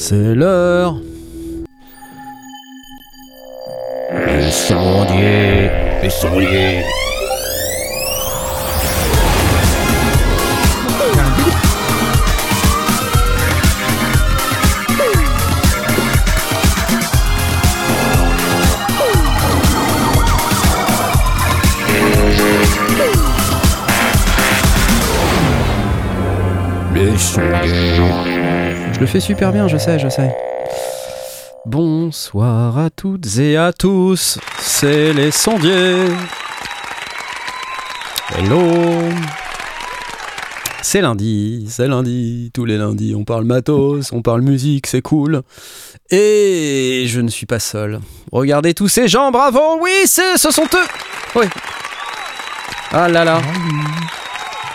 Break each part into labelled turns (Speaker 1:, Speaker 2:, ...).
Speaker 1: C'est l'heure.
Speaker 2: Les sondiers, les sondiers.
Speaker 1: Je le fais super bien, je sais, je sais. Bonsoir à toutes et à tous, c'est les sondiers. Hello. C'est lundi, c'est lundi, tous les lundis on parle matos, on parle musique, c'est cool. Et je ne suis pas seul. Regardez tous ces gens, bravo, oui, c'est- ce sont eux. Oui. Ah là là.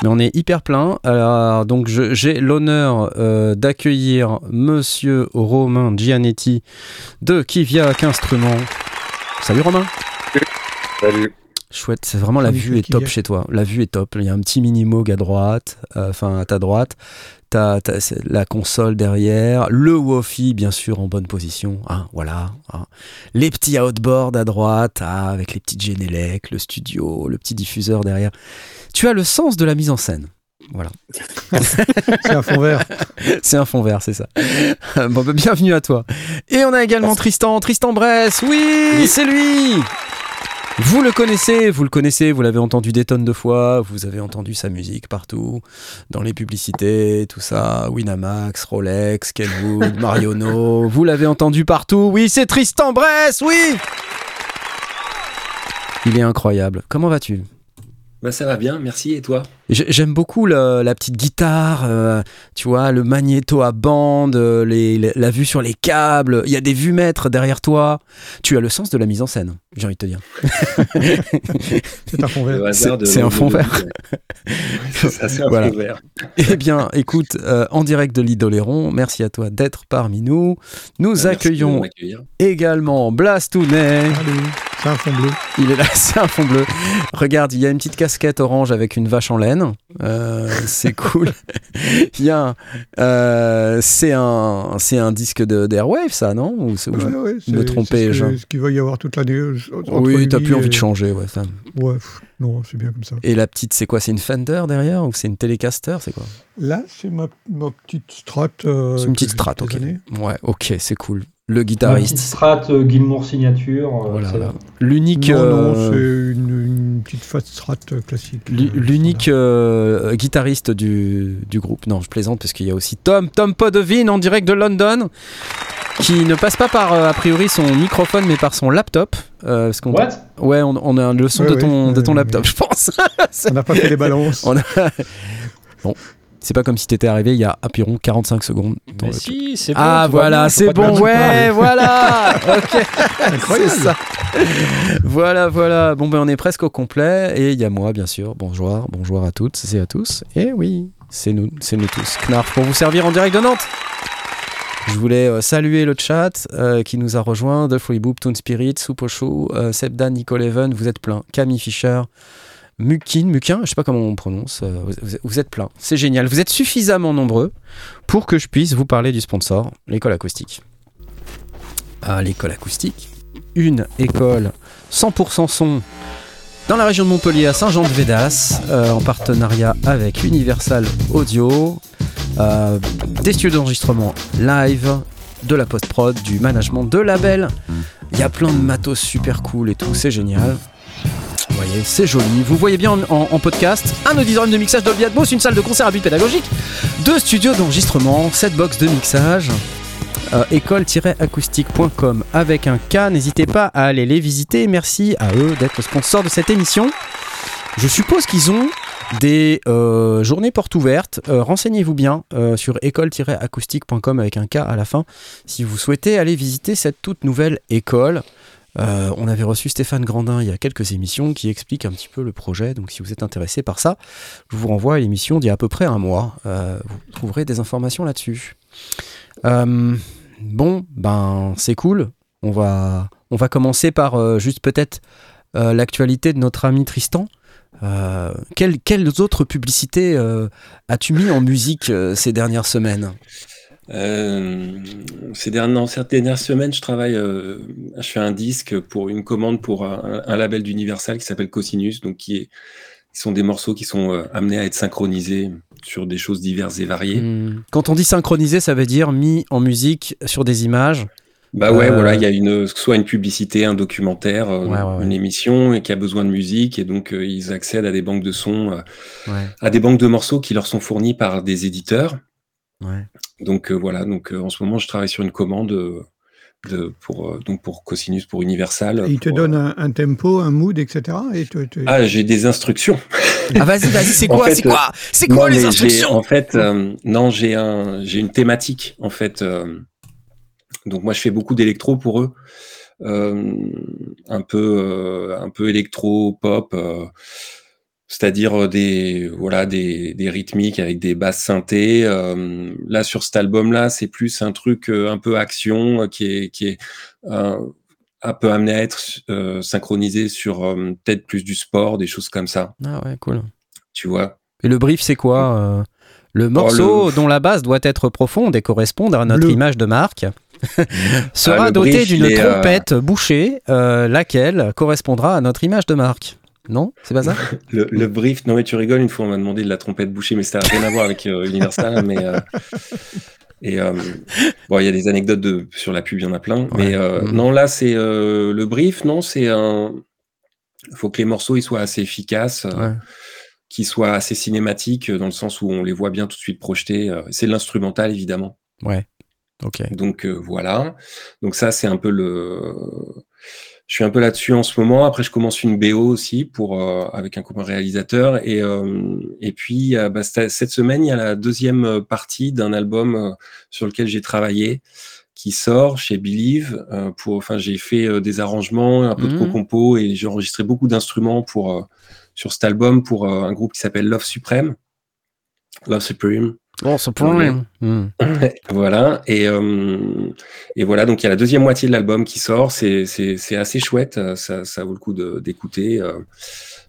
Speaker 1: Mais on est hyper plein. Alors, donc, j'ai l'honneur euh, d'accueillir Monsieur Romain Gianetti de Kiviak Instruments. Salut Romain.
Speaker 3: Salut.
Speaker 1: Chouette, c'est vraiment la
Speaker 4: Salut,
Speaker 1: vue est top chez toi. La vue est top. Il y a un petit mini Moog à droite, euh, enfin à ta droite. T'as, la console derrière, le Wofi bien sûr en bonne position, hein, voilà. hein. Les petits outboards à droite, ah, avec les petites Genelec, le studio, le petit diffuseur derrière. Tu as le sens de la mise en scène. Voilà.
Speaker 4: C'est un fond vert.
Speaker 1: C'est un fond vert, c'est ça. bon, bah, bienvenue à toi. Et on a également Tristan, Tristan Bress. Oui, c'est lui. Vous le connaissez, vous le connaissez, vous l'avez entendu des tonnes de fois, vous avez entendu sa musique partout, dans les publicités, tout ça, Winamax, Rolex, Kenwood, Mariono, vous l'avez entendu partout. Oui, c'est Tristan Bress, oui. Il est incroyable. Comment vas-tu?
Speaker 3: Bah ça va bien, merci. Et toi?
Speaker 1: J'ai- J'aime beaucoup le- la petite guitare, euh, tu vois, le magnéto à bande, euh, les- les- la vue sur les câbles. Il y a des vues maîtres derrière toi. Tu as le sens de la mise en scène, j'ai envie de te dire.
Speaker 4: C'est un fond vert.
Speaker 1: C'est un fond
Speaker 3: de-
Speaker 1: vert.
Speaker 3: Oui, c'est ça, c'est un
Speaker 1: Voilà.
Speaker 3: fond vert.
Speaker 1: Eh bien, écoute, euh, en direct de l'Idoléron, merci à toi d'être parmi nous. Nous
Speaker 3: Merci
Speaker 1: accueillons également Blastounet.
Speaker 4: Allez, c'est un fond bleu.
Speaker 1: Il est là, c'est un fond bleu. Regarde, il y a une petite casquette orange avec une vache en laine. Euh, c'est cool. Il y a euh, c'est un, c'est un disque de d'Airwave, ça, non? Ou c'est-
Speaker 4: Ouais, ouais,
Speaker 1: me tromper,
Speaker 4: c'est ce, ce qu'il va y avoir toute l'année. euh,
Speaker 1: Oui, t'as plus envie de changer, ouais. ça.
Speaker 4: Ouais, pff, non, c'est bien comme ça.
Speaker 1: Et la petite, c'est quoi? C'est une Fender derrière ou c'est une Telecaster? C'est quoi?
Speaker 4: Là, c'est ma, ma petite strat. euh,
Speaker 1: C'est une petite strat, ok.
Speaker 4: années.
Speaker 1: Ouais, ok, c'est cool. Le guitariste.
Speaker 5: strat euh, Gilmour signature. euh,
Speaker 1: Voilà. L'unique.
Speaker 4: Non,
Speaker 1: euh,
Speaker 4: non, c'est une, une petite fat strat euh, classique.
Speaker 1: L'u-
Speaker 4: euh,
Speaker 1: L'unique euh, guitariste du, du groupe. Non, je plaisante parce qu'il y a aussi Tom, Tom Podovin en direct de London, qui ne passe pas par euh, a priori son microphone mais par son laptop. euh, parce
Speaker 5: What?
Speaker 1: Ouais, on, on a le son
Speaker 4: Ouais,
Speaker 1: de
Speaker 4: ouais,
Speaker 1: ton, de ton
Speaker 4: ouais,
Speaker 1: laptop, je pense.
Speaker 4: On n'a pas fait les balances.
Speaker 1: On a- bon, c'est pas comme si t'étais arrivé il y a environ 45 secondes. dans
Speaker 6: Mais
Speaker 1: le-
Speaker 6: si, c'est bon.
Speaker 1: Ah voilà, c'est bon, ouais, voilà, ok,
Speaker 4: Incroyable.
Speaker 1: ça. Voilà, voilà. Bon ben on est presque au complet et il y a moi bien sûr. Bonjour, bonjour à toutes et à tous. Et oui, c'est nous, c'est nous tous. Knarf pour vous servir en direct de Nantes. Je voulais euh, saluer le chat euh, qui nous a rejoint, The Free Boop, Toon Spirit, Soupochou, euh, Sebdan, Nicole Even, vous êtes plein. Camille Fischer, Mukin, Mukin, je sais pas comment on prononce, euh, vous, êtes plein. C'est génial. Vous êtes suffisamment nombreux pour que je puisse vous parler du sponsor, l'école acoustique. Ah, l'école acoustique, une école 100% son dans la région de Montpellier à Saint-Jean-de-Védas, euh, en partenariat avec Universal Audio, euh, des studios d'enregistrement live, de la post-prod, du management de label. Il y a plein de matos super cool et tout, c'est génial. Vous voyez, c'est joli. Vous voyez bien en, podcast un auditorium de mixage Dolby Atmos, une salle de concert à but pédagogique, deux studios d'enregistrement, sept box de mixage, euh, école-acoustique.com avec un K. N'hésitez pas à aller les visiter. Merci à eux d'être le sponsor de cette émission. Je suppose qu'ils ont des euh, journées portes ouvertes. Euh, Renseignez-vous bien sur école-acoustique.com avec un K à la fin si vous souhaitez aller visiter cette toute nouvelle école. Euh, on avait reçu Stéphane Grandin il y a quelques émissions qui explique un petit peu le projet. Donc si vous êtes intéressé par ça, je vous renvoie à l'émission d'il y a à peu près un mois. Euh, vous trouverez des informations là-dessus. Euh, bon, ben c'est cool. On va, commencer par juste peut-être l'actualité de notre ami Tristan. Quelles, autres publicités as-tu mis en musique ces dernières semaines?
Speaker 3: Euh, ces dernières, ces dernières semaines, je travaille, euh, je fais un disque pour une commande pour un, un label d'Universal qui s'appelle Cosinus, donc qui, est, qui sont des morceaux qui sont euh, amenés à être synchronisés sur des choses diverses et variées.
Speaker 1: Hmm. Quand on dit synchronisé, ça veut dire mis en musique sur des images.
Speaker 3: Bah ouais, voilà, il y a une, soit une publicité, un documentaire,
Speaker 1: Ouais, ouais, ouais.
Speaker 3: une émission et qui a besoin de musique et donc ils accèdent à des banques de sons, à des banques de morceaux qui leur sont fournis par des éditeurs.
Speaker 1: Ouais.
Speaker 3: Donc euh, voilà, donc euh, en ce moment je travaille sur une commande euh, de, pour euh, donc pour Cosinus, pour Universal.
Speaker 4: Et il te
Speaker 3: pour,
Speaker 4: donne un, un tempo, un mood, etc. Et te- te-
Speaker 3: Ah, j'ai des instructions.
Speaker 1: Ah vas-y, vas-y, c'est quoi, c'est quoi, c'est quoi
Speaker 3: Non,
Speaker 1: les instructions?
Speaker 3: En fait, euh, non, j'ai un, j'ai une thématique en fait. euh, donc moi, je fais beaucoup d'électro pour eux, euh, un peu, euh, un peu électro pop, euh, c'est-à-dire euh, des, voilà, des, des rythmiques avec des basses synthés. euh, là, sur cet album-là, c'est plus un truc euh, un peu action qui est, qui est un peu amené à être synchronisé sur peut-être plus du sport, des choses comme ça.
Speaker 1: Ah ouais, cool.
Speaker 3: Tu vois?
Speaker 1: Et le brief, c'est quoi Le morceau
Speaker 3: Oh, le-
Speaker 1: dont la base doit être profonde et correspondre à notre image de marque sera
Speaker 3: Ah,
Speaker 1: doté d'une
Speaker 3: euh,
Speaker 1: trompette bouchée, euh, laquelle correspondra à notre image de marque. Non C'est pas ça?
Speaker 3: Le, le brief, non mais tu rigoles, une fois on m'a demandé de la trompette bouchée, mais ça n'a rien à voir avec euh, Universal. mais euh, et euh, bon, il y a des anecdotes de, sur la pub, il y en a plein. Mais
Speaker 1: Mhm.
Speaker 3: non, là c'est le brief, non, c'est un. Il faut que les morceaux ils soient assez efficaces,
Speaker 1: Ouais.
Speaker 3: qu'ils soient assez cinématiques dans le sens où on les voit bien tout de suite projetés. c'est de l'instrumental évidemment.
Speaker 1: Ouais. Ok.
Speaker 3: Donc voilà. Donc ça c'est un peu le. Je suis un peu là-dessus en ce moment. Après, je commence une BO aussi pour euh, avec un copain réalisateur. Et euh, et puis euh, bah, cette semaine, il y a la deuxième partie d'un album euh, sur lequel j'ai travaillé qui sort chez Believe. euh, pour, enfin, j'ai fait des arrangements, un peu de
Speaker 1: Mhm.
Speaker 3: co-compo et j'ai enregistré beaucoup d'instruments pour euh, sur cet album pour un groupe qui s'appelle Love Supreme. Love Supreme.
Speaker 1: Bon, c'est pour
Speaker 3: Ouais.
Speaker 1: rien. Hmm.
Speaker 3: Voilà, et, euh, et voilà, donc il y a la deuxième moitié de l'album qui sort, c'est c'est- c'est assez chouette, euh, ça, ça vaut le coup de- d'écouter. euh,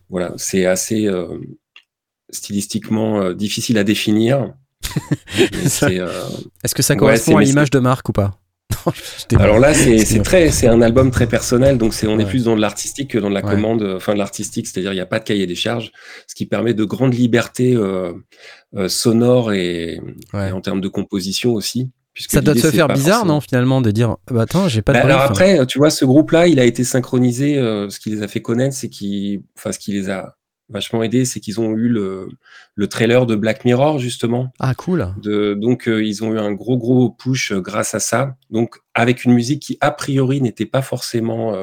Speaker 3: voilà, c'est assez euh, stylistiquement difficile à définir.
Speaker 1: Ça-
Speaker 3: c'est,
Speaker 1: Est-ce que ça correspond
Speaker 3: c'est-
Speaker 1: à l'image de marque ou pas?
Speaker 3: Alors là, c'est très, c'est un album très personnel, donc c'est on est plus dans de l'artistique que dans de la
Speaker 1: Ouais.
Speaker 3: commande, euh, enfin de l'artistique, c'est-à-dire il n'y a pas de cahier des charges, ce qui permet de grandes libertés euh, euh, sonores et,
Speaker 1: Ouais.
Speaker 3: et en termes de composition aussi.
Speaker 1: Ça doit
Speaker 3: c'est
Speaker 1: faire bizarre,
Speaker 3: forcément-
Speaker 1: non, finalement, de dire ah bah, Attends, j'ai pas de
Speaker 3: Bah, alors après, tu vois, ce groupe-là, il a été synchronisé. euh, ce qui les a fait connaître, c'est qu'ils, enfin, ce qui les a vachement aidés, c'est qu'ils ont eu le, le trailer de Black Mirror justement.
Speaker 1: Ah, cool.
Speaker 3: De, donc, euh, ils ont eu un gros gros push euh, grâce à ça. Donc, avec une musique qui a priori n'était pas forcément,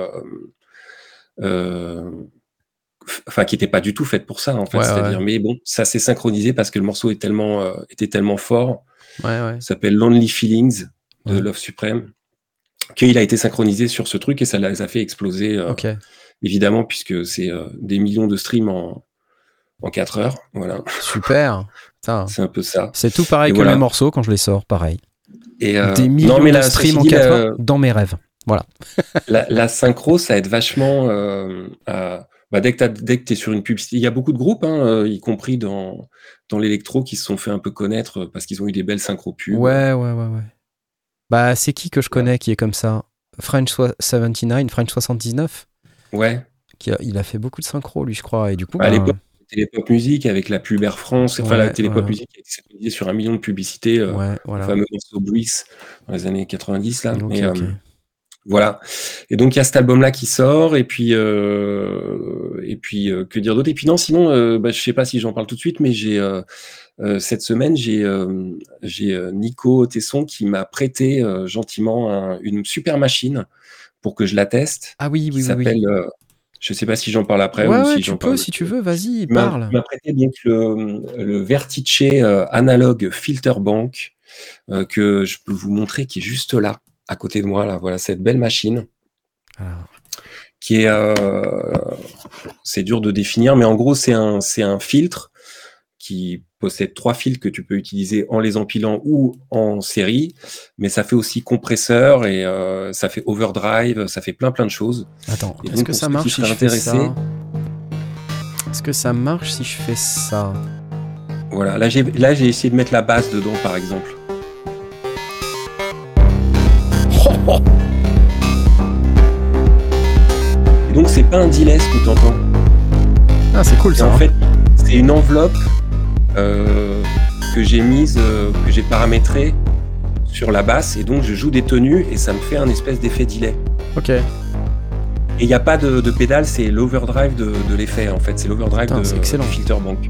Speaker 3: euh, enfin, qui n'était pas du tout faite pour ça en fait.
Speaker 1: Ouais,
Speaker 3: C'est-à-dire,
Speaker 1: ouais.
Speaker 3: mais bon, ça s'est synchronisé parce que le morceau est tellement, était tellement fort.
Speaker 1: Ouais, ouais.
Speaker 3: Ça s'appelle Lonely Feelings de. Love Supreme. Qu'il a été synchronisé sur ce truc et ça les a fait exploser, euh,
Speaker 1: Ok.
Speaker 3: Évidemment, puisque c'est euh, des millions de streams en, en 4 heures. Voilà,
Speaker 1: Super.
Speaker 3: C'est un peu ça.
Speaker 1: C'est tout pareil
Speaker 3: Et
Speaker 1: que
Speaker 3: voilà.
Speaker 1: mes morceaux quand je les sors, pareil.
Speaker 3: Et, euh,
Speaker 1: Des millions
Speaker 3: non, mais
Speaker 1: de
Speaker 3: la,
Speaker 1: streams en
Speaker 3: dit,
Speaker 1: 4
Speaker 3: la-
Speaker 1: heures dans mes rêves.
Speaker 3: la, la synchro, ça aide vachement euh, à. Bah, dès que tu es sur une publicité, il y a beaucoup de groupes, hein, euh, y compris dans, dans l'électro, qui se sont fait un peu connaître parce qu'ils ont eu des belles synchro pubs.
Speaker 1: Ouais, ouais, ouais, ouais. Bah, c'est qui que je connais qui est comme ça? French soi- 79, French 79
Speaker 3: Ouais.
Speaker 1: qui a- Il a fait beaucoup de synchro, lui, je crois. Et du coup,
Speaker 3: À
Speaker 1: bah,
Speaker 3: l'époque, Télépop Musique avec la pub Air France, enfin
Speaker 1: Ouais,
Speaker 3: la Télépop. Musique qui a été synchronisée sur un million de publicités, euh,
Speaker 1: ouais,
Speaker 3: le fameux morceau Breeze dans les années 90 là. Mais, euh, voilà. Et donc il y a cet album là qui sort et puis euh, et puis que dire d'autre? Et puis non, sinon bah, je sais pas si j'en parle tout de suite, mais j'ai cette semaine j'ai euh, euh, Nico Tesson qui m'a prêté euh, gentiment un- une super machine pour que je la teste.
Speaker 1: Ah oui,
Speaker 3: Qui
Speaker 1: oui, oui. oui.
Speaker 3: euh, je sais pas si j'en parle après
Speaker 1: Ouais,
Speaker 3: ou
Speaker 1: ouais,
Speaker 3: si
Speaker 1: tu peux,
Speaker 3: parle.
Speaker 1: si tu veux, vas-y, parle.
Speaker 3: il m'a prêté donc le, le Vertice euh, Analog Filter Bank euh, que je peux vous montrer qui est juste là, à côté de moi. Là, voilà cette belle machine
Speaker 1: Alors,
Speaker 3: qui est, euh, c'est dur de définir, mais en gros c'est un c'est un filtre qui possède trois fils que tu peux utiliser en les empilant ou en série, mais ça fait aussi compresseur et euh, ça fait overdrive, ça fait plein plein de choses.
Speaker 1: Attends, est-ce que ça marche si je fais ça? Est-ce que ça marche si je fais ça?
Speaker 3: Voilà, là j'ai essayé de mettre la basse dedans par exemple. Et donc c'est pas un delay ce que tu entends.
Speaker 1: Ah, c'est cool
Speaker 3: Et
Speaker 1: ça.
Speaker 3: en
Speaker 1: hein.
Speaker 3: fait, c'est une enveloppe que j'ai mise, euh, que j'ai paramétrée sur la basse, et donc je joue des tenues et ça me fait un espèce d'effet delay.
Speaker 1: Ok.
Speaker 3: Et il n'y a pas de, de pédale, c'est l'overdrive de, de l'effet en fait, c'est l'overdrive de,
Speaker 1: excellent.
Speaker 3: de Filterbank.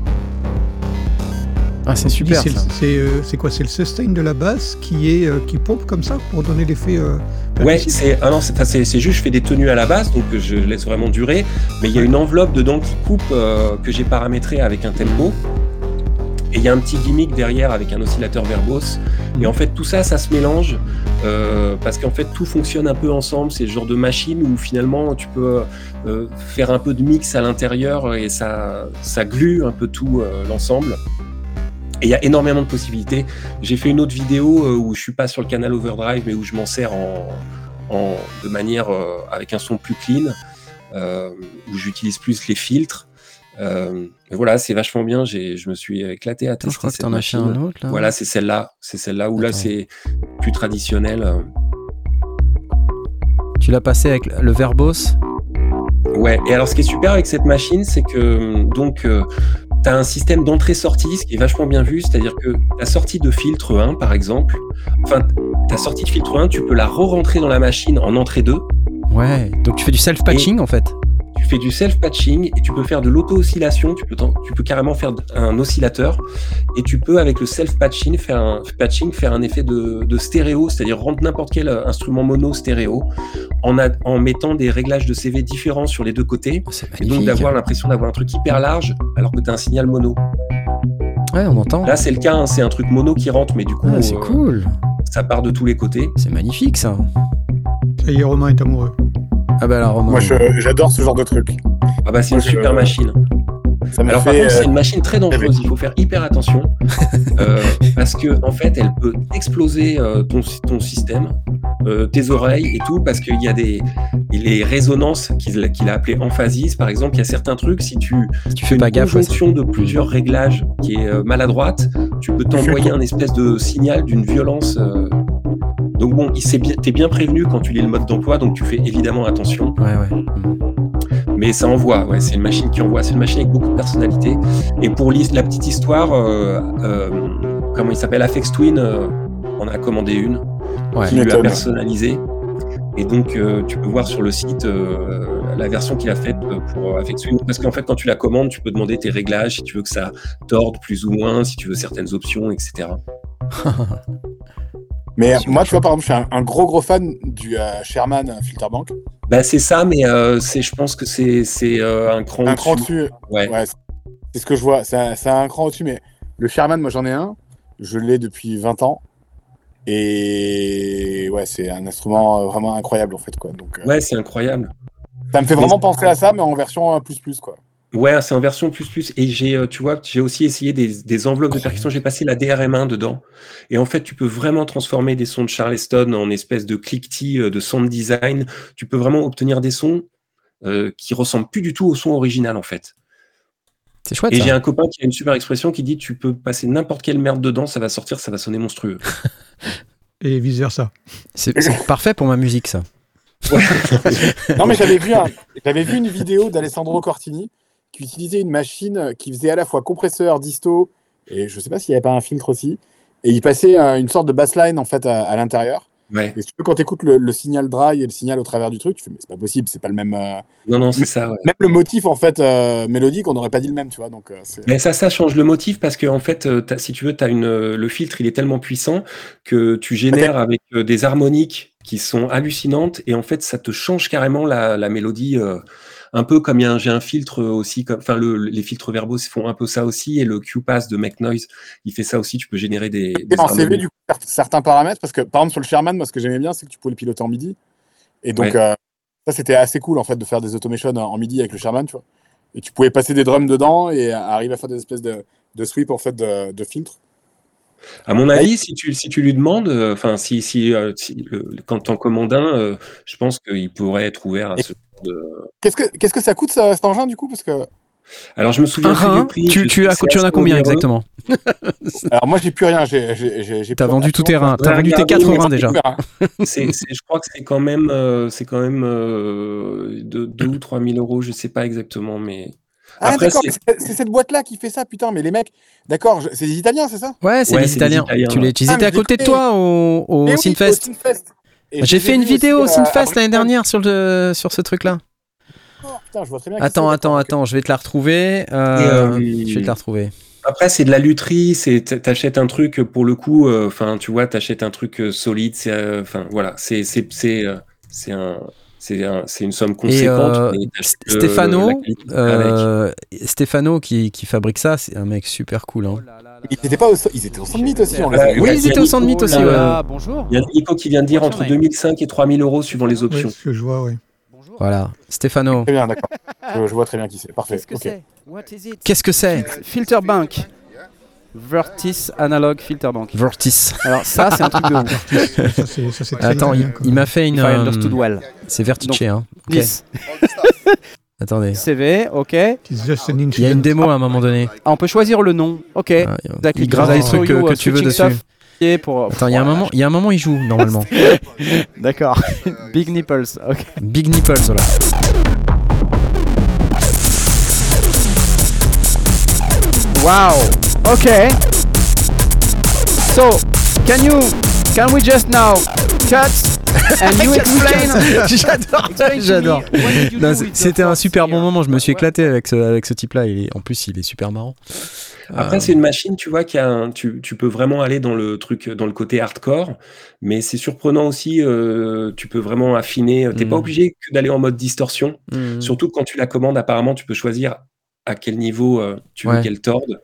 Speaker 1: Ah, c'est super
Speaker 4: C'est euh, c'est quoi? C'est le sustain de la basse qui est euh, qui pompe comme ça pour donner l'effet. euh,
Speaker 3: Ouais, c'est ah non, c'est juste je fais des tenues à la base, donc je laisse vraiment durer, mais il y a une enveloppe dedans qui coupe euh, que j'ai paramétré avec un tempo. Et il y a un petit gimmick derrière avec un oscillateur verbose. Et en fait, tout ça, ça se mélange euh, parce qu'en fait, tout fonctionne un peu ensemble. C'est le genre de machine où finalement, tu peux euh, faire un peu de mix à l'intérieur et ça, ça glue un peu tout euh, l'ensemble. Et il y a énormément de possibilités. J'ai fait une autre vidéo euh, où je suis pas sur le canal Overdrive, mais où je m'en sers en, en- de manière euh, avec un son plus clean, où j'utilise plus les filtres. Euh, voilà, c'est vachement bien. J'ai, je me suis éclaté à tester
Speaker 1: je crois que t'en as un autre là.
Speaker 3: Voilà, c'est celle-là. C'est celle-là où là c'est plus traditionnel. euh.
Speaker 1: Tu l'as passé avec le verbos.
Speaker 3: Ouais. Et alors, ce qui est super avec cette machine, c'est que donc tu as un système d'entrée-sortie, ce qui est vachement bien vu. C'est-à-dire que ta sortie de filtre 1, par exemple, enfin ta sortie de filtre 1, tu peux la re-rentrer dans la machine en entrée 2.
Speaker 1: Ouais. Donc tu fais du self-patching en fait.
Speaker 3: Tu fais du self-patching et tu peux faire de l'auto-oscillation. Tu peux, tu peux carrément faire un oscillateur et tu peux, avec le self-patching, faire un, patching, faire un effet de, de stéréo, c'est-à-dire rendre n'importe quel euh, instrument mono stéréo en, a- en mettant des réglages de CV différents sur les deux côtés.
Speaker 1: Oh,
Speaker 3: Et donc d'avoir l'impression d'avoir un truc hyper large alors que tu as un signal mono.
Speaker 1: Ouais, on entend.
Speaker 3: Là, c'est le cas, hein, c'est un truc mono qui rentre, mais du coup,
Speaker 1: Ah, c'est
Speaker 3: euh,
Speaker 1: cool.
Speaker 3: ça part de tous les côtés.
Speaker 1: C'est magnifique ça.
Speaker 4: Ça y est, Romain est amoureux.
Speaker 1: Ah bah.
Speaker 6: Moi, je- j'adore ce genre de truc.
Speaker 3: Ah bah c'est une
Speaker 6: je-
Speaker 3: super machine.
Speaker 6: Ça
Speaker 3: Alors par contre, c'est
Speaker 6: euh,
Speaker 3: une machine très dangereuse. Il faut faire hyper attention euh, parce que en fait, elle peut exploser euh, ton, ton système, euh, tes oreilles et tout, parce qu'il y a des les résonances qu'il qu'il a appelées emphasis. Par exemple, il y a certains trucs si tu
Speaker 1: Si tu
Speaker 3: fais
Speaker 1: fais
Speaker 3: une
Speaker 1: pas gaffe. ouais,
Speaker 3: de plusieurs réglages qui est euh, maladroite, tu peux t'envoyer un espèce de signal d'une violence. Donc bon, il bien, t'es bien prévenu quand tu lis le mode d'emploi, donc tu fais évidemment attention.
Speaker 1: Ouais, ouais.
Speaker 3: Mais ça envoie, ouais, c'est une machine qui envoie, c'est une machine avec beaucoup de personnalité. Et pour la petite histoire, euh, euh, comment il s'appelle, Afex Twin, euh, on a commandé une
Speaker 1: Ouais.
Speaker 3: qui lui a personnalisé. Et donc, euh, tu peux voir sur le site euh, la version qu'il a faite pour Afex Twin. Parce qu'en fait, quand tu la commandes, tu peux demander tes réglages, si tu veux que ça torde plus ou moins, si tu veux certaines options, etc.
Speaker 6: Mais moi, tu vois, par exemple, je suis un, un gros gros fan du euh, Sherman euh, Filterbank.
Speaker 3: Bah, c'est ça, mais euh, c'est, je pense que c'est, c'est euh, un cran
Speaker 6: Un
Speaker 3: au-dessus.
Speaker 6: dessus.
Speaker 3: Ouais.
Speaker 6: Ouais, c'est- c'est ce que je vois. C'est c'est un cran au-dessus, mais le Sherman, moi j'en ai un. Je l'ai depuis 20 ans. Et ouais, c'est un instrument vraiment incroyable en fait. Quoi. Donc, euh,
Speaker 3: Ouais, c'est incroyable.
Speaker 6: Ça me fait vraiment penser à ça, mais en version plus plus. Quoi.
Speaker 3: Ouais, c'est en version plus plus. Et j'ai, euh, tu vois, j'ai aussi essayé des, des enveloppes de percussion. J'ai passé la DRM1 dedans. Et en fait, tu peux vraiment transformer des sons de Charleston en espèce de cliquetis euh, de sound design. Tu peux vraiment obtenir des sons euh, qui ressemblent plus du tout au son original, en fait.
Speaker 1: C'est chouette
Speaker 3: Et j'ai un copain qui a une super expression qui dit tu peux passer n'importe quelle merde dedans, ça va sortir, ça va sonner monstrueux.
Speaker 4: Et vice versa.
Speaker 1: C'est c'est parfait pour ma musique ça.
Speaker 6: Non, mais j'avais vu, un- vu une vidéo d'Alessandro Cortini qui utilisait une machine qui faisait à la fois compresseur, disto, et je sais pas s'il n'y avait pas un filtre aussi. Et il passait euh, une sorte de bassline en fait à, à l'intérieur.
Speaker 3: Ouais.
Speaker 6: Et si tu veux, quand tu écoutes le, le signal dry et le signal au travers du truc, tu fais, mais c'est pas possible, c'est pas le même. euh,
Speaker 3: Non, non, c'est ça. Ouais.
Speaker 6: Même le motif en fait euh, mélodique, on n'aurait pas dit le même, tu vois. Donc, euh,
Speaker 3: Mais ça, ça change le motif parce que en fait, si tu veux, as une, le filtre, il est tellement puissant que tu génères avec des harmoniques qui sont hallucinantes et en fait, ça te change carrément la, la mélodie. Un peu comme j'ai un filtre aussi, comme, enfin, le, les filtres verbaux font un peu ça aussi et le Q-Pass de Make Noise, il fait ça aussi. Tu peux générer des. des
Speaker 6: en CV,
Speaker 3: harmonies.
Speaker 6: du coup, cer- certains paramètres, parce que par exemple sur le Sherman, moi ce que j'aimais bien, c'est que tu pouvais le piloter en MIDI. Et donc,
Speaker 3: Ouais.
Speaker 6: euh, ça c'était assez cool en fait de faire des automations en MIDI avec le Sherman, tu vois. Et tu pouvais passer des drums dedans et arriver à faire des espèces de, de sweep en fait de, de filtres.
Speaker 3: À mon avis, si tu, si tu lui demandes, euh, enfin, si, si, euh, si le- le- quand t'en commandes un, euh, je pense qu'il pourrait être ouvert à
Speaker 6: Et-
Speaker 3: ce genre de.
Speaker 6: Qu'est-ce que, qu'est-ce que ça coûte ça, cet engin du coup? Parce que
Speaker 3: Alors je me souviens
Speaker 1: Un
Speaker 3: du prix.
Speaker 1: tu, tu, as, tu en as combien exactement?
Speaker 6: Alors moi, j'ai plus rien. J'ai, j'ai, j'ai, j'ai
Speaker 1: T'as vendu tous tes
Speaker 6: absolument
Speaker 1: reins. T'as vendu tes
Speaker 3: regardez,
Speaker 1: 4
Speaker 3: mais
Speaker 1: reins déjà.
Speaker 3: je crois que c'est quand même, euh, c'est quand même euh, 2 ou 3 000 euros, je sais pas exactement, mais
Speaker 6: Ah, d'accord,
Speaker 3: c'est-
Speaker 6: cette boîte-là qui fait ça, putain, mais les mecs, d'accord, je- c'est des Italiens, c'est ça?
Speaker 1: Ouais, c'est
Speaker 3: Ouais,
Speaker 1: les Italiens.
Speaker 3: Italiens,
Speaker 1: Tu les, ils
Speaker 6: Ah,
Speaker 1: étaient
Speaker 6: mais
Speaker 1: à côté de
Speaker 6: les
Speaker 1: toi au, au
Speaker 6: oui,
Speaker 1: Sinfest. J'ai
Speaker 6: les ai
Speaker 1: fait une vidéo au
Speaker 6: à
Speaker 1: Sinfest l'année dernière sur, le, sur ce truc-là.
Speaker 6: Oh, putain, je vois très bien qui
Speaker 1: Attends,
Speaker 6: c'est,
Speaker 1: attends, attends, je vais te la retrouver. euh,
Speaker 3: euh,
Speaker 1: Je vais te la retrouver.
Speaker 3: après c'est de la lutherie, c'est t'achètes un truc pour le coup, euh, enfin tu vois, t'achètes un truc euh, solide, euh, enfin voilà, c'est c'est c'est euh, c'est un c'est un- c'est une somme conséquente.
Speaker 1: euh,
Speaker 3: euh,
Speaker 1: Stéphano, euh, Stéphano qui, qui fabrique ça, c'est un mec super cool. Hein.
Speaker 6: Ils étaient pas au, ils étaient au aussi, on les a vus.
Speaker 1: Oui, ils étaient au Centre Mythe aussi. Ouais.
Speaker 3: là,
Speaker 7: bonjour.
Speaker 3: Il y a Nico qui vient de dire entre
Speaker 7: your name
Speaker 3: 2005 et 3000 euros suivant les options.
Speaker 4: ce que je vois, oui.
Speaker 7: Bonjour.
Speaker 1: Voilà, Stéphano.
Speaker 6: Très bien, d'accord. Je, je vois très bien qui c'est. Parfait.
Speaker 7: Qu'est-ce que
Speaker 6: ok.
Speaker 7: c'est?
Speaker 1: Qu'est-ce que c'est?
Speaker 7: Filter Bank. Vertis Analog Filter Bank.
Speaker 1: Vertis.
Speaker 7: Alors ça, c'est un truc de ouf.
Speaker 4: Ça, c'est- ça,
Speaker 1: Attends, il, m'a fait une.
Speaker 7: If I
Speaker 1: euh,
Speaker 7: understood well.
Speaker 1: c'est Vertice, hein. Ok.
Speaker 7: Please.
Speaker 1: Attendez.
Speaker 7: CV, ok.
Speaker 4: It's just an
Speaker 1: Il y a une démo à un moment donné.
Speaker 7: Ah, on peut choisir le nom. Ok.
Speaker 1: Ah,
Speaker 7: Exactly.
Speaker 1: il grave
Speaker 7: saw
Speaker 1: trucs
Speaker 7: you,
Speaker 1: que,
Speaker 7: uh,
Speaker 1: que tu veux dessus.
Speaker 7: pour...
Speaker 1: Attends, il y a un moment, il y a un moment, il joue normalement.
Speaker 7: D'accord. Big nipples. Ok.
Speaker 1: Big nipples, voilà.
Speaker 7: Wow. Okay. So, can you, can we just now cut and you explain?
Speaker 1: J'adore, j'adore. C'était un super bon moment. Je me suis éclaté avec ce, avec ce type-là. Il est, en plus, il est super marrant.
Speaker 3: Après,
Speaker 1: Euh,
Speaker 3: c'est une machine, tu vois, qui a un- tu, tu peux vraiment aller dans le truc, dans le côté hardcore, mais c'est surprenant aussi. euh, tu peux vraiment affiner. T'es pas
Speaker 1: Mm.
Speaker 3: obligé que d'aller en mode distorsion.
Speaker 1: hmm.
Speaker 3: Surtout que quand tu la commandes, apparemment, tu peux choisir à quel niveau euh, tu veux
Speaker 1: Ouais.
Speaker 3: qu'elle torde.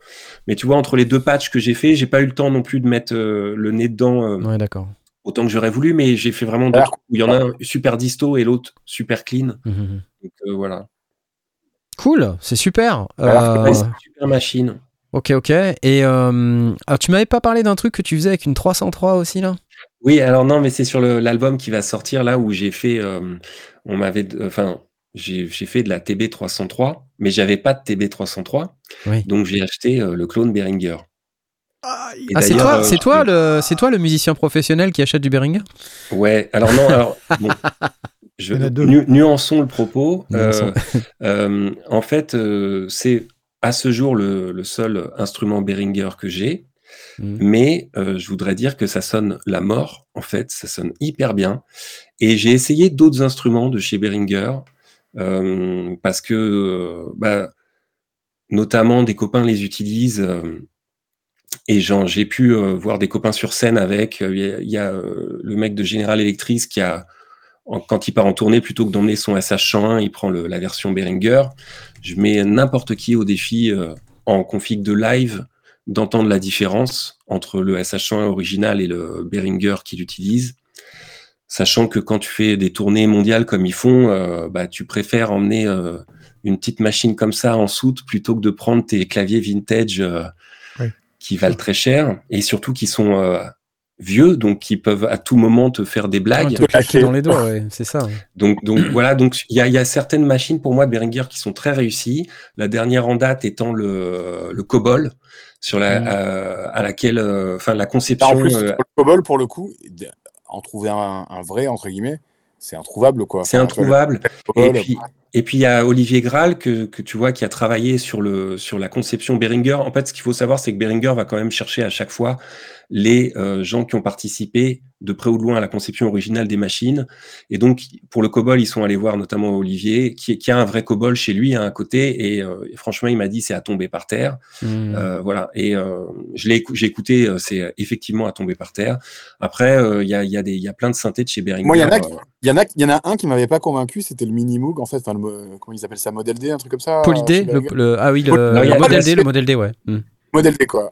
Speaker 3: Mais tu vois, entre les deux patchs que j'ai fait, j'ai pas eu le temps non plus de mettre euh, le nez dedans euh,
Speaker 1: Ouais, d'accord.
Speaker 3: autant que j'aurais voulu, mais j'ai fait vraiment deux où il y en a un super disto et l'autre super clean. Donc euh, voilà.
Speaker 1: Cool, c'est super.
Speaker 3: Ouais,
Speaker 1: Euh,
Speaker 3: c'est une super machine.
Speaker 1: ok, ok. Et euh, alors, tu m'avais pas parlé d'un truc que tu faisais avec une 303 aussi là?
Speaker 3: Oui, alors non, mais c'est sur le- l'album qui va sortir là où j'ai fait, euh, on m'avait, enfin, j'ai j'ai fait de la TB 303, mais j'avais pas de TB 303,
Speaker 1: Oui.
Speaker 3: donc j'ai acheté euh, le clone Behringer.
Speaker 1: Ah, c'est
Speaker 3: d'ailleurs,
Speaker 1: toi,
Speaker 3: euh,
Speaker 1: c'est
Speaker 3: je-
Speaker 1: toi le, c'est toi le musicien professionnel qui achète du Behringer?
Speaker 3: Ouais, alors non, alors bon, je, nu- nuançons le propos.
Speaker 1: Nuançons.
Speaker 3: Euh, euh, en fait, euh, c'est à ce jour le, le seul instrument Behringer que j'ai,
Speaker 1: Mhm.
Speaker 3: mais euh, je voudrais dire que ça sonne la mort. En fait, ça sonne hyper bien. Et j'ai essayé d'autres instruments de chez Behringer euh, parce que, euh, bah, notamment des copains les utilisent. euh, et j'ai pu voir des copains sur scène avec. Il y a, le mec de General Electric qui a, quand il part en tournée, plutôt que d'emmener son SH101, il prend la version Behringer. Je mets n'importe qui au défi en config de live d'entendre la différence entre le SH101 original et le Behringer qu'il utilise. Sachant que quand tu fais des tournées mondiales comme ils font, euh, bah, tu préfères emmener euh, une petite machine comme ça en soute plutôt que de prendre tes claviers vintage euh,
Speaker 4: Ouais.
Speaker 3: qui valent très cher et surtout qui sont euh, vieux, donc qui peuvent à tout moment te faire des blagues.
Speaker 1: Te claquer dans les doigts, ouais, c'est ça. ouais.
Speaker 3: Donc, donc voilà, donc il y a, il y a certaines machines pour moi Behringer qui sont très réussies. La dernière en date étant le, le COBOL, sur la,
Speaker 1: Mm.
Speaker 3: euh, à laquelle, euh, enfin la conception.
Speaker 6: en plus,
Speaker 3: euh,
Speaker 6: pour le COBOL, pour le coup, en trouver un, un vrai, entre guillemets, c'est introuvable, quoi.
Speaker 3: c'est introuvable.
Speaker 6: le
Speaker 3: Et puis, et puis il y a Olivier Graal que, que tu vois qui a travaillé sur le sur la conception Behringer. En fait, ce qu'il faut savoir, c'est que Behringer va quand même chercher à chaque fois les euh, gens qui ont participé de près ou de loin à la conception originale des machines. Et donc, pour le COBOL, ils sont allés voir notamment Olivier, qui, qui a un vrai COBOL chez lui hein, à côté. Et, euh, et franchement, il m'a dit c'est à tomber par terre.
Speaker 1: Mhm.
Speaker 3: Euh, voilà. Et euh, je l'ai écou- j'ai écouté, c'est effectivement à tomber par terre. Après, euh, il y, a, il y, a des- il y a plein de synthés de chez Behringer.
Speaker 6: Moi, il y en a qui- Il y, en a, il y en a un qui m'avait pas convaincu, c'était le Mini Moog, en fait. Enfin, le, comment ils appellent ça Model D, un truc comme ça
Speaker 1: Polydé, le, le- ah oui, le,
Speaker 3: Non,
Speaker 1: le
Speaker 3: a-
Speaker 1: D, le modèle D, ouais. Mhm.
Speaker 6: Model D, quoi.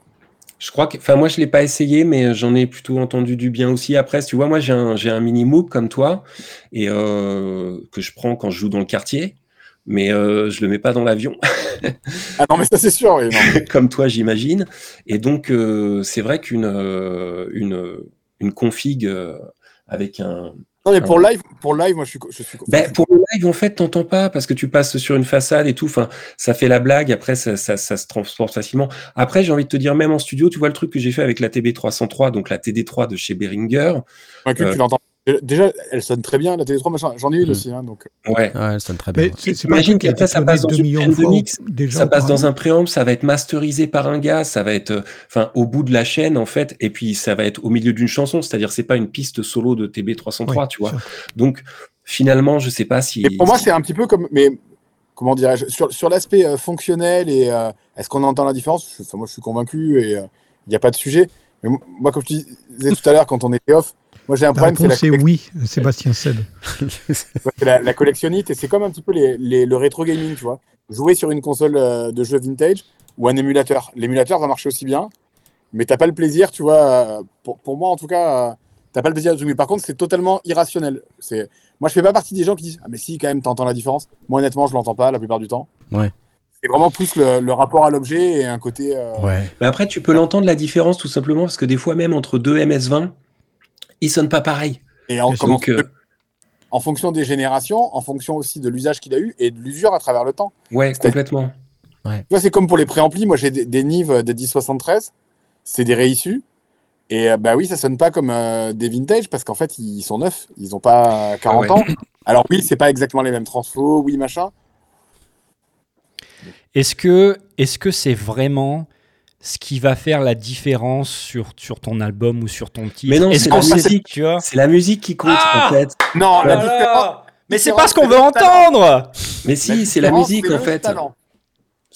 Speaker 3: Je crois que, enfin, moi, je l'ai pas essayé, mais j'en ai plutôt entendu du bien aussi. Après, tu vois, moi, j'ai un, j'ai un mini Moog comme toi, et euh, que je prends quand je joue dans le quartier, mais euh, je le mets pas dans l'avion,
Speaker 6: Ah non, mais ça, c'est sûr, oui. non.
Speaker 3: comme toi, j'imagine. Et donc, euh, c'est vrai qu'une une, une config avec un,
Speaker 6: Non, mais pour live, pour live, moi, je suis, je suis.
Speaker 3: Ben, pour le live, en fait, t'entends pas parce que tu passes sur une façade et tout. Enfin, ça fait la blague. Après, ça, ça, ça se transporte facilement. Après, j'ai envie de te dire, même en studio, tu vois le truc que j'ai fait avec la TB303, donc la TD3 de chez Behringer.
Speaker 6: Convaincu que
Speaker 3: Euh,
Speaker 6: tu l'entends. Déjà, elle sonne très bien, la Télé3, machin. J'en ai une
Speaker 1: Mm.
Speaker 6: aussi, hein, donc.
Speaker 3: Ouais.
Speaker 1: Ouais, elle sonne très bien.
Speaker 4: A
Speaker 3: qu'après, ça passe dans
Speaker 4: 2
Speaker 3: une
Speaker 4: millions
Speaker 3: chaîne
Speaker 4: de
Speaker 3: de
Speaker 4: fois
Speaker 3: mix,
Speaker 4: déjà
Speaker 3: Ça passe dans un préamble, ça va être masterisé par un gars, ça va être, euh, enfin, au bout de la chaîne en fait, et puis ça va être au milieu d'une chanson, c'est-à-dire c'est pas une piste solo de TB303,
Speaker 4: Ouais,
Speaker 3: tu vois.
Speaker 4: sûr.
Speaker 3: Donc finalement, je sais pas si.
Speaker 6: Et pour moi, c'est un petit peu comme. Mais comment dirais-je Sur, sur l'aspect euh, fonctionnel et euh, est-ce qu'on entend la différence? Enfin, Moi, je suis convaincu et il n'y a pas de sujet. Mais mo- moi, comme je te disais tout à l'heure, quand on était off, moi, j'ai un
Speaker 4: La
Speaker 6: problème, c'est la,
Speaker 4: réponse est
Speaker 6: collec-
Speaker 4: oui, Sébastien Seb.
Speaker 6: c'est la, la collectionnite et c'est comme un petit peu les, les- le rétro gaming, tu vois. Jouer sur une console euh, de jeux vintage ou un émulateur. L'émulateur va marcher aussi bien, mais t'as pas le plaisir, tu vois. euh, Pour, pour moi, en tout cas, euh, t'as pas le plaisir de jouer. Mais par contre, c'est totalement irrationnel. C'est moi, je fais pas partie des gens qui disent ah mais si, quand même, t'entends la différence. Moi, honnêtement, je l'entends pas la plupart du temps.
Speaker 1: Ouais.
Speaker 6: C'est vraiment plus le, le rapport à l'objet et un côté. euh,
Speaker 1: Ouais.
Speaker 3: Mais après, tu peux l'entendre la différence tout simplement parce que des fois même entre deux MS20, ils sonnent pas pareil.
Speaker 6: Et en,
Speaker 3: Donc,
Speaker 6: comment-
Speaker 3: euh,
Speaker 6: en fonction des générations, en fonction aussi de l'usage qu'il a eu et de l'usure à travers le temps.
Speaker 3: Ouais,
Speaker 6: C'est-
Speaker 3: complètement.
Speaker 6: Tu vois, c'est comme pour les préamplis. Moi, j'ai des, des Nive des 1073. C'est des réissus. Et euh, bah oui, ça sonne pas comme euh, des vintage parce qu'en fait, ils sont neufs. Ils ont pas 40
Speaker 3: ouais.
Speaker 6: ans. Alors oui, c'est pas exactement les mêmes transfos, oui, machin.
Speaker 8: Est-ce que est-ce que c'est vraiment ce qui va faire la différence sur, sur ton album ou sur ton titre
Speaker 3: Mais non, c'est la musique.
Speaker 8: tu vois
Speaker 3: C'est la musique qui compte
Speaker 8: Ah
Speaker 3: en fait.
Speaker 6: Non, la différence.
Speaker 8: Mais c'est pas ce qu'on veut entendre
Speaker 3: Mais si, c'est la musique
Speaker 6: c'est
Speaker 3: en
Speaker 6: le
Speaker 3: fait.
Speaker 6: talent.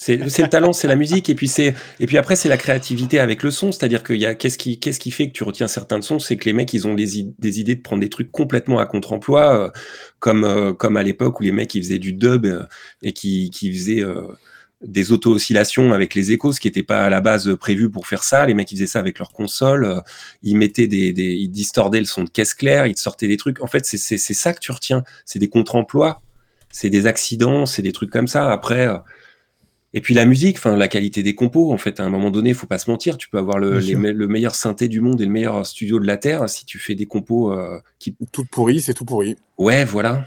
Speaker 3: C'est c'est le talent, c'est la musique, et puis c'est et puis après c'est la créativité avec le son, c'est-à-dire qu'il y a qu'est-ce qui qu'est-ce qui fait que tu retiens certains sons, c'est que les mecs ils ont des, idées de prendre des trucs complètement à contre-emploi, euh, comme euh, comme à l'époque où les mecs ils faisaient du dub euh, et qui qui faisaient euh, des auto-oscillations avec les échos, ce qui n'était pas à la base prévu pour faire ça. Les mecs ils faisaient ça avec leur console, euh, ils mettaient des, des ils distordaient le son de caisse claire, ils te sortaient des trucs. En fait c'est ça que tu retiens, c'est des contre-emplois, c'est des accidents, c'est des trucs comme ça. Après euh, et puis la musique, enfin la qualité des compos, en fait, à un moment donné, il faut pas se mentir. Tu peux avoir le, les le meilleur synthé du monde et le meilleur studio de la terre si tu fais des compos euh, qui.
Speaker 6: Tout pourri, c'est tout pourri.
Speaker 3: Ouais, voilà.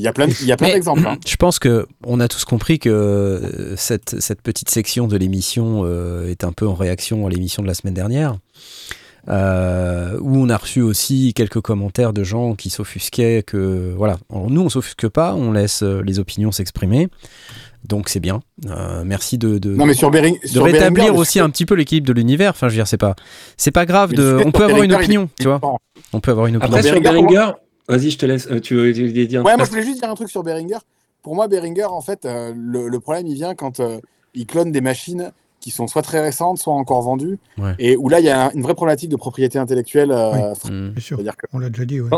Speaker 6: Il y a plein, de- il y a plein d'exemples. hein.
Speaker 1: Je pense que on a tous compris que euh, cette, cette petite section de l'émission euh, est un peu en réaction à l'émission de la semaine dernière, euh, où on a reçu aussi quelques commentaires de gens qui s'offusquaient que voilà, Alors, nous on s'offusque pas, on laisse euh, les opinions s'exprimer, donc c'est bien. Euh, merci de, de,
Speaker 6: Non, mais sur Bering,
Speaker 1: de
Speaker 6: sur
Speaker 1: rétablir aussi un petit peu l'équilibre de l'univers. Enfin, je veux dire, c'est pas c'est pas grave de, on peut avoir une opinion, tu vois, on peut avoir une opinion.
Speaker 3: Après sur
Speaker 6: Behringer,
Speaker 3: vas-y, je te laisse. euh, tu veux dire un
Speaker 6: Ouais, moi
Speaker 3: truc
Speaker 6: je voulais juste dire un truc sur Behringer. Pour moi, Behringer, en fait, euh, le, le problème il vient quand euh, il clone des machines qui sont soit très récentes, soit encore vendues,
Speaker 1: Ouais.
Speaker 6: et où là il y a un- une vraie problématique de propriété intellectuelle. euh,
Speaker 4: Oui.
Speaker 1: Mm.
Speaker 4: Bien sûr,
Speaker 6: que
Speaker 4: on l'a déjà dit. Ouais.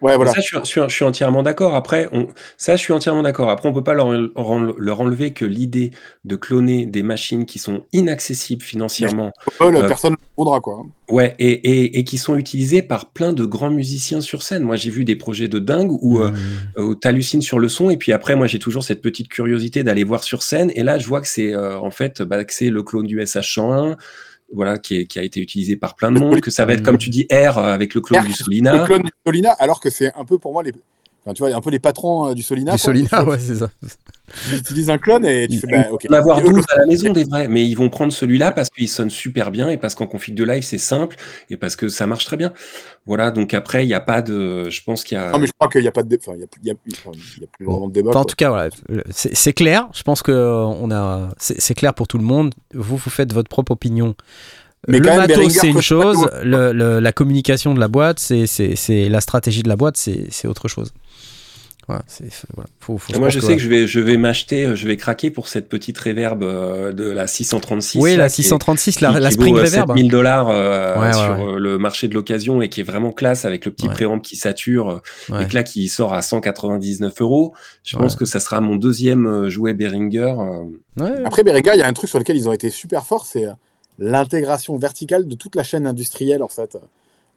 Speaker 6: Voilà.
Speaker 3: Ça, je suis, je suis- je suis entièrement d'accord. Après, on, ça, je suis entièrement d'accord. Après, on peut pas leur, leur- enlever que l'idée de cloner des machines qui sont inaccessibles financièrement
Speaker 6: Paul,
Speaker 3: euh,
Speaker 6: personne ne le voudra quoi.
Speaker 3: Ouais, et, et, et qui sont utilisés par plein de grands musiciens sur scène. Moi, j'ai vu des projets de dingue où, euh,
Speaker 1: Mm.
Speaker 3: où t'hallucines sur le son, et puis après, moi, j'ai toujours cette petite curiosité d'aller voir sur scène, et là, je vois que c'est euh, en fait, bah, que c'est le clone du SH101, voilà, qui, est- qui a été utilisé par plein de monde, que ça va être, comme tu dis, R euh, avec le clone
Speaker 6: R,
Speaker 3: du
Speaker 6: Le
Speaker 3: Solina.
Speaker 6: clone du Solina, alors que c'est un peu pour moi les. Enfin, tu vois, un peu les patrons euh, du Solina.
Speaker 1: Du
Speaker 6: quoi.
Speaker 1: Solina, ouais, c'est ça.
Speaker 6: Tu utilises un clone et tu
Speaker 3: Ils
Speaker 6: fais. Bah, ok.
Speaker 3: vont en avoir
Speaker 6: Et eux,
Speaker 3: 12 à la maison, des vrais, mais ils vont prendre celui-là parce qu'il sonne super bien et parce qu'en config de live, c'est simple et parce que ça marche très bien. Voilà, donc après, il n'y a pas de. Je pense qu'il y a.
Speaker 6: Non, mais je crois qu'il n'y a pas de. dé- Enfin, il y a, il y a- il y a plus
Speaker 1: Bon.
Speaker 6: vraiment de débat.
Speaker 1: Enfin, en
Speaker 6: quoi.
Speaker 1: tout cas, voilà, c'est clair. Je pense que euh, on a, c'est clair pour tout le monde. Vous, vous faites votre propre opinion.
Speaker 6: Mais
Speaker 1: le matos, c'est une chose. le- le- la communication de la boîte, c'est c'est- c'est la stratégie de la boîte, c'est c'est autre chose. Voilà, c'est voilà. Faut, faut-
Speaker 3: Moi, je sais que je vais, je vais m'acheter, euh, je vais craquer pour cette petite reverb euh, de la 636.
Speaker 1: Oui,
Speaker 3: là,
Speaker 1: la
Speaker 3: qui est-
Speaker 1: 636, la,
Speaker 3: qui-
Speaker 1: la
Speaker 3: qui
Speaker 1: Spring
Speaker 3: vaut, euh,
Speaker 1: Reverb.
Speaker 3: 7000 dollars euh,
Speaker 1: Ouais,
Speaker 3: sur
Speaker 1: ouais.
Speaker 3: le marché de l'occasion et qui est vraiment classe avec le petit
Speaker 1: Ouais.
Speaker 3: préamp qui sature
Speaker 1: Ouais.
Speaker 3: et que là qui sort à 199 euros. Je pense que ça sera mon deuxième jouet Behringer.
Speaker 1: Ouais,
Speaker 6: Après, Behringer, il y a un truc sur lequel ils ont été super forts, c'est l'intégration verticale de toute la chaîne industrielle, en fait,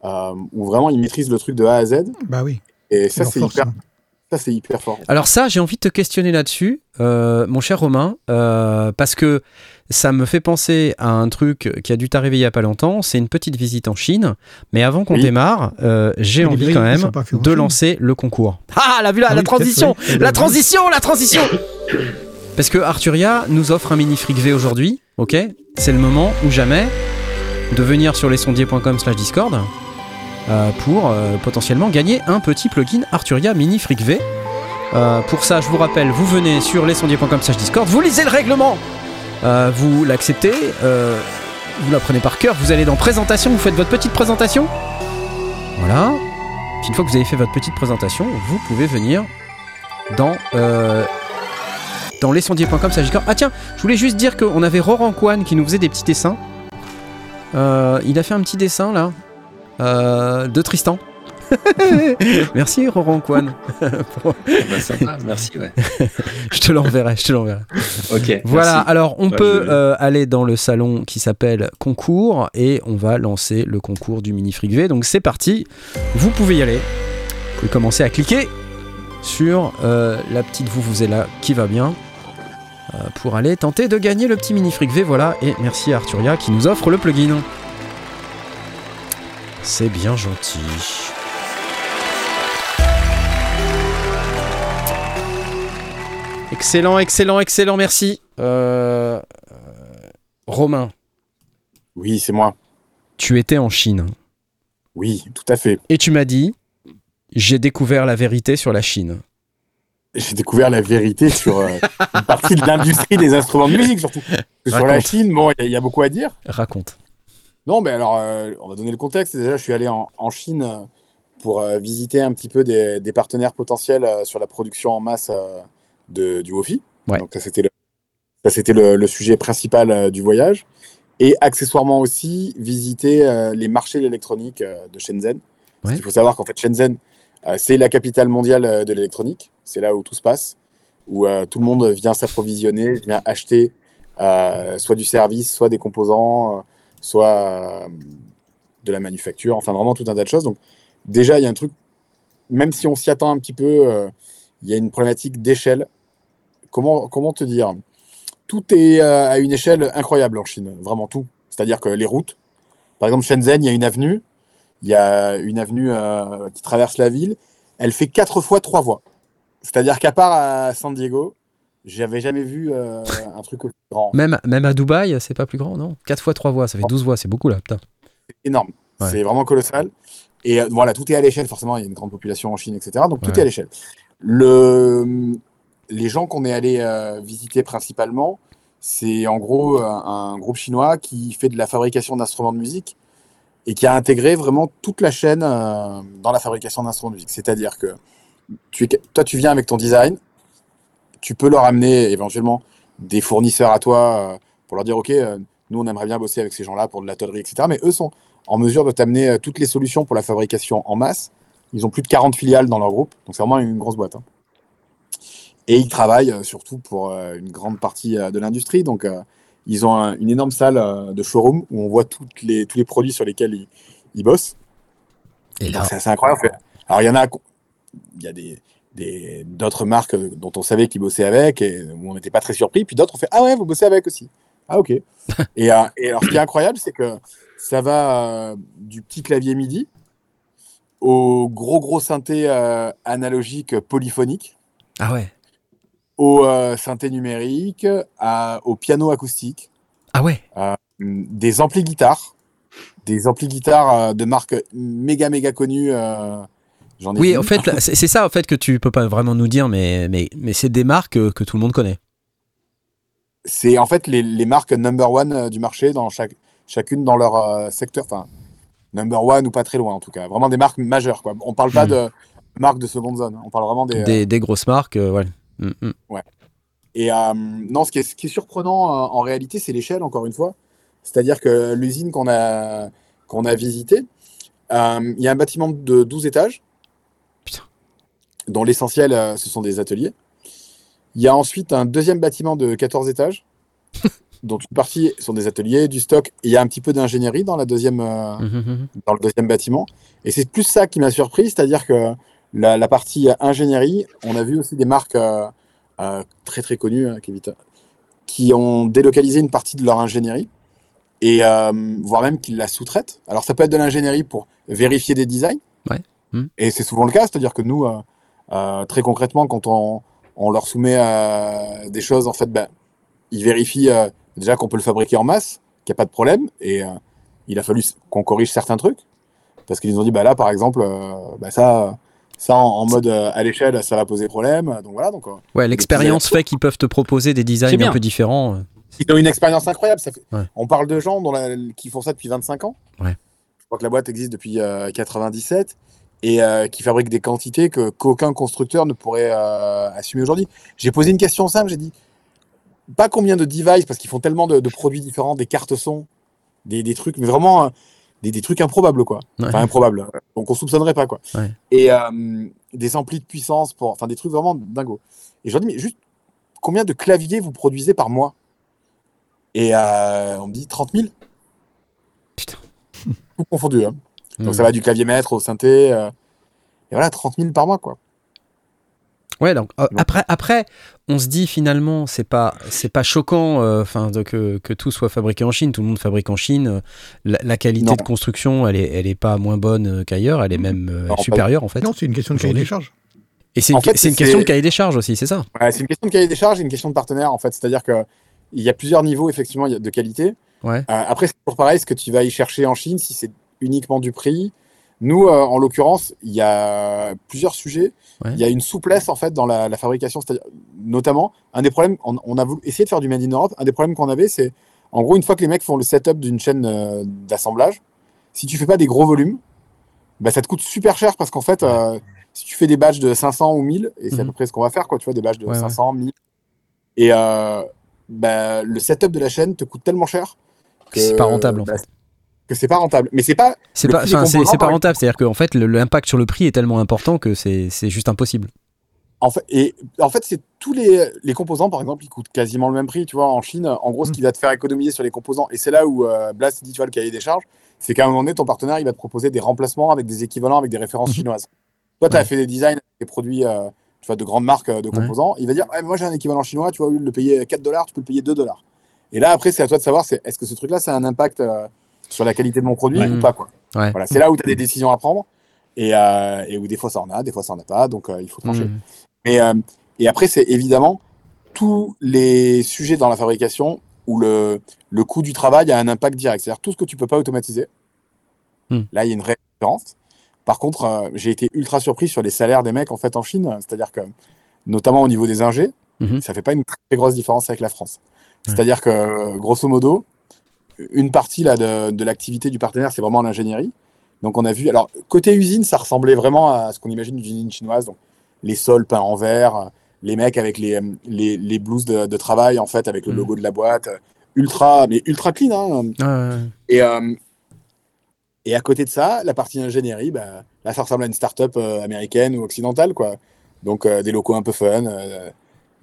Speaker 6: euh, où vraiment ils maîtrisent le truc de A à Z.
Speaker 1: Mm.
Speaker 6: Et
Speaker 4: C'est
Speaker 6: ça, c'est
Speaker 4: force,
Speaker 6: hyper,
Speaker 4: hein.
Speaker 6: Ça, c'est hyper fort.
Speaker 1: Alors ça, j'ai envie de te questionner là-dessus, euh, mon cher Romain, euh, parce que ça me fait penser à un truc qui a dû t'arriver il y a pas longtemps. C'est une petite visite en Chine. Mais avant qu'on
Speaker 6: Oui.
Speaker 1: démarre, euh, j'ai envie quand même de
Speaker 4: Chine.
Speaker 1: lancer le concours. Ah, la, la,
Speaker 4: Ah
Speaker 1: la
Speaker 4: oui,
Speaker 1: transition,
Speaker 4: peut-être, oui.
Speaker 1: la transition, la transition. Parce que Arturia nous offre un mini fric V aujourd'hui, ok? C'est le moment ou jamais de venir sur lesondiers.com slash discord pour euh, potentiellement gagner un petit plugin Arturia mini fric V. Euh, pour ça, je vous rappelle, vous venez sur lesondiers.com discord, vous lisez le règlement, euh, vous l'acceptez, euh, vous la prenez par cœur, vous allez dans présentation, vous faites votre petite présentation. Voilà. Puis une fois que vous avez fait votre petite présentation, vous pouvez venir dans euh, dans discord. Ah tiens, je voulais juste dire qu'on avait Roran Kwan qui nous faisait des petits dessins. Euh, il a fait un petit dessin là euh, de Tristan. Merci Roran Kwan. Pour-
Speaker 3: Bah, sympa, merci, ouais.
Speaker 1: je te l'enverrai, je te l'enverrai.
Speaker 3: Ok.
Speaker 1: Voilà,
Speaker 3: merci.
Speaker 1: alors on
Speaker 3: Ouais,
Speaker 1: peut
Speaker 3: je-
Speaker 1: euh, aller dans le salon qui s'appelle concours et on va lancer le concours du mini fric V. Donc c'est parti, vous pouvez y aller. Vous pouvez commencer à cliquer sur euh, la petite vous là qui va bien euh, pour aller tenter de gagner le petit mini fric V. Voilà, et merci à Arturia qui nous offre le plugin. C'est bien gentil. Excellent, excellent, excellent, merci. Euh, euh, Romain,
Speaker 6: Oui, c'est moi.
Speaker 1: tu étais en Chine
Speaker 6: Oui, tout à fait.
Speaker 1: et tu m'as dit j'ai découvert la vérité sur la Chine.
Speaker 6: J'ai découvert la vérité sur euh, une partie de l'industrie des instruments de musique, surtout. Sur la. Chine, bon, il y a- il y, a beaucoup à dire.
Speaker 1: Raconte.
Speaker 6: Non, mais alors, euh, on va donner le contexte. Déjà, je suis allé en, en Chine euh, pour euh, visiter un petit peu des, des partenaires potentiels euh, sur la production en masse de, du Wofi.
Speaker 1: Ouais.
Speaker 6: Donc, ça, c'était le, ça, c'était le, le sujet principal du voyage. Et accessoirement aussi, visiter les marchés de l'électronique de Shenzhen.
Speaker 1: Ouais.
Speaker 6: qu'il faut savoir qu'en fait, Shenzhen, c'est la capitale mondiale de l'électronique. C'est là où tout se passe, où tout le monde vient s'approvisionner, vient acheter soit du service, soit des composants, soit euh, de la manufacture, enfin vraiment tout un tas de choses. Donc déjà, il y a un truc, même si on s'y attend un petit peu, euh, il y a une problématique d'échelle. Comment, comment te dire? Tout est euh, à une échelle incroyable en Chine, vraiment tout. C'est-à-dire que les routes, par exemple Shenzhen, il y a une avenue, il y a une avenue qui traverse la ville, elle fait quatre fois trois voies. C'est-à-dire qu'à part à San Diego, j'avais jamais vu euh, un truc aussi grand.
Speaker 1: Même, même à Dubaï, c'est pas plus grand, non? 4 fois 3 voix, ça fait 12 voix, c'est beaucoup là, putain.
Speaker 6: énorme.
Speaker 1: Ouais.
Speaker 6: C'est vraiment colossal. Et euh, voilà, tout est à l'échelle, forcément, il y a une grande population en Chine, etc. Donc tout
Speaker 1: Ouais.
Speaker 6: est à l'échelle. Le... Les gens qu'on est allé euh, visiter principalement, c'est en gros un, un groupe chinois qui fait de la fabrication d'instruments de musique et qui a intégré vraiment toute la chaîne euh, dans la fabrication d'instruments de musique. C'est-à-dire que tu es, toi, tu viens avec ton design, tu peux leur amener éventuellement des fournisseurs à toi euh, pour leur dire, OK, euh, nous, on aimerait bien bosser avec ces gens-là pour de la tôlerie, etc. Mais eux sont en mesure de t'amener euh, toutes les solutions pour la fabrication en masse. Ils ont plus de 40 filiales dans leur groupe, donc c'est vraiment une grosse boîte. hein. Et ils travaillent surtout pour une grande partie de l'industrie. Donc, ils ont un- une énorme salle de showroom où on voit toutes les, tous les produits sur lesquels ils, ils bossent.
Speaker 1: Et
Speaker 6: Donc,
Speaker 1: là,
Speaker 6: C'est incroyable. Alors, il y en a, il y a des- d'autres marques euh, dont on savait qu'ils bossaient avec et où on n'était pas très surpris. Puis d'autres, on fait Ah ouais, vous bossez avec aussi. Ah ok. et, euh, et alors, ce qui est incroyable, c'est que ça va euh, du petit clavier MIDI au gros gros synthé euh, analogique polyphonique,
Speaker 1: ah ouais,
Speaker 6: au synthé numérique, à- au piano acoustique,
Speaker 1: ah ouais,
Speaker 6: des amplis guitares, des amplis guitares de marques méga méga connues. Euh, J'en ai
Speaker 1: Oui,
Speaker 6: vu.
Speaker 1: en fait, c'est ça en fait que tu peux pas vraiment nous dire, mais, mais, mais c'est des marques euh, que tout le monde connaît.
Speaker 6: c'est en fait les, les marques number one euh, du marché dans chaque, chacune dans leur euh, secteur. Enfin, number one ou pas très loin en tout cas. Vraiment des marques majeures. Quoi. On parle pas
Speaker 1: Mhm.
Speaker 6: de marques de seconde zone. On parle vraiment des.
Speaker 1: Des, des grosses marques, euh, ouais. Mm, mm.
Speaker 6: Et euh, non, ce qui est, ce qui est surprenant euh, en réalité, c'est l'échelle, encore une fois. C'est-à-dire que l'usine qu'on a, qu'on a visitée, euh, il y a un bâtiment de 12 étages. Dont l'essentiel, euh, ce sont des ateliers. Il y a ensuite un deuxième bâtiment de 14 étages, dont une partie sont des ateliers, du stock. Et il y a un petit peu d'ingénierie dans, la deuxième, euh,
Speaker 1: Mhm, mhm.
Speaker 6: dans le deuxième bâtiment. Et c'est plus ça qui m'a surpris, c'est-à-dire que la, la partie ingénierie, on a vu aussi des marques euh, euh, très très connues, hein, qui ont délocalisé une partie de leur ingénierie et euh, voire même qu'ils la sous-traitent. Alors ça peut être de l'ingénierie pour vérifier des designs.
Speaker 1: Ouais.
Speaker 6: Et c'est souvent le cas, c'est-à-dire que nous, euh, euh, très concrètement, quand on, on leur soumet euh, des choses, en fait, ben, ils vérifient euh, déjà qu'on peut le fabriquer en masse, qu'il n'y a pas de problème. Et euh, il a fallu qu'on corrige certains trucs. Parce qu'ils nous ont dit, bah là, par exemple, euh, bah ça, ça en, en mode euh, à l'échelle, ça va poser problème. Donc voilà. Donc, euh,
Speaker 1: Ouais, l'expérience fait qu'ils peuvent te proposer des designs un peu différents.
Speaker 6: Ils ont une expérience incroyable. Ça fait-
Speaker 1: Ouais.
Speaker 6: On parle de gens dont la- qui font ça depuis 25 ans.
Speaker 1: Ouais.
Speaker 6: Je crois que la boîte existe depuis euh, 97 et euh, qui fabrique des quantités que qu'aucun constructeur ne pourrait euh, assumer aujourd'hui. J'ai posé une question simple. J'ai dit pas combien de devices parce qu'ils font tellement de, de produits différents, des cartes son, des, des trucs, mais vraiment euh, des, des trucs improbables quoi.
Speaker 1: Ouais.
Speaker 6: Enfin improbables. Donc on soupçonnerait pas quoi.
Speaker 1: Ouais.
Speaker 6: Et des amplis de puissance pour, enfin des trucs vraiment dingos. Et je leur dis mais juste combien de claviers vous produisez par mois? Et on me dit 30 000.
Speaker 1: Putain.
Speaker 6: Tout confondu. Hein. Donc
Speaker 1: Hmm.
Speaker 6: ça va du clavier maître au synthé. euh, et voilà, 30 000 par mois, quoi.
Speaker 1: Ouais, donc euh, après, après, on se dit finalement, c'est pas, c'est pas choquant, euh, enfin, de- que, que tout soit fabriqué en Chine. Tout le monde fabrique en Chine. La, la qualité
Speaker 6: Non.
Speaker 1: de construction, elle est, elle est pas moins bonne qu'ailleurs. Elle est même euh,
Speaker 6: Non,
Speaker 1: supérieure en fait.
Speaker 4: Non, c'est une question de cahier des charges.
Speaker 1: Et c'est une,
Speaker 6: En fait,
Speaker 1: c'est une
Speaker 6: c'est-
Speaker 1: question de cahier des charges aussi, c'est ça?
Speaker 6: Ouais, c'est une question de cahier des charges et une question de partenaire, en fait. C'est-à-dire que il y a plusieurs niveaux, effectivement, de qualité.
Speaker 1: Ouais.
Speaker 6: Euh, après, c'est toujours pareil, ce que tu vas y chercher en Chine, si c'est uniquement du prix. Nous, euh, en l'occurrence, il y a plusieurs sujets.
Speaker 1: Ouais.
Speaker 6: Il y a une souplesse, en fait, dans la, la fabrication. C'est-à-dire, notamment, un des problèmes, on, on a voulu essayer de faire du Made in Europe. Un des problèmes qu'on avait, c'est, en gros, une fois que les mecs font le setup d'une chaîne euh, d'assemblage, si tu fais pas des gros volumes, bah, ça te coûte super cher parce qu'en fait, euh, si tu fais des batchs de 500 ou 1000, et c'est à
Speaker 1: Mhm.
Speaker 6: peu près ce qu'on va faire, quoi, tu vois, des batchs de
Speaker 1: Ouais, ouais.
Speaker 6: 500, 1000, et bah, le setup de la chaîne te coûte tellement cher que
Speaker 1: C'est pas rentable, en
Speaker 6: bah, que c'est pas rentable. Mais c'est pas.
Speaker 1: C'est pas, c'est pas rentable. C'est-à-dire qu'en fait, l'impact sur le prix est tellement important que c'est juste impossible.
Speaker 6: En fait, et en fait, c'est tous les, les composants, par exemple, ils coûtent quasiment le même prix. Tu vois, en Chine, en gros, ce
Speaker 1: Mm.
Speaker 6: qui va te faire économiser sur les composants, et c'est là où euh, Blast dit, tu vois, le cahier des charges, c'est qu'à un moment donné, ton partenaire, il va te proposer des remplacements avec des équivalents, avec des références chinoises. Toi, tu as
Speaker 1: Mm. Ouais.
Speaker 6: fait des designs, des produits, euh, tu vois, de grandes marques euh, de composants. Il va dire, mais moi, j'ai un équivalent chinois, tu vois, au lieu de le payer 4 dollars, tu peux le payer 2 dollars. Et là, après, c'est à toi de savoir, c'est est-ce que ce truc-là, ça a un impact euh, sur la qualité de mon produit
Speaker 1: Ouais.
Speaker 6: ou pas, quoi.
Speaker 1: Ouais.
Speaker 6: Voilà, c'est là où tu as des décisions à prendre. Et, euh, et où des fois ça en a, des fois ça en a pas, donc euh, il faut trancher.
Speaker 1: Mm.
Speaker 6: Mais, euh, et après, c'est évidemment tous les sujets dans la fabrication où le, le coût du travail a un impact direct. C'est-à-dire tout ce que tu peux pas automatiser.
Speaker 1: Hmm.
Speaker 6: Là, il y a une vraie différence. Par contre, j'ai été ultra surpris sur les salaires des mecs en fait en Chine. C'est-à-dire que, notamment au niveau des ingés,
Speaker 1: Mhm.
Speaker 6: ça fait pas une très grosse différence avec la France. C'est-à-dire que, grosso modo, une partie là, de, de l'activité du partenaire, c'est vraiment l'ingénierie. Donc on a vu, alors côté usine, ça ressemblait vraiment à ce qu'on imagine d'une usine chinoise. Donc les sols peints en vert, les mecs avec les, les, les blouses de, de travail en fait avec le
Speaker 1: Mhm.
Speaker 6: logo de la boîte, ultra, mais ultra clean. Hein.
Speaker 1: Ouais.
Speaker 6: Et, euh, et à côté de ça, la partie ingénierie, bah, là ça ressemble à une start-up euh, américaine ou occidentale quoi. Donc euh, des locaux un peu fun, euh,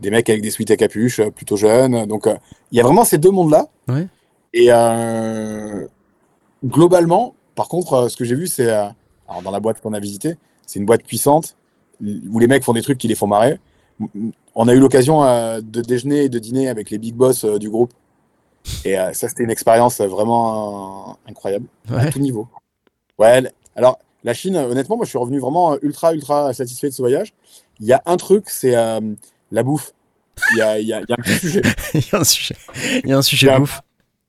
Speaker 6: des mecs avec des suites à capuche, plutôt jeunes. Donc il y a vraiment ces deux mondes-là.
Speaker 1: Ouais.
Speaker 6: Et euh, globalement, par contre, euh, ce que j'ai vu, c'est euh, alors dans la boîte qu'on a visitée, c'est une boîte puissante où les mecs font des trucs qui les font marrer. On a eu l'occasion de déjeuner et de dîner avec les big boss du groupe. Et ça, c'était une expérience vraiment incroyable à tout niveau. Ouais. Alors, la Chine, honnêtement, moi, je suis revenu vraiment ultra, ultra satisfait de ce voyage. Il y a un truc, c'est euh, la bouffe. Il y a, il y a- il y a un sujet.
Speaker 1: Il y a un sujet. Il y a un sujet bouffe.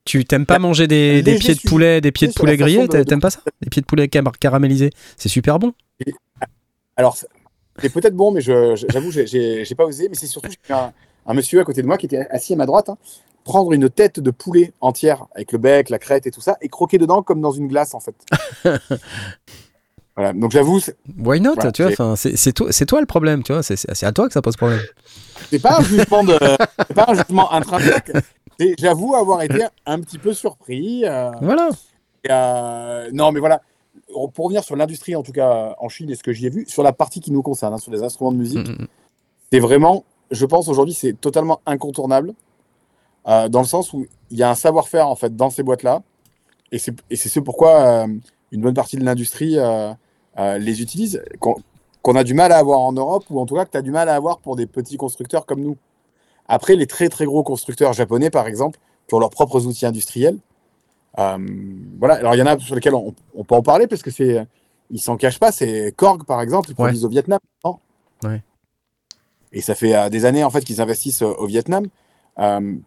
Speaker 1: Tu t'aimes pas manger des, pieds de poulet, des pieds de poulet grillés
Speaker 6: de-
Speaker 1: T'aimes pas ça? Des pieds de poulet cam- caramélisés C'est super bon.
Speaker 6: Alors, c'est peut-être bon, mais je- je- j'avoue, j'ai- pas osé. Mais c'est surtout un, un monsieur à côté de moi qui était assis à ma droite, hein, prendre une tête de poulet entière avec le bec, la crête et tout ça, et croquer dedans comme dans une glace en fait. voilà. Donc j'avoue,
Speaker 1: Why not
Speaker 6: Voilà,
Speaker 1: Tu vois, c'est toi, c'est toi le problème, tu vois. C'est à toi que ça pose problème.
Speaker 6: c'est pas un jugement de, pas un jugement intrinsèque. J'avoue avoir été un petit peu surpris. euh,
Speaker 1: Voilà.
Speaker 6: et, euh, non, mais voilà. Pour revenir sur l'industrie, en tout cas en Chine, et ce que j'y ai vu, sur la partie qui nous concerne, hein, sur les instruments de musique,
Speaker 1: Mm, mm,
Speaker 6: c'est vraiment, je pense aujourd'hui, c'est totalement incontournable, euh, dans le sens où il y a un savoir-faire en fait dans ces boîtes-là, et c'est ce pourquoi une bonne partie de l'industrie les utilise. Qu'on a du mal à avoir en Europe, ou en tout cas que tu as du mal à avoir pour des petits constructeurs comme nous. Après, les très très gros constructeurs japonais, par exemple, qui ont leurs propres outils industriels, euh, voilà. Alors il y en a sur lesquels on, on peut en parler parce que c'est, ils s'en cachent pas. C'est Korg, par exemple, ils
Speaker 1: Ouais.
Speaker 6: produisent au Vietnam. non?
Speaker 1: Ouais.
Speaker 6: Et ça fait euh, des années en fait qu'ils investissent euh, au Vietnam.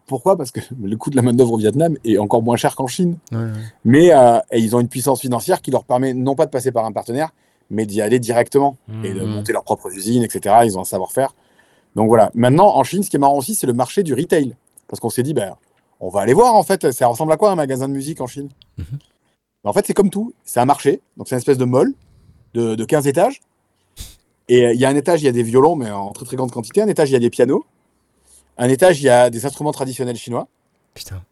Speaker 6: Pourquoi? Parce que le coût de la main d'œuvre au Vietnam est encore moins cher qu'en Chine.
Speaker 1: Ouais.
Speaker 6: Mais et ils ont une puissance financière qui leur permet non pas de passer par un partenaire, mais d'y aller directement et de monter leurs propres usines, etc. Ils ont un savoir-faire. Donc voilà. Maintenant, en Chine, ce qui est marrant aussi, c'est le marché du retail. Parce qu'on s'est dit, ben, on va aller voir en fait, ça ressemble à quoi un magasin de musique en Chine?
Speaker 1: Mhm.
Speaker 6: En fait, c'est comme tout. C'est un marché. Donc c'est une espèce de mall de, de 15 étages. Et euh, il y a un étage, il y a des violons, mais en très très grande quantité. Un étage, il y a des pianos. Un étage, il y a des instruments traditionnels chinois.
Speaker 1: Putain.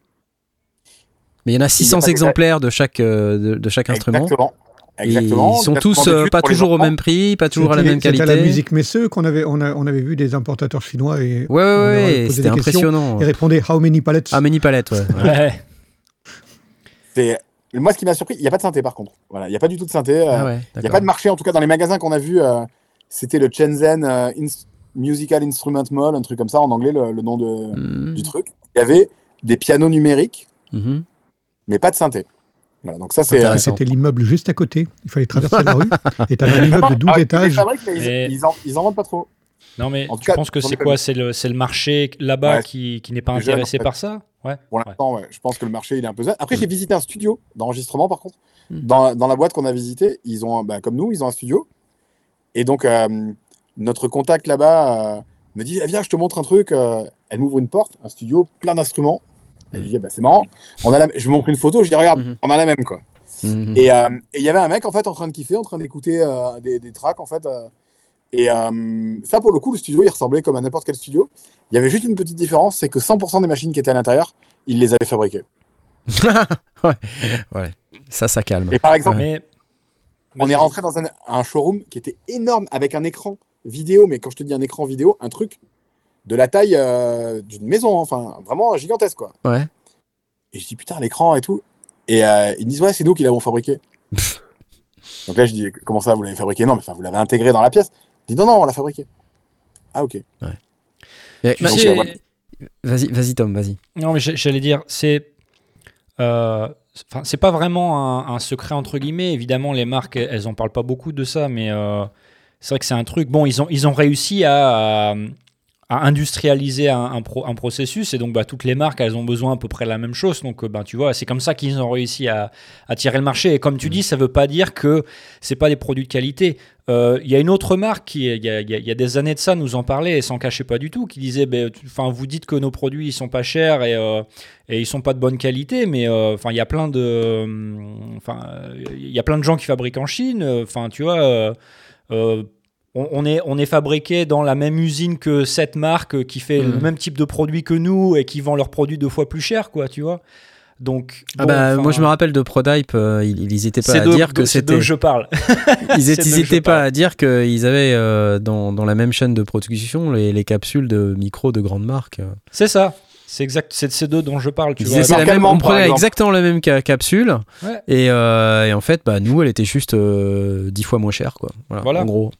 Speaker 1: Mais il y en a
Speaker 6: Il y a
Speaker 1: 600
Speaker 6: pas des-
Speaker 1: exemplaires de chaque, euh, de, de chaque instrument.
Speaker 6: Exactement. Exactement.
Speaker 1: Ils sont tous euh, pas toujours au même prix, pas toujours à la
Speaker 4: C'était-
Speaker 1: même
Speaker 4: c'était
Speaker 1: qualité.
Speaker 4: à la musique Messeux qu'on avait, on a, on avait vu des importateurs chinois et
Speaker 1: Ouais, ouais, ouais, c'était impressionnant.
Speaker 4: ils répondaient How many pallets
Speaker 1: Ah, mini palette, ouais. ouais.
Speaker 8: Ouais.
Speaker 6: C'est- Moi, ce qui m'a surpris, il n'y a pas de synthé par contre. Voilà, il n'y a pas du tout de synthé. euh,
Speaker 1: Ah ouais,
Speaker 6: Il n'y a pas de marché, en tout cas dans les magasins qu'on a vus, euh, c'était le Shenzhen euh, Musical Instrument Mall, un truc comme ça en anglais, le, le nom de,
Speaker 1: Mhm.
Speaker 6: du truc. Il y avait des pianos numériques,
Speaker 1: Mhm.
Speaker 6: mais pas de synthé. Voilà, donc ça c'est.
Speaker 4: C'était l'immeuble juste à côté. Il fallait traverser la rue. Et t'avais un immeuble de 12
Speaker 6: Ah,
Speaker 4: étages.
Speaker 6: fabriquent, mais ils,
Speaker 8: Et-
Speaker 6: ils en, ils en vendent pas trop.
Speaker 8: Non, mais
Speaker 6: En tout
Speaker 8: tu
Speaker 6: cas,
Speaker 8: penses que c'est quoi? C'est le, marché là-bas
Speaker 6: Ouais.
Speaker 8: qui, qui n'est pas
Speaker 6: Les jeunes,
Speaker 8: intéressé
Speaker 6: en fait.
Speaker 8: par ça? Ouais.
Speaker 6: Pour l'instant, ouais, je pense que le marché il est un peu. Après, j'ai visité un studio d'enregistrement par contre.
Speaker 1: Mm.
Speaker 6: Dans, dans la boîte qu'on a visité, ils ont, bah, comme nous, ils ont un studio. Et donc, euh, notre contact là-bas euh, me dit ah, Viens, je te montre un truc. euh, elle m'ouvre une porte, un studio, plein d'instruments. Elle dit Ah, bah, C'est marrant. On a la... Je lui montre une photo, je dis Regarde,
Speaker 1: Mhm.
Speaker 6: on a la même. quoi.
Speaker 1: Mhm.
Speaker 6: Et euh, et il y avait un mec en fait en train de kiffer, en train d'écouter euh, des, des tracks en fait. euh, et ça, pour le coup, le studio, il ressemblait comme à n'importe quel studio. Il y avait juste une petite différence, c'est que 100% des machines qui étaient à l'intérieur, il les avait fabriquées.
Speaker 1: ouais. ouais. Ça, ça calme.
Speaker 6: Et par exemple, on est rentré dans un, un showroom qui était énorme avec un écran vidéo, mais quand je te dis un écran vidéo, un truc de la taille euh, d'une maison, enfin vraiment gigantesque quoi.
Speaker 1: Ouais.
Speaker 6: Et je dis putain, l'écran et tout. Et euh, ils me disent ouais, c'est nous qui l'avons fabriqué. Donc là, je dis comment ça, vous l'avez fabriqué? Non, mais enfin, vous l'avez intégré dans la pièce. Je dis non, non, on l'a fabriqué. Ah ok.
Speaker 1: Vas-y, vas-y, Tom, vas-y.
Speaker 8: Non, mais j'a- j'allais dire, c'est. euh, Enfin, c'est pas vraiment un, un secret entre guillemets. Évidemment, les marques, elles, elles en parlent pas beaucoup de ça, mais euh, c'est vrai que c'est un truc. Bon, ils ont, ils ont réussi à, à- à industrialiser un, un pro- un processus, et donc bah, toutes les marques, elles ont besoin à peu près de la même chose. Donc, euh, ben, tu vois, c'est comme ça qu'ils ont réussi à, à tirer le marché. Et comme tu dis, ça veut pas dire que c'est pas des produits de qualité. Euh, Il y a une autre marque qui, il y y y a des années de ça, nous en parlait et s'en cachait pas du tout, qui disait, ben, enfin, vous dites que nos produits ils sont pas chers et, euh, et ils sont pas de bonne qualité, mais euh, enfin, il y a plein de, enfin, euh, il y a plein de gens qui fabriquent en Chine. euh, Enfin, tu vois. On, est, on est fabriqué dans la même usine que cette marque qui fait
Speaker 1: Mhm.
Speaker 8: le même type de produit que nous et qui vend leurs produits deux fois plus cher, quoi, tu vois. Donc,
Speaker 1: Ah bah, moi, je me rappelle de Prodype, euh, ils, ils hésitaient pas à
Speaker 8: d'eux-
Speaker 1: dire c'était.
Speaker 8: que je parle.
Speaker 1: Ils n'hésitaient pas
Speaker 8: parle.
Speaker 1: à dire qu'ils avaient euh, dans, dans la même chaîne de production les, les capsules de micro de grandes marques.
Speaker 8: C'est ça. C'est exact. C'est de ces deux dont je parle. Tu
Speaker 1: Ils
Speaker 8: vois.
Speaker 1: la même, on prenait exactement la même ca- capsule
Speaker 8: Ouais.
Speaker 1: et, euh, et en fait, bah, nous, elle était juste euh, dix fois moins chère, quoi. Voilà,
Speaker 8: Voilà.
Speaker 1: En gros.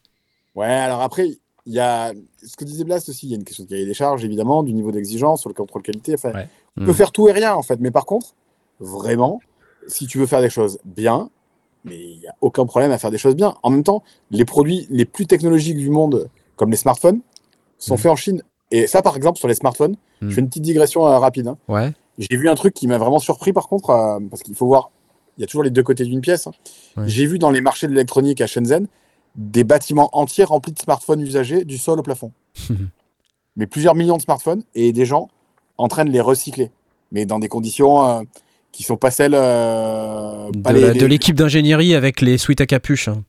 Speaker 6: Ouais, alors après, il y a ce que disait Blast aussi, il y a une question de cahier des charges, évidemment, du niveau d'exigence, sur le contrôle qualité. Enfin,
Speaker 8: Ouais.
Speaker 6: tu peux
Speaker 1: Mm.
Speaker 6: faire tout et rien, en fait. Mais par contre, vraiment, si tu veux faire des choses bien, mais il n'y a aucun problème à faire des choses bien. En même temps, les produits les plus technologiques du monde, comme les smartphones, sont
Speaker 1: Mm.
Speaker 6: faits en Chine. Et ça, par exemple, sur les smartphones,
Speaker 1: Mm.
Speaker 6: je fais une petite digression euh, rapide. hein.
Speaker 1: Ouais.
Speaker 6: J'ai vu un truc qui m'a vraiment surpris, par contre, euh, parce qu'il faut voir, il y a toujours les deux côtés d'une pièce. hein.
Speaker 1: Ouais.
Speaker 6: J'ai vu dans les marchés de l'électronique à Shenzhen des bâtiments entiers remplis de smartphones usagés du sol au plafond. Mais plusieurs millions de smartphones et des gens en train de les recycler. Mais dans des conditions euh, qui sont pas celles. euh, pas
Speaker 1: de
Speaker 6: les-
Speaker 1: l'équipe d'ingénierie avec les suites à capuche. hein.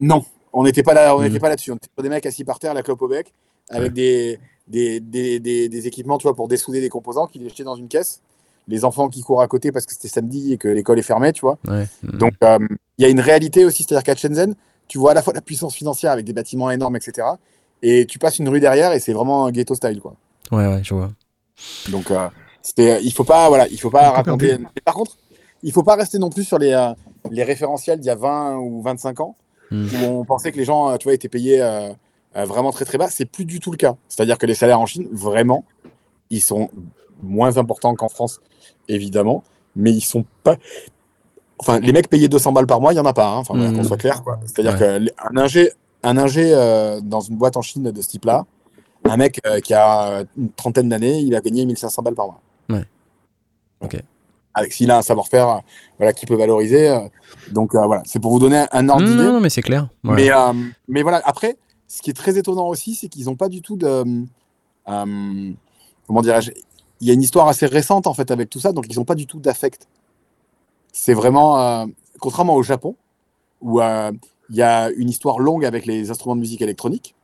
Speaker 6: Non, on n'était pas là, on
Speaker 1: Mm.
Speaker 6: n'était pas là-dessus. On était sur des mecs assis par terre, la clope au bec, avec des, des, des, des, des équipements, tu vois, pour dessouder des composants, qui les jetaient dans une caisse. Les enfants qui courent à côté parce que c'était samedi et que l'école est fermée, tu vois.
Speaker 1: Ouais. Mm.
Speaker 6: Donc, euh, il y a une réalité aussi, c'est-à-dire qu'à Shenzhen, tu vois à la fois la puissance financière avec des bâtiments énormes, etc. Et tu passes une rue derrière et c'est vraiment un ghetto style, quoi.
Speaker 1: Ouais, ouais, je vois.
Speaker 6: Donc, euh, c'était, il faut pas, voilà, il faut pas raconter. Mais par contre, il faut pas rester non plus sur les, euh, les référentiels d'il y a 20 ou 25 ans.
Speaker 1: Mm.
Speaker 6: où on pensait que les gens, euh, tu vois, étaient payés euh, euh, vraiment très très bas. C'est plus du tout le cas. C'est-à-dire que les salaires en Chine, vraiment, ils sont moins importants qu'en France, évidemment, mais ils sont pas. Enfin, les mecs payés 200 balles par mois, il y en a pas. hein. Enfin, voilà,
Speaker 1: Mm.
Speaker 6: qu'on soit clair, quoi. C'est-à-dire
Speaker 1: Ouais.
Speaker 6: que les- un ingé, un ingé euh, dans une boîte en Chine de ce type-là, un mec euh, qui a une trentaine d'années, il a gagné 1500 balles par mois.
Speaker 1: Ouais. Ok.
Speaker 6: Avec s'il a un savoir-faire, euh, voilà, qui peut valoriser. donc euh, voilà, c'est pour vous donner un ordre
Speaker 1: Non,
Speaker 6: d'idée.
Speaker 1: non, non, mais c'est clair.
Speaker 6: Mais, euh, mais voilà, après, ce qui est très étonnant aussi, c'est qu'ils n'ont pas du tout de. euh, comment dirais-je Il y a une histoire assez récente en fait avec tout ça, donc ils n'ont pas du tout d'affect. C'est vraiment. euh, contrairement au Japon, où euh, il y a une histoire longue avec les instruments de musique électronique,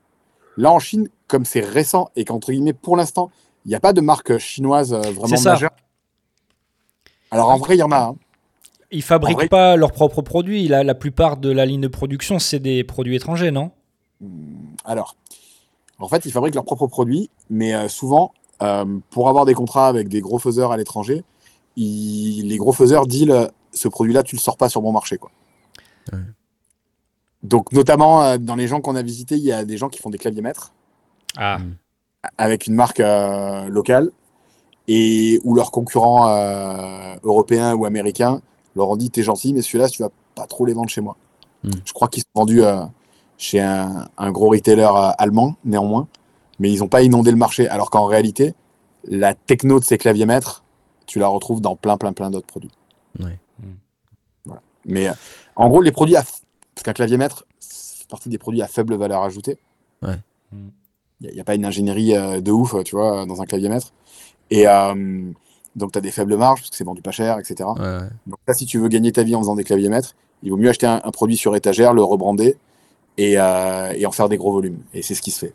Speaker 6: là en Chine, comme c'est récent et qu'entre guillemets, pour l'instant, il n'y a pas de marque chinoise euh, vraiment
Speaker 8: C'est ça.
Speaker 6: majeure. Alors en vrai, il y en a. hein.
Speaker 8: Ils fabriquent
Speaker 6: vrai-
Speaker 8: pas leurs propres produits. La, la plupart de la ligne de production, c'est des produits étrangers, non?
Speaker 6: Alors, en fait, ils fabriquent leurs propres produits, mais souvent, euh, pour avoir des contrats avec des gros faiseurs à l'étranger, les gros faiseurs euh, ce produit-là, tu le sors pas sur mon marché. Quoi.
Speaker 1: Ouais.
Speaker 6: Donc, notamment, euh, dans les gens qu'on a visités, il y a des gens qui font des claviers maîtres
Speaker 8: Ah,
Speaker 6: avec une marque euh, locale et où leurs concurrents euh, européens ou américains leur ont dit T'es gentil, mais celui-là, tu vas pas trop les vendre chez moi.
Speaker 1: Mm.
Speaker 6: Je crois qu'ils sont vendus euh, chez un, un gros retailer euh, allemand, néanmoins, mais ils n'ont pas inondé le marché. Alors qu'en réalité, la techno de ces claviers maîtres, tu la retrouves dans plein, plein, plein d'autres produits.
Speaker 1: Ouais.
Speaker 6: Mais en gros, les produits à. Parce qu'un clavier maître, c'est partie des produits à faible valeur ajoutée.
Speaker 1: Ouais.
Speaker 6: Il n'y a, pas une ingénierie euh, de ouf, tu vois, dans un clavier maître. Et euh, donc, tu as des faibles marges, parce que c'est vendu pas cher, etc.
Speaker 1: Ouais, ouais.
Speaker 6: Donc là, si tu veux gagner ta vie en faisant des claviers maîtres, il vaut mieux acheter un, un produit sur étagère, le rebrander et, euh, et en faire des gros volumes. Et c'est ce qui se fait.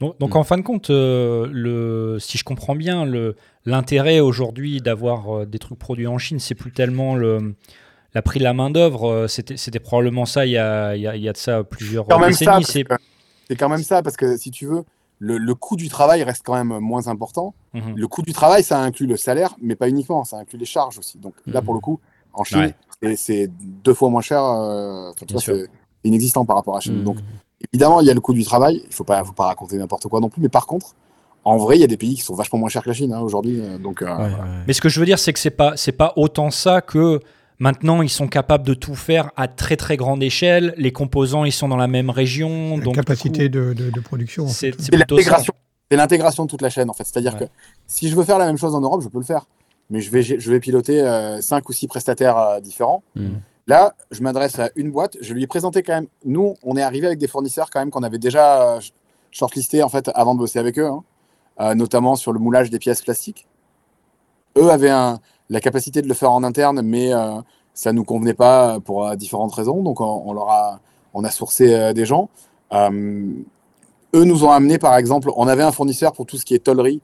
Speaker 8: Donc, donc
Speaker 1: Mm.
Speaker 8: en fin de compte, euh, le, si je comprends bien, l'intérêt aujourd'hui d'avoir euh, des trucs produits en Chine, c'est plus tellement le, la prix de la main-d'œuvre. euh, C'était probablement ça il y a, il y a- il y a de ça plusieurs
Speaker 6: quand même
Speaker 8: décennies. C'est
Speaker 6: quand même ça, parce que si tu veux, le, le coût du travail reste quand même moins important.
Speaker 8: Mhm.
Speaker 6: Le coût du travail, ça inclut le salaire, mais pas uniquement, ça inclut les charges aussi. Donc là,
Speaker 1: Mhm.
Speaker 6: pour le coup, en Chine,
Speaker 8: Ouais.
Speaker 6: c'est- deux fois moins cher. euh, c'est inexistant par rapport à la Chine.
Speaker 1: Mm.
Speaker 6: Donc évidemment, il y a le coût du travail. Il faut pas, faut pas raconter n'importe quoi non plus. Mais par contre, en vrai, il y a des pays qui sont vachement moins chers que la Chine hein, aujourd'hui. euh, Donc euh,
Speaker 1: Ouais,
Speaker 6: voilà.
Speaker 1: ouais.
Speaker 8: Mais ce que je veux dire, c'est que c'est pas c'est pas autant ça que maintenant ils sont capables de tout faire à très très grande échelle. Les composants ils sont dans la même région,
Speaker 4: La
Speaker 8: donc
Speaker 4: capacité
Speaker 8: coup,
Speaker 4: de, de- de production.
Speaker 8: c'est
Speaker 6: l'intégration. C'est l'intégration de toute la chaîne en fait. C'est-à-dire
Speaker 8: Ouais.
Speaker 6: que si je veux faire la même chose en Europe, je peux le faire. Mais je vais, je vais piloter euh, cinq ou six prestataires euh, différents.
Speaker 1: Mm.
Speaker 6: Là, je m'adresse à une boîte. Je lui ai présenté quand même. Nous, on est arrivé avec des fournisseurs quand même qu'on avait déjà euh, shortlistés en fait avant de bosser avec eux, hein. Euh, notamment sur le moulage des pièces plastiques. Eux avaient un- la capacité de le faire en interne, mais euh, ça nous convenait pas pour différentes raisons. Donc, on, leur a, on a sourcé euh, des gens. Euh, eux nous ont amené, par exemple, on avait un fournisseur pour tout ce qui est tollerie.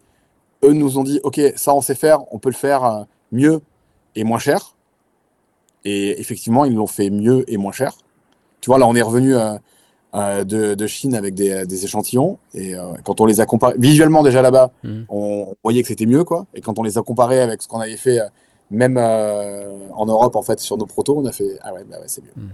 Speaker 6: Eux nous ont dit, OK, ça on sait faire, on peut le faire mieux et moins cher. Et effectivement, ils l'ont fait mieux et moins cher. Tu vois, là, on est revenu de, de Chine avec des, des échantillons. Et euh, quand on les a comparés, visuellement déjà là-bas,
Speaker 1: Mhm.
Speaker 6: on, on voyait que c'était mieux, quoi. Et quand on les a comparés avec ce qu'on avait fait, euh, même euh, en Europe, en fait, sur nos protos, on a fait, ah ouais, bah ouais, c'est mieux.
Speaker 1: Mhm.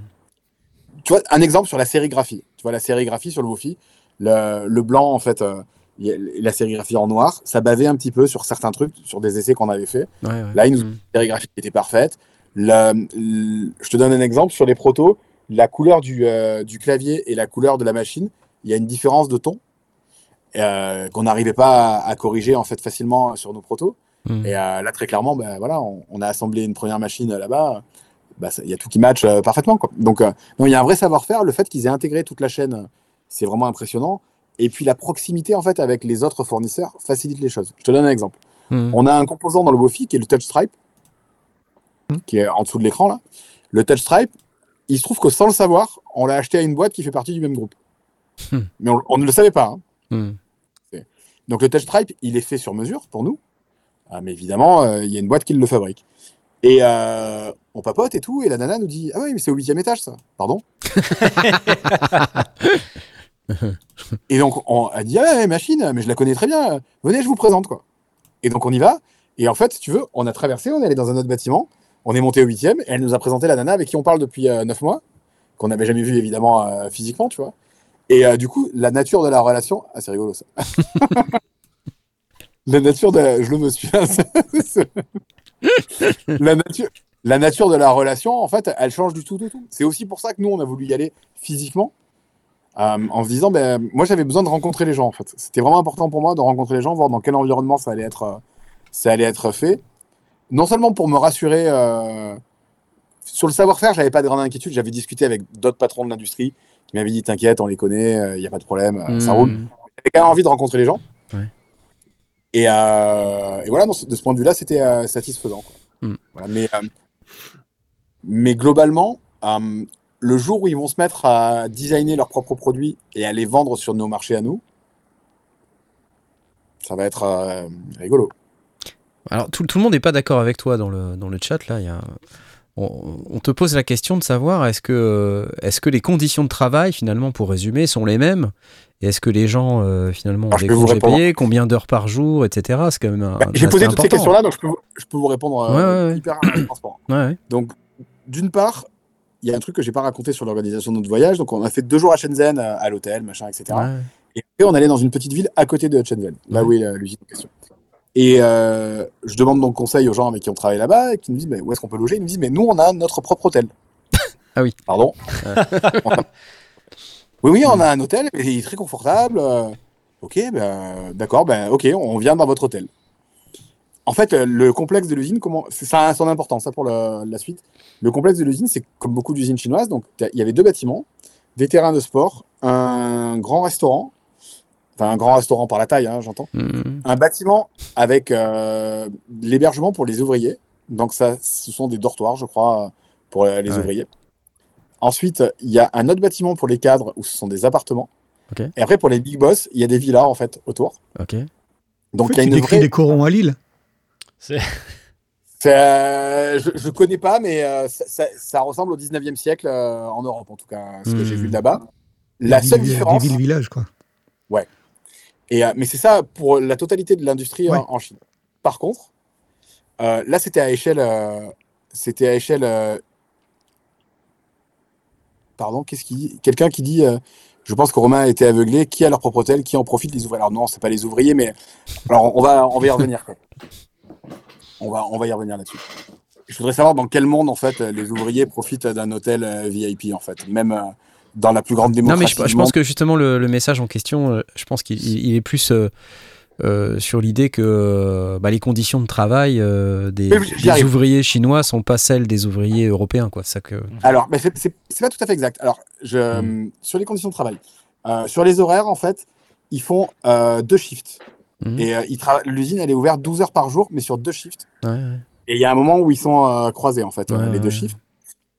Speaker 6: Tu vois, un exemple sur la sérigraphie. Tu vois, la sérigraphie sur le Wofi, le, le blanc, en fait, euh, la sérigraphie en noir, ça bavait un petit peu sur certains trucs, sur des essais qu'on avait fait.
Speaker 1: Ouais, ouais.
Speaker 6: Là, ils nous
Speaker 1: Mm.
Speaker 6: sérigraphie était parfaite. Le- le- je te donne un exemple sur les protos. La couleur du, euh, du clavier et la couleur de la machine, il y a une différence de ton euh, qu'on n'arrivait pas à, à corriger en fait facilement sur nos protos.
Speaker 1: Mm.
Speaker 6: Et euh, là, très clairement, ben, voilà, on, on a assemblé une première machine là-bas. Bah, Il y a tout qui match parfaitement. Quoi. Donc, il y a un vrai savoir-faire. Le fait qu'ils aient intégré toute la chaîne, c'est vraiment impressionnant. Et puis la proximité en fait avec les autres fournisseurs facilite les choses. Je te donne un exemple.
Speaker 1: Mm.
Speaker 6: On a un composant dans le Wofi qui est le touch stripe, qui est en dessous de l'écran là. Le touch stripe, il se trouve que sans le savoir, on l'a acheté à une boîte qui fait partie du même groupe.
Speaker 1: Hmm.
Speaker 6: Mais on, on ne le savait pas. hein.
Speaker 1: Mm.
Speaker 6: Donc le touch stripe, il est fait sur mesure pour nous. Ah, mais évidemment, euh, il y a une boîte qui le fabrique. Et euh, on papote et tout, et la nana nous dit Ah oui, mais c'est au huitième étage ça. Pardon Et donc on a dit Ah ouais, machine, mais je la connais très bien, venez, je vous présente quoi. Et donc on y va, et en fait, si tu veux, on a traversé, on est allé dans un autre bâtiment, on est monté au huitième, et elle nous a présenté la nana avec qui on parle depuis euh, neuf mois, qu'on n'avait jamais vu évidemment euh, physiquement, tu vois. Et euh, du coup, la nature de la relation, ah c'est rigolo ça. la nature de, je le me suis. la nature, la nature de la relation, en fait, elle change du tout tout. C'est aussi pour ça que nous, on a voulu y aller physiquement, en se disant, ben, moi, j'avais besoin de rencontrer les gens, en fait. C'était vraiment important pour moi de rencontrer les gens, voir dans quel environnement ça allait être, ça allait être fait. Non seulement pour me rassurer euh, sur le savoir-faire, j'avais pas de grande inquiétude. J'avais discuté avec d'autres patrons de l'industrie qui m'avaient dit, t'inquiète, on les connaît, il n'y a pas de problème, euh, ça
Speaker 1: Mhm.
Speaker 6: roule. J'avais quand même envie de rencontrer les gens.
Speaker 1: Ouais.
Speaker 6: Et, euh, et voilà, de ce point de vue-là, c'était euh, satisfaisant. quoi.
Speaker 1: Mm.
Speaker 6: Voilà, mais, euh, mais globalement, euh, le jour où ils vont se mettre à designer leurs propres produits et à les vendre sur nos marchés à nous, ça va être euh, rigolo.
Speaker 1: Alors, tout, tout le monde n'est pas d'accord avec toi dans le, dans le chat. Là, il y a, on, on te pose la question de savoir est-ce que, est-ce que les conditions de travail, finalement, pour résumer, sont les mêmes? Et est-ce que les gens, euh, finalement, ont des congés payés Combien d'heures par jour, etc. C'est quand même.
Speaker 6: Bah, J'ai posé toutes ces questions-là, donc je peux, vous- je peux vous répondre euh,
Speaker 1: Ouais,
Speaker 6: hyper euh.
Speaker 1: Ouais.
Speaker 6: Donc, d'une part, il y a un truc que j'ai pas raconté sur l'organisation de notre voyage. Donc, on a fait deux jours à Shenzhen, euh, à l'hôtel, machin, etc. Et après, on allait dans une petite ville à côté de Shenzhen, là où est la- l'usine en question. Et euh, je demande donc conseil aux gens avec qui on travaille là-bas, et qui nous disent mais où est-ce qu'on peut loger? Ils me disent mais nous on a notre propre hôtel.
Speaker 1: Ah oui.
Speaker 6: Pardon? oui oui, on a un hôtel, mais il est très confortable. euh, ok, ben d'accord, ben ok, on vient dans votre hôtel. En fait, le complexe de l'usine, comment ça a son importance ça pour le- la suite. Le complexe de l'usine, c'est comme beaucoup d'usines chinoises, donc il y avait deux bâtiments, des terrains de sport, un grand restaurant, enfin un grand restaurant par la taille, hein, j'entends
Speaker 1: Mhm.
Speaker 6: un bâtiment avec euh, l'hébergement pour les ouvriers. Donc ça, ce sont des dortoirs, je crois, pour les
Speaker 1: Ouais.
Speaker 6: ouvriers. Ensuite, il y a un autre bâtiment pour les cadres où ce sont des appartements. Et après, pour les big boss, il y a des villas en fait autour.
Speaker 1: Ok.
Speaker 6: Donc il y a une vraie.
Speaker 4: des corons à Lille?
Speaker 6: C'est, euh, je, je connais pas, mais euh, ça, ça- ça ressemble au 19e siècle euh, en Europe, en tout cas, ce que j'ai
Speaker 1: Hmm.
Speaker 6: vu là-bas. La
Speaker 4: Des
Speaker 6: seule
Speaker 4: villes-
Speaker 6: différence.
Speaker 4: Des villes-villages, quoi.
Speaker 6: Et, euh, mais c'est ça pour la totalité de l'industrie
Speaker 4: Ouais.
Speaker 6: en, en Chine. Par contre, euh, là, c'était à échelle. euh, c'était à échelle. euh, Pardon, qu'est-ce qu'il dit? Quelqu'un qui dit. je pense que Romain a été aveuglé. Qui a leur propre hôtel Qui en profite Les ouvriers. Alors non, c'est pas les ouvriers, mais alors on va, on va y revenir. quoi. On va, on va y revenir là-dessus. Je voudrais savoir dans quel monde en fait les ouvriers profitent d'un hôtel VIP en fait, même dans la plus grande
Speaker 1: Non,
Speaker 6: démocratie.
Speaker 1: mais je, pense que justement, le, le message en question, euh, je pense qu'il il- il est plus euh, euh, sur l'idée que bah, les conditions de travail euh, des, ouvriers chinois sont pas celles des ouvriers européens. Quoi. Ça que...
Speaker 6: Alors, mais c'est pas tout à fait exact. Alors, je,
Speaker 1: Mm.
Speaker 6: sur les conditions de travail, euh, sur les horaires, en fait, ils font deux shifts.
Speaker 1: Mhm.
Speaker 6: Et l'usine, elle est ouverte 12 heures par jour, mais sur deux shifts.
Speaker 1: Ouais, ouais.
Speaker 6: Et il y a un moment où ils sont croisés, en fait,
Speaker 1: Ouais,
Speaker 6: les deux shifts.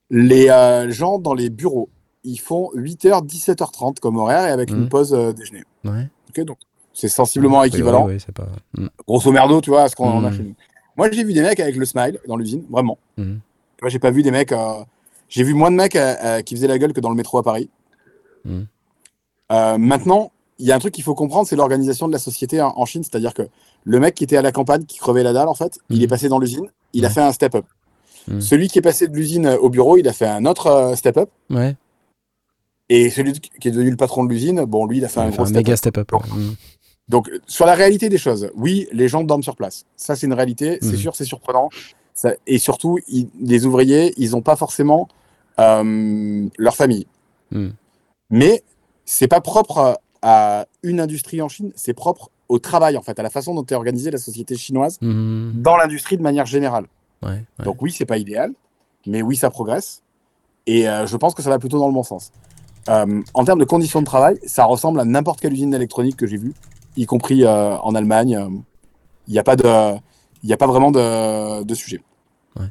Speaker 6: Les gens dans les bureaux, ils font 8h, 17h30 comme horaire et avec une pause euh, déjeuner.
Speaker 1: Ouais.
Speaker 6: Donc c'est sensiblement
Speaker 1: Ouais,
Speaker 6: équivalent,
Speaker 1: ouais, ouais, c'est pas... Mm.
Speaker 6: grosso merdo, tu vois, à ce qu'on en a chez nous. Moi, j'ai vu des mecs avec le smile dans l'usine, vraiment. Moi, j'ai pas vu des mecs. euh, J'ai vu moins de mecs euh, qui faisaient la gueule que dans le métro à Paris. Maintenant, il y a un truc qu'il faut comprendre, c'est l'organisation de la société en, en Chine. C'est-à-dire que le mec qui était à la campagne, qui crevait la dalle, en fait, il est passé dans l'usine, il a fait un step-up. Celui qui est passé de l'usine au bureau, il a fait un autre step-up.
Speaker 1: Ouais.
Speaker 6: Et celui qui est devenu le patron de l'usine, bon, lui, il a fait un gros
Speaker 1: un
Speaker 6: step-up.
Speaker 1: méga step-up.
Speaker 6: Donc,
Speaker 1: ouais. Mm.
Speaker 6: Donc, sur la réalité des choses, oui, les gens dorment sur place. Ça, c'est une réalité. C'est
Speaker 1: Mhm.
Speaker 6: sûr, c'est surprenant. Ça- et surtout, ils- les ouvriers, ils n'ont pas forcément euh, leur famille.
Speaker 1: Mhm.
Speaker 6: Mais c'est pas propre à une industrie en Chine, c'est propre au travail, en fait, à la façon dont est organisée la société chinoise
Speaker 1: Mhm.
Speaker 6: dans l'industrie de manière générale.
Speaker 1: Ouais, ouais.
Speaker 6: Donc, oui, c'est pas idéal, mais oui, ça progresse. Et euh, je pense que ça va plutôt dans le bon sens. Euh, en termes de conditions de travail, ça ressemble à n'importe quelle usine d'électronique que j'ai vue, y compris euh, en Allemagne. euh, Il n'y a pas de, il n'y a pas vraiment de, de sujet.
Speaker 1: Ouais.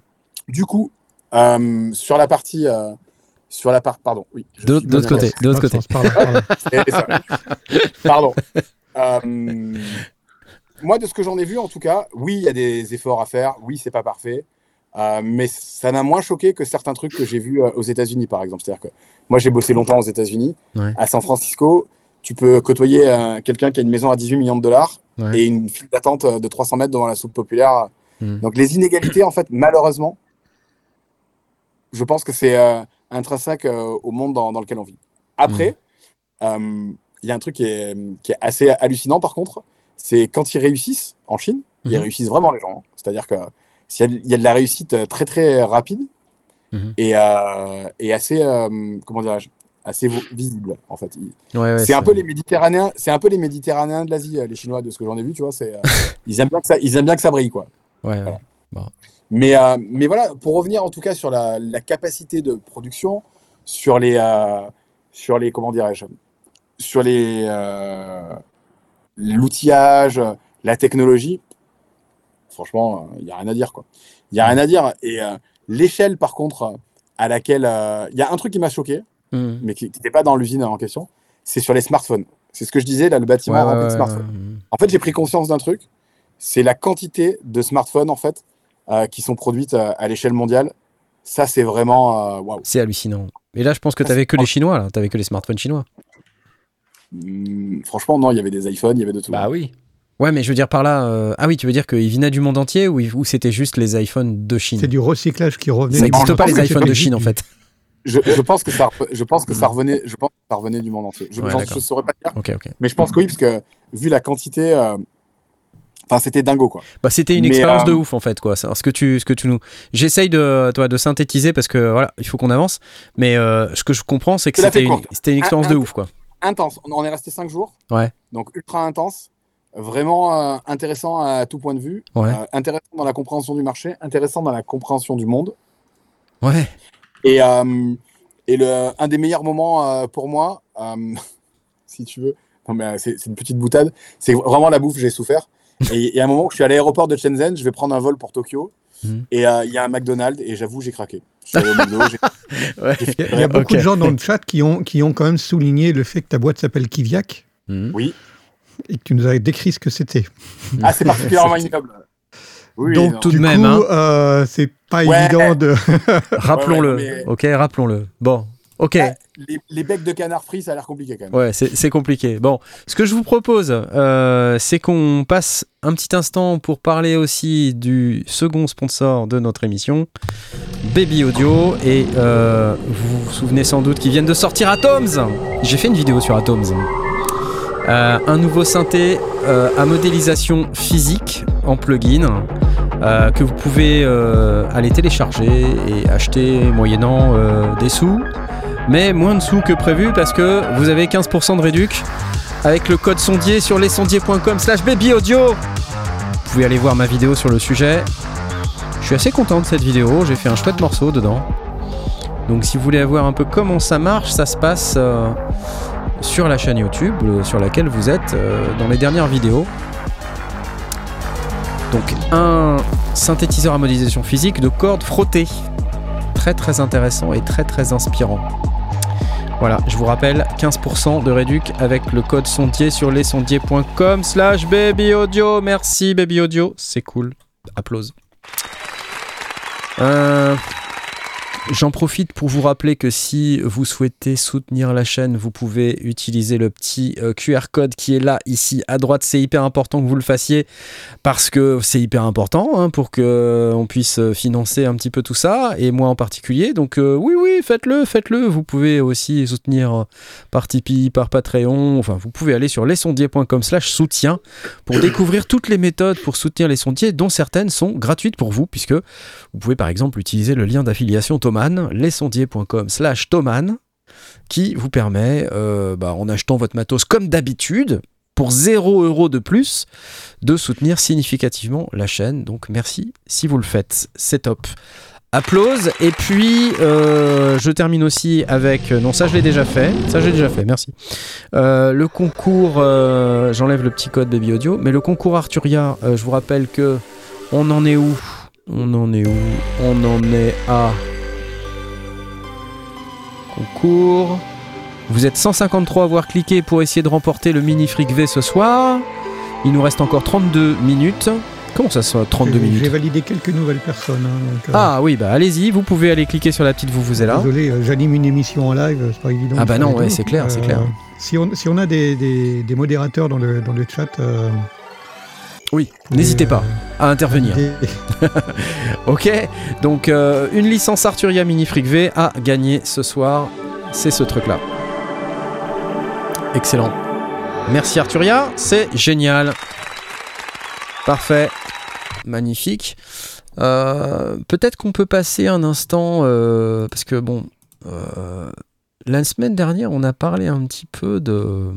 Speaker 6: Du coup, euh, sur la partie, euh, sur la part, pardon, oui. je
Speaker 1: De l'autre côté. De l'autre côté.
Speaker 6: Pardon. Euh, moi, de ce que j'en ai vu, en tout cas, oui, il y a des efforts à faire. Oui, c'est pas parfait. Euh, mais ça m'a moins choqué que certains trucs que j'ai vus euh, aux États-Unis, par exemple. C'est-à-dire que moi, j'ai bossé longtemps aux États-Unis.
Speaker 1: Ouais.
Speaker 6: À San Francisco, tu peux côtoyer euh, quelqu'un qui a une maison à 18 millions de dollars
Speaker 1: Ouais.
Speaker 6: et une file d'attente de 300 mètres devant la soupe populaire.
Speaker 1: Mm.
Speaker 6: Donc, les inégalités, en fait, malheureusement, je pense que c'est intrinsèque au monde dans, dans lequel on vit. Après, euh, il y a un truc qui est, qui est assez hallucinant par contre, c'est quand ils réussissent en Chine, ils
Speaker 1: Mhm.
Speaker 6: réussissent vraiment les gens. C'est-à-dire que il y a de la réussite euh, très très rapide
Speaker 1: Mhm.
Speaker 6: et, euh, et assez, euh, comment dirais-je, assez visible en fait.
Speaker 1: Ouais, ouais,
Speaker 6: c'est un peu les Méditerranéens, c'est un peu les Méditerranéens de l'Asie, euh, les Chinois, de ce que j'en ai vu, tu vois. C'est, euh, ils aiment bien que ça, ils aiment bien que ça brille, quoi.
Speaker 1: Ouais, ouais.
Speaker 6: Mais, euh, mais voilà, pour revenir en tout cas sur la, la capacité de production, sur les, sur les, comment dirais-je, sur les, l'outillage, la technologie, franchement, il n'y a rien à dire, quoi. Il n'y a rien à dire. Et euh, l'échelle, par contre, à laquelle, euh, il y a un truc qui m'a choqué,
Speaker 1: Mhm.
Speaker 6: mais qui n'était pas dans l'usine en question, c'est sur les smartphones. C'est ce que je disais, là, le bâtiment
Speaker 1: Ouais,
Speaker 6: rempli
Speaker 1: ouais,
Speaker 6: de
Speaker 1: ouais,
Speaker 6: smartphones.
Speaker 1: ouais.
Speaker 6: En fait, j'ai pris conscience d'un truc, c'est la quantité de smartphones en fait euh, qui sont produites euh, à l'échelle mondiale. Ça, c'est vraiment euh, waouh.
Speaker 1: C'est hallucinant. Et là, je pense que t'avais
Speaker 6: c'est
Speaker 1: que les Chinois, là. T'avais que les smartphones chinois.
Speaker 6: Hum, Franchement, non, il y avait des iPhones, il y avait de tout.
Speaker 8: Bah oui.
Speaker 1: Ouais, mais je veux dire par là. euh, Ah oui, tu veux dire qu'ils venaient du monde entier ou, ou c'était juste les iPhones de Chine?
Speaker 4: C'est du recyclage qui revenait.
Speaker 1: Ça n'existe pas les iPhones de Chine en fait.
Speaker 6: Je, je pense que ça, je pense que ça revenait, je pense que ça revenait du monde entier. Je,
Speaker 1: Ouais, d'accord.
Speaker 6: je saurais pas dire, mais je pense que oui, parce que vu la quantité, euh, enfin, c'était dingo quoi.
Speaker 1: Bah, c'était une
Speaker 6: Mais,
Speaker 1: expérience
Speaker 6: euh,
Speaker 1: de ouf en fait quoi. Ce que tu, ce que tu nous, j'essaye de, toi, de synthétiser parce que voilà, il faut qu'on avance. Mais euh, ce que je comprends, c'est que c'était une, une expérience
Speaker 6: Un-
Speaker 1: de ouf quoi.
Speaker 6: Intense. On est resté cinq jours.
Speaker 1: Ouais.
Speaker 6: Donc ultra intense. Vraiment euh, intéressant à tout point de vue.
Speaker 1: Ouais.
Speaker 6: Euh, intéressant dans la compréhension du marché, intéressant dans la compréhension du monde.
Speaker 1: Ouais.
Speaker 6: Et, euh, et le, un des meilleurs moments euh, pour moi, euh, si tu veux, non, mais, c'est c'est une petite boutade, c'est vraiment la bouffe, j'ai souffert. Et il y a un moment où je suis à l'aéroport de Shenzhen, je vais prendre un vol pour Tokyo,
Speaker 1: Mhm.
Speaker 6: et euh, il y a un McDonald's, et j'avoue, j'ai craqué.
Speaker 1: Ouais.
Speaker 4: Il y a, beaucoup de gens dans le chat qui ont, qui ont quand même souligné le fait que ta boîte s'appelle Kiviak
Speaker 1: Mhm.
Speaker 4: Et que tu nous as décrit ce que c'était.
Speaker 6: Ah, c'est particulièrement ignoble. Oui,
Speaker 4: Donc,
Speaker 6: non.
Speaker 1: tout de
Speaker 4: du
Speaker 1: même,
Speaker 4: coup,
Speaker 1: hein.
Speaker 4: euh, c'est pas
Speaker 6: Ouais.
Speaker 4: évident de.
Speaker 1: Rappelons-le.
Speaker 6: Ouais, ouais, non,
Speaker 1: Ok, rappelons-le. Bon. Ok.
Speaker 6: Ouais, les, les becs de canard frits, ça a l'air compliqué quand même.
Speaker 1: Ouais, c'est c'est compliqué. Bon, ce que je vous propose, euh, c'est qu'on passe un petit instant pour parler aussi du second sponsor de notre émission, Baby Audio. Et euh, vous vous souvenez sans doute qu'ils viennent de sortir Atoms. J'ai fait une vidéo sur Atoms. Euh, un nouveau synthé euh, à modélisation physique en plugin euh, que vous pouvez aller télécharger et acheter moyennant des sous mais moins de sous que prévu parce que vous avez 15% de réduc avec le code sondier sur lesondiers.com slash babyaudio. Vous pouvez aller voir ma vidéo sur le sujet. Je suis assez content de cette vidéo, j'ai fait un chouette morceau dedans. Donc si vous voulez voir un peu comment ça marche, ça se passe sur la chaîne YouTube euh, sur laquelle vous êtes euh, dans les dernières vidéos. Donc un synthétiseur à modélisation physique de cordes frottées. Très très intéressant et très très inspirant. Voilà, je vous rappelle, 15% de réduc avec le code sondier sur lesondiers.com slash babyaudio. Merci baby audio, c'est cool. Applause. Euh, J'en profite pour vous rappeler que si vous souhaitez soutenir la chaîne, vous pouvez utiliser le petit euh, QR code qui est là, ici, à droite. C'est hyper important que vous le fassiez parce que c'est hyper important hein, pour que on puisse euh, financer un petit peu tout ça, et moi en particulier. Donc euh, oui, oui, faites-le, faites-le. Vous pouvez aussi soutenir euh, par Tipeee, par Patreon. Enfin, vous pouvez aller sur lesondiers.com slash soutien pour découvrir toutes les méthodes pour soutenir les sondiers, dont certaines sont gratuites pour vous, puisque vous pouvez par exemple utiliser le lien d'affiliation Thoman, lesondiers.com slash Thoman, qui vous permet, euh, bah, en achetant votre matos comme d'habitude, pour 0 euros de plus, de soutenir significativement la chaîne. Donc merci si vous le faites, c'est top. Applause. Et puis, euh, je termine aussi avec. Non, ça, je l'ai déjà fait. Ça, j'ai déjà fait, merci. Euh, le concours. euh, J'enlève le petit code Baby Audio. Mais le concours Arturia, euh, je vous rappelle que. On en est où? On en est où? On en est à. Concours. Vous êtes 153 à avoir cliqué pour essayer de remporter le mini fric V ce soir. Il nous reste encore 32 minutes. Comment ça se fait 32
Speaker 4: J'ai-
Speaker 1: minutes
Speaker 4: J'ai validé quelques nouvelles personnes. hein, donc, euh,
Speaker 1: Ah oui, bah allez-y, vous pouvez aller cliquer sur la petite vous vous êtes là.
Speaker 4: Désolé, euh, j'anime une émission en live, c'est pas évident.
Speaker 1: Ah bah non, ouais, c'est clair, c'est clair.
Speaker 4: Si on, si on a des, des- des modérateurs dans le, dans le chat, euh,
Speaker 1: Oui, n'hésitez pas à intervenir. Ok, donc euh, une licence Arturia Mini Fric V à gagner ce soir, c'est ce truc-là. Excellent. Merci Arturia, c'est génial. Parfait, magnifique. Euh, Peut-être qu'on peut passer un instant, euh, parce que bon, la semaine dernière, on a parlé un petit peu de...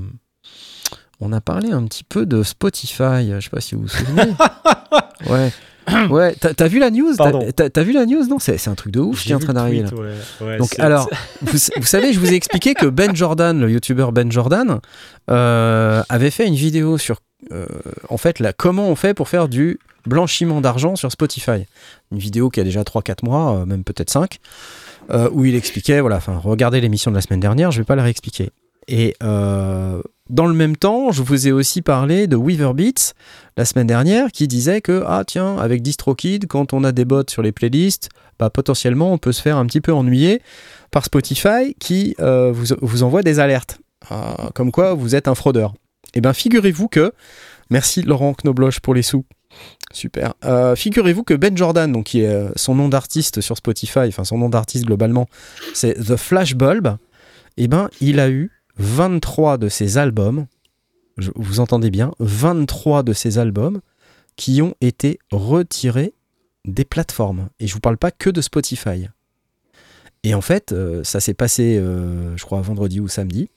Speaker 1: On a parlé un petit peu de Spotify, je sais pas si vous vous souvenez. ouais. Ouais, t'as vu la news? T'as- vu la news? Non, c'est un truc de ouf qui est en train d'arriver là. Donc alors, vous, vous savez, je vous ai expliqué que Ben Jordan, le youtubeur Ben Jordan, euh, avait fait une vidéo sur, euh, en fait, là, comment on fait pour faire du blanchiment d'argent sur Spotify. Une vidéo qui a déjà 3-4 mois, euh, même peut-être 5, euh, où il expliquait, voilà, enfin, regardez l'émission de la semaine dernière, je vais pas la réexpliquer. Et euh, dans le même temps, je vous ai aussi parlé de Weaver Beats la semaine dernière qui disait que, ah tiens, avec DistroKid, quand on a des bots sur les playlists, bah, potentiellement on peut se faire un petit peu ennuyer par Spotify qui euh, vous, vous envoie des alertes, euh, comme quoi vous êtes un fraudeur. Et bien figurez-vous que, merci Laurent Knobloch pour les sous, super, Euh, figurez-vous que Ben Jordan, donc qui est euh, son nom d'artiste sur Spotify, enfin son nom d'artiste globalement, c'est The Flashbulb, et ben il a eu 23 de ses albums, je- vous entendez bien, 23 de ses albums qui ont été retirés des plateformes. Et je vous parle pas que de Spotify. Et en fait, euh, ça s'est passé, euh, je crois, vendredi ou samedi.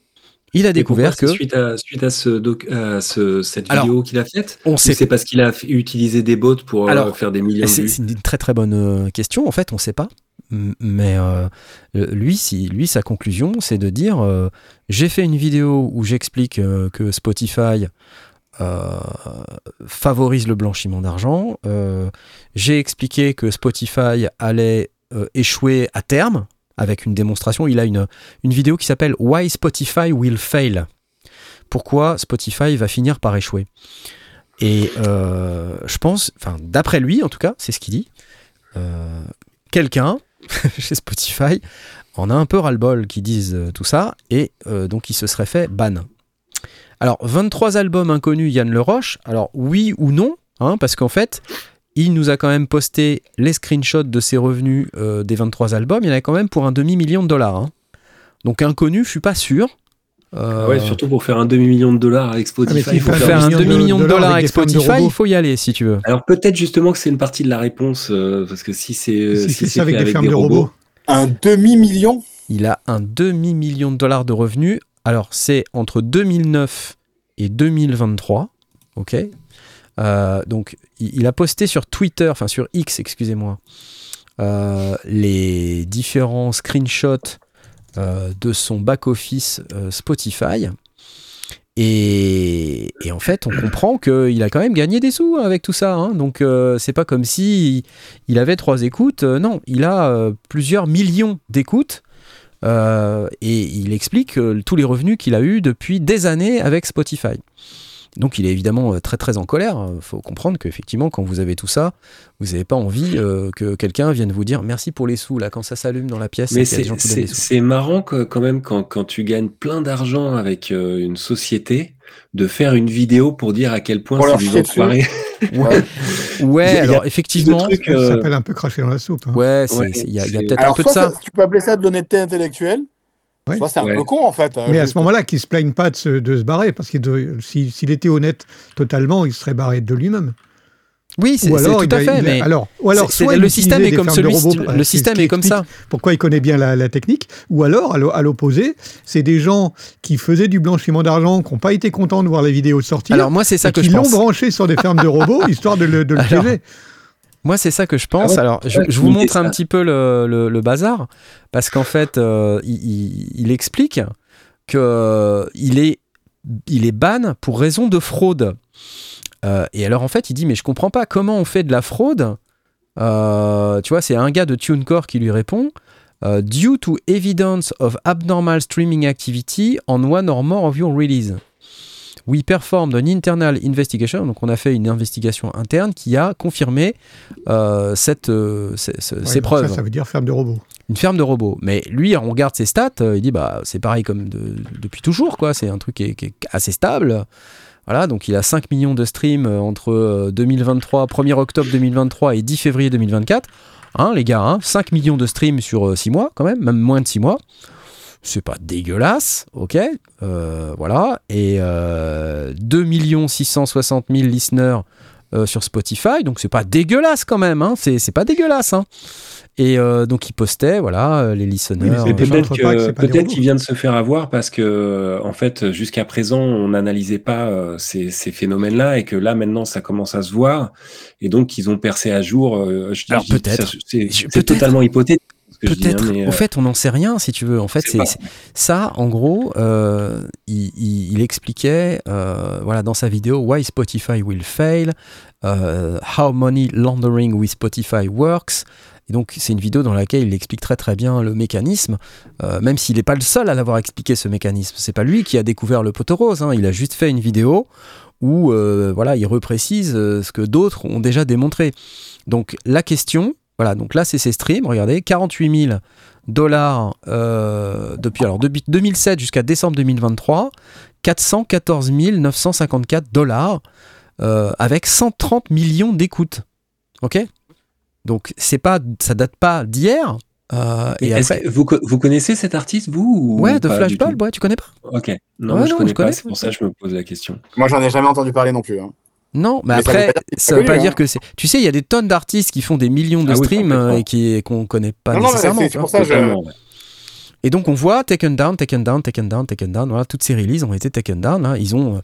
Speaker 1: Il a découvert que.
Speaker 3: suite à, suite à, ce doc- à ce- cette
Speaker 1: Alors,
Speaker 3: vidéo qu'il a faite
Speaker 1: On sait
Speaker 3: c'est parce qu'il a utilisé des bots pour euh,
Speaker 1: Alors,
Speaker 3: faire des millions de
Speaker 1: C'est
Speaker 3: vues
Speaker 1: c'est une très très bonne euh, question. En fait, on ne sait pas. Mais euh, lui, si, lui, sa conclusion, c'est de dire euh, j'ai fait une vidéo où j'explique euh, que Spotify favorise le blanchiment d'argent. J'ai expliqué que Spotify allait échouer à terme avec une démonstration. Il a une, une vidéo qui s'appelle Why Spotify Will Fail. Pourquoi Spotify va finir par échouer. Et je pense, d'après lui en tout cas, c'est ce qu'il dit, quelqu'un chez Spotify en a un peu ras-le-bol qui disent euh, tout ça, et euh, donc il se serait fait ban. Alors 23 albums inconnus Yann Le Roche, alors oui ou non, hein, parce qu'en fait, il nous a quand même posté les screenshots de ses revenus euh, des 23 albums, il y en a quand même pour un demi-million de dollars. hein. Donc inconnu, je suis pas sûr. Euh,
Speaker 3: Ouais, surtout pour faire un demi-million de dollars avec Spotify.
Speaker 4: Ah,
Speaker 3: faut
Speaker 4: faut
Speaker 1: faire un
Speaker 4: million de
Speaker 1: demi-million de
Speaker 4: dollars avec
Speaker 1: avec
Speaker 4: des
Speaker 1: Spotify, il faut y aller si tu veux.
Speaker 3: Alors peut-être justement que c'est une partie de la réponse, euh, parce que si c'est
Speaker 4: Si
Speaker 3: si
Speaker 4: c'est
Speaker 3: c'est
Speaker 4: ça avec
Speaker 3: fait
Speaker 4: des fermes de robots.
Speaker 6: Un demi-million?
Speaker 1: Il a un demi-million de dollars de revenus. Alors, c'est entre 2009 et 2023. OK? Euh, Donc, il il a posté sur Twitter, enfin sur X, excusez-moi, euh, les différents screenshots euh, de son back-office euh, Spotify. Et, en fait, on comprend qu'il a quand même gagné des sous avec tout ça. hein. Donc, euh, c'est pas comme si il avait trois écoutes. Euh, non, il a euh, plusieurs millions d'écoutes. Euh, et il explique euh, tous les revenus qu'il a eus depuis des années avec Spotify. Donc il est évidemment euh, très très en colère. Il faut comprendre qu'effectivement quand vous avez tout ça, vous n'avez pas envie euh, que quelqu'un vienne vous dire merci pour les sous là quand ça s'allume dans la pièce.
Speaker 3: Mais
Speaker 1: c'est
Speaker 3: marrant que- quand même quand, quand tu gagnes plein d'argent avec euh, une société de faire une vidéo pour dire à quel point c'est
Speaker 6: dessus.
Speaker 3: enfoirés.
Speaker 1: Ouais, alors effectivement,
Speaker 3: truc,
Speaker 4: Ça
Speaker 3: euh,
Speaker 4: s'appelle un peu cracher dans la soupe. hein.
Speaker 1: ouais, il y a, a peut-être un peu de ça.
Speaker 6: ça- tu peux appeler ça de l'honnêteté intellectuelle,
Speaker 4: Oui.
Speaker 6: c'est un
Speaker 3: Ouais.
Speaker 6: peu con en fait.
Speaker 4: Mais à ce moment-là, qu'il se plaigne pas de se, de se barrer, parce si- s'il était honnête totalement, il serait barré de lui-même.
Speaker 1: Oui, c'est tout
Speaker 4: il
Speaker 1: à fait.
Speaker 4: il a-
Speaker 1: mais
Speaker 4: alors, ou alors, soit
Speaker 1: le système
Speaker 4: utilisait
Speaker 1: est comme celui,
Speaker 4: robots,
Speaker 1: le système est comme ça.
Speaker 4: Pourquoi il connaît bien la, la technique Ou alors, à l'o- à l'opposé, c'est des gens qui faisaient du blanchiment d'argent, qui n'ont pas été contents de voir les vidéos sortir,
Speaker 1: Alors moi c'est ça
Speaker 4: et
Speaker 1: que
Speaker 4: qui
Speaker 1: je
Speaker 4: l'ont
Speaker 1: pense.
Speaker 4: branché sur des fermes de robots, histoire de le, de le
Speaker 1: Alors. Moi, c'est ça que je pense.
Speaker 3: Ah ouais,
Speaker 1: Alors, je, vous montre un petit peu le, le- le bazar, parce qu'en fait, euh, il, il- il explique que euh, il est, il est ban pour raison de fraude. Euh, et alors, en fait, il dit, mais je comprends pas comment on fait de la fraude. Euh, tu vois, c'est un gars de TuneCore qui lui répond. euh, Due to evidence of abnormal streaming activity on one or more of your release. We performed an internal investigation, donc on a fait une investigation interne qui a confirmé euh, cette, euh, ces,
Speaker 4: Ouais,
Speaker 1: preuves.
Speaker 4: Ça, ça veut dire ferme de robots.
Speaker 1: Une ferme de robots. Mais lui, on regarde ses stats, euh, il dit bah c'est pareil comme de- depuis toujours, quoi. C'est un truc qui est, qui est assez stable. Voilà, donc il a 5 millions de streams euh, entre euh, 2023, 1er octobre 2023 et 10 février 2024. Hein, les gars, hein, 5 millions de streams sur 6 mois, quand même, même moins de 6 mois. C'est pas dégueulasse, ok euh, Voilà. Et euh, 2 660 000 listeners euh, sur Spotify, donc c'est pas dégueulasse quand même, hein, c'est c'est pas dégueulasse. Hein. Et euh, donc il postait, voilà, les listeners.
Speaker 3: peut-être
Speaker 4: pense pas que
Speaker 3: que
Speaker 4: c'est pas des
Speaker 3: peut-être
Speaker 4: robots.
Speaker 3: qu'il vient de se faire avoir parce que en fait jusqu'à présent on n'analysait pas euh, ces, ces phénomènes-là et que là maintenant ça commence à se voir et donc ils ont percé à jour. euh, je
Speaker 1: Alors, peut-être.
Speaker 3: ça, C'est totalement hypothétique. Hein,
Speaker 1: Peut-être.
Speaker 3: mais,
Speaker 1: Au
Speaker 3: euh,
Speaker 1: fait, on n'en sait rien, si tu veux. En fait,
Speaker 3: c'est
Speaker 1: ça, en gros, euh, il, il- il expliquait, euh, voilà, dans sa vidéo, Why Spotify will fail, How money laundering with Spotify works. Et donc, c'est une vidéo dans laquelle il explique très très bien le mécanisme, même s'il n'est pas le seul à l'avoir expliqué ce mécanisme. C'est pas lui qui a découvert le poteau rose. hein. Il a juste fait une vidéo où, voilà, il reprécise ce que d'autres ont déjà démontré. Donc, la question, voilà, donc là, c'est ses streams. Regardez, 48 000 dollars euh, depuis alors depuis 2007 jusqu'à décembre 2023, 414 954 dollars euh, avec 130 millions d'écoutes. Ok? Donc c'est pas, ça date pas d'hier. euh, et
Speaker 3: est-ce
Speaker 1: après,
Speaker 3: que vous, co- vous connaissez cet artiste, vous ou
Speaker 1: ouais, de
Speaker 3: pas du
Speaker 1: Flashball,
Speaker 3: tout
Speaker 1: ouais, tu connais pas?
Speaker 3: Ok. Non,
Speaker 1: Ouais,
Speaker 3: je
Speaker 1: non,
Speaker 3: connais
Speaker 1: je
Speaker 3: pas,
Speaker 1: connais.
Speaker 3: c'est pour ça que je me pose la question.
Speaker 6: Moi, j'en ai jamais entendu parler non plus. hein.
Speaker 1: Non, mais,
Speaker 6: Mais ça veut
Speaker 1: après,
Speaker 6: pas dire
Speaker 1: veut pas
Speaker 6: hein.
Speaker 1: dire que c'est. Tu sais, il y a des tonnes d'artistes qui font des millions de
Speaker 3: Ah
Speaker 1: streams euh, et qui qu'on connaît pas
Speaker 6: Non, non,
Speaker 1: nécessairement.
Speaker 6: c'est-
Speaker 1: tu
Speaker 6: c'est pour ça que je-.
Speaker 1: Et donc on voit Taken Down, Taken Down, Taken Down, Taken Down. Voilà, toutes ces releases ont été Taken Down. hein. Ils ont, euh,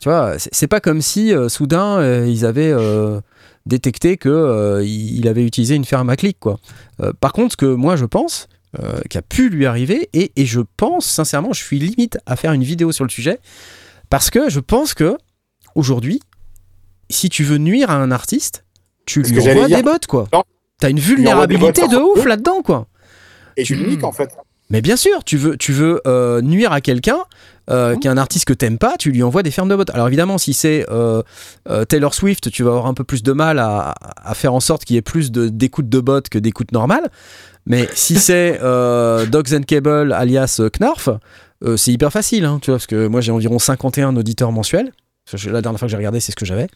Speaker 1: tu vois, c'est pas comme si euh, soudain euh, ils avaient euh, détecté que euh, il il avait utilisé une ferme à clic, quoi. Euh, par contre, ce que moi je pense euh, qui a pu lui arriver, et, et je pense sincèrement, je suis limite à faire une vidéo sur le sujet parce que je pense que aujourd'hui, si tu veux nuire à un artiste, tu lui envoies des bots, quoi. T'as une vulnérabilité
Speaker 6: bots
Speaker 1: de ouf là-dedans, quoi.
Speaker 6: Et tu l'uniques en fait.
Speaker 1: Mais bien sûr, tu veux, tu veux euh, nuire à quelqu'un euh, qui est un artiste que t'aimes pas, tu lui envoies des fermes de bots. Alors évidemment, si c'est euh, Taylor Swift, tu vas avoir un peu plus de mal à, à faire en sorte qu'il y ait plus de- d'écoute de, bots que d'écoute normale. Mais si c'est Dogs and Cable alias Knarf, c'est hyper facile, hein, tu vois, parce que moi j'ai environ 51 auditeurs mensuels. La dernière fois que j'ai regardé, c'est ce que j'avais.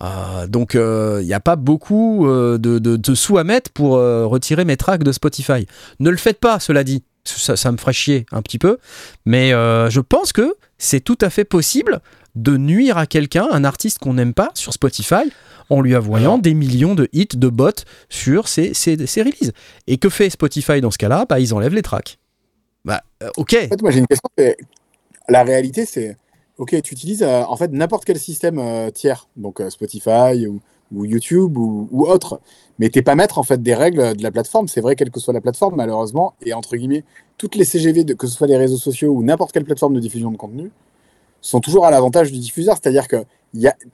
Speaker 1: Euh, donc, il n'y a pas beaucoup euh, de, de- de sous à mettre pour euh, retirer mes tracks de Spotify. Ne le faites pas, cela dit. Ça, ça me ferait chier un petit peu. Mais euh, je pense que c'est tout à fait possible de nuire à quelqu'un, un artiste qu'on n'aime pas sur Spotify, en lui envoyant des millions de hits de bots sur ses, ses, ses releases. Et que fait Spotify dans ce cas-là? Bah, Ils enlèvent les tracks. Bah, euh, ok.
Speaker 6: En fait, moi, j'ai une question. La réalité, c'est OK, tu utilises euh, en fait n'importe quel système euh, tiers, donc euh, Spotify ou, ou YouTube ou, autre, mais t'es pas maître en fait des règles de la plateforme. C'est vrai, quelle que soit la plateforme, malheureusement, et entre guillemets, toutes les CGV, de, que ce soit les réseaux sociaux ou n'importe quelle plateforme de diffusion de contenu, sont toujours à l'avantage du diffuseur. C'est-à-dire que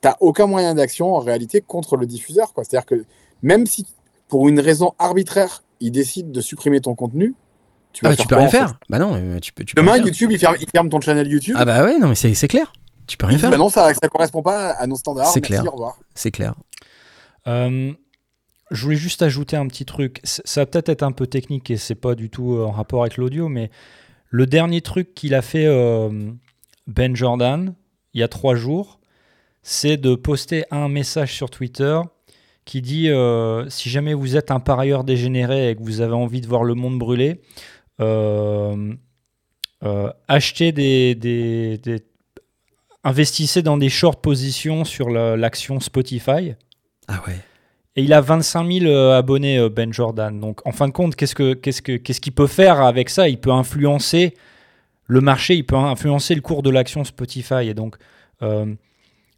Speaker 6: t'as aucun moyen d'action en réalité contre le diffuseur. C'est-à-dire que même si pour une raison arbitraire, il décide de supprimer ton contenu, tu
Speaker 1: Ah bah, tu peux rien faire. Bah non, mais tu peux. Tu
Speaker 6: Demain. YouTube, il ferme, il ferme ton channel YouTube.
Speaker 1: Ah bah ouais, non, mais c'est c'est clair. Tu peux rien faire.
Speaker 6: bah non, ça ne correspond pas à nos standards.
Speaker 1: C'est
Speaker 6: merci,
Speaker 1: clair.
Speaker 6: Au revoir.
Speaker 1: C'est clair.
Speaker 8: Euh, je voulais juste ajouter un petit truc. Ça va peut-être être un peu technique et c'est pas du tout euh, en rapport avec l'audio, mais le dernier truc qu'il a fait euh, Ben Jordan il y a trois jours, c'est de poster un message sur Twitter qui dit euh, si jamais vous êtes un parieur dégénéré et que vous avez envie de voir le monde brûler, euh, euh, achetez des, des- des- investissez dans des short positions sur la- l'action Spotify.
Speaker 1: Ah ouais.
Speaker 8: Et il a 25 000 euh, abonnés, euh, Ben Jordan. Donc, en fin de compte, qu'est-ce que qu'est-ce que qu'est-ce qu'il peut faire avec ça? Il peut influencer le marché, il peut influencer le cours de l'action Spotify. Et donc, euh,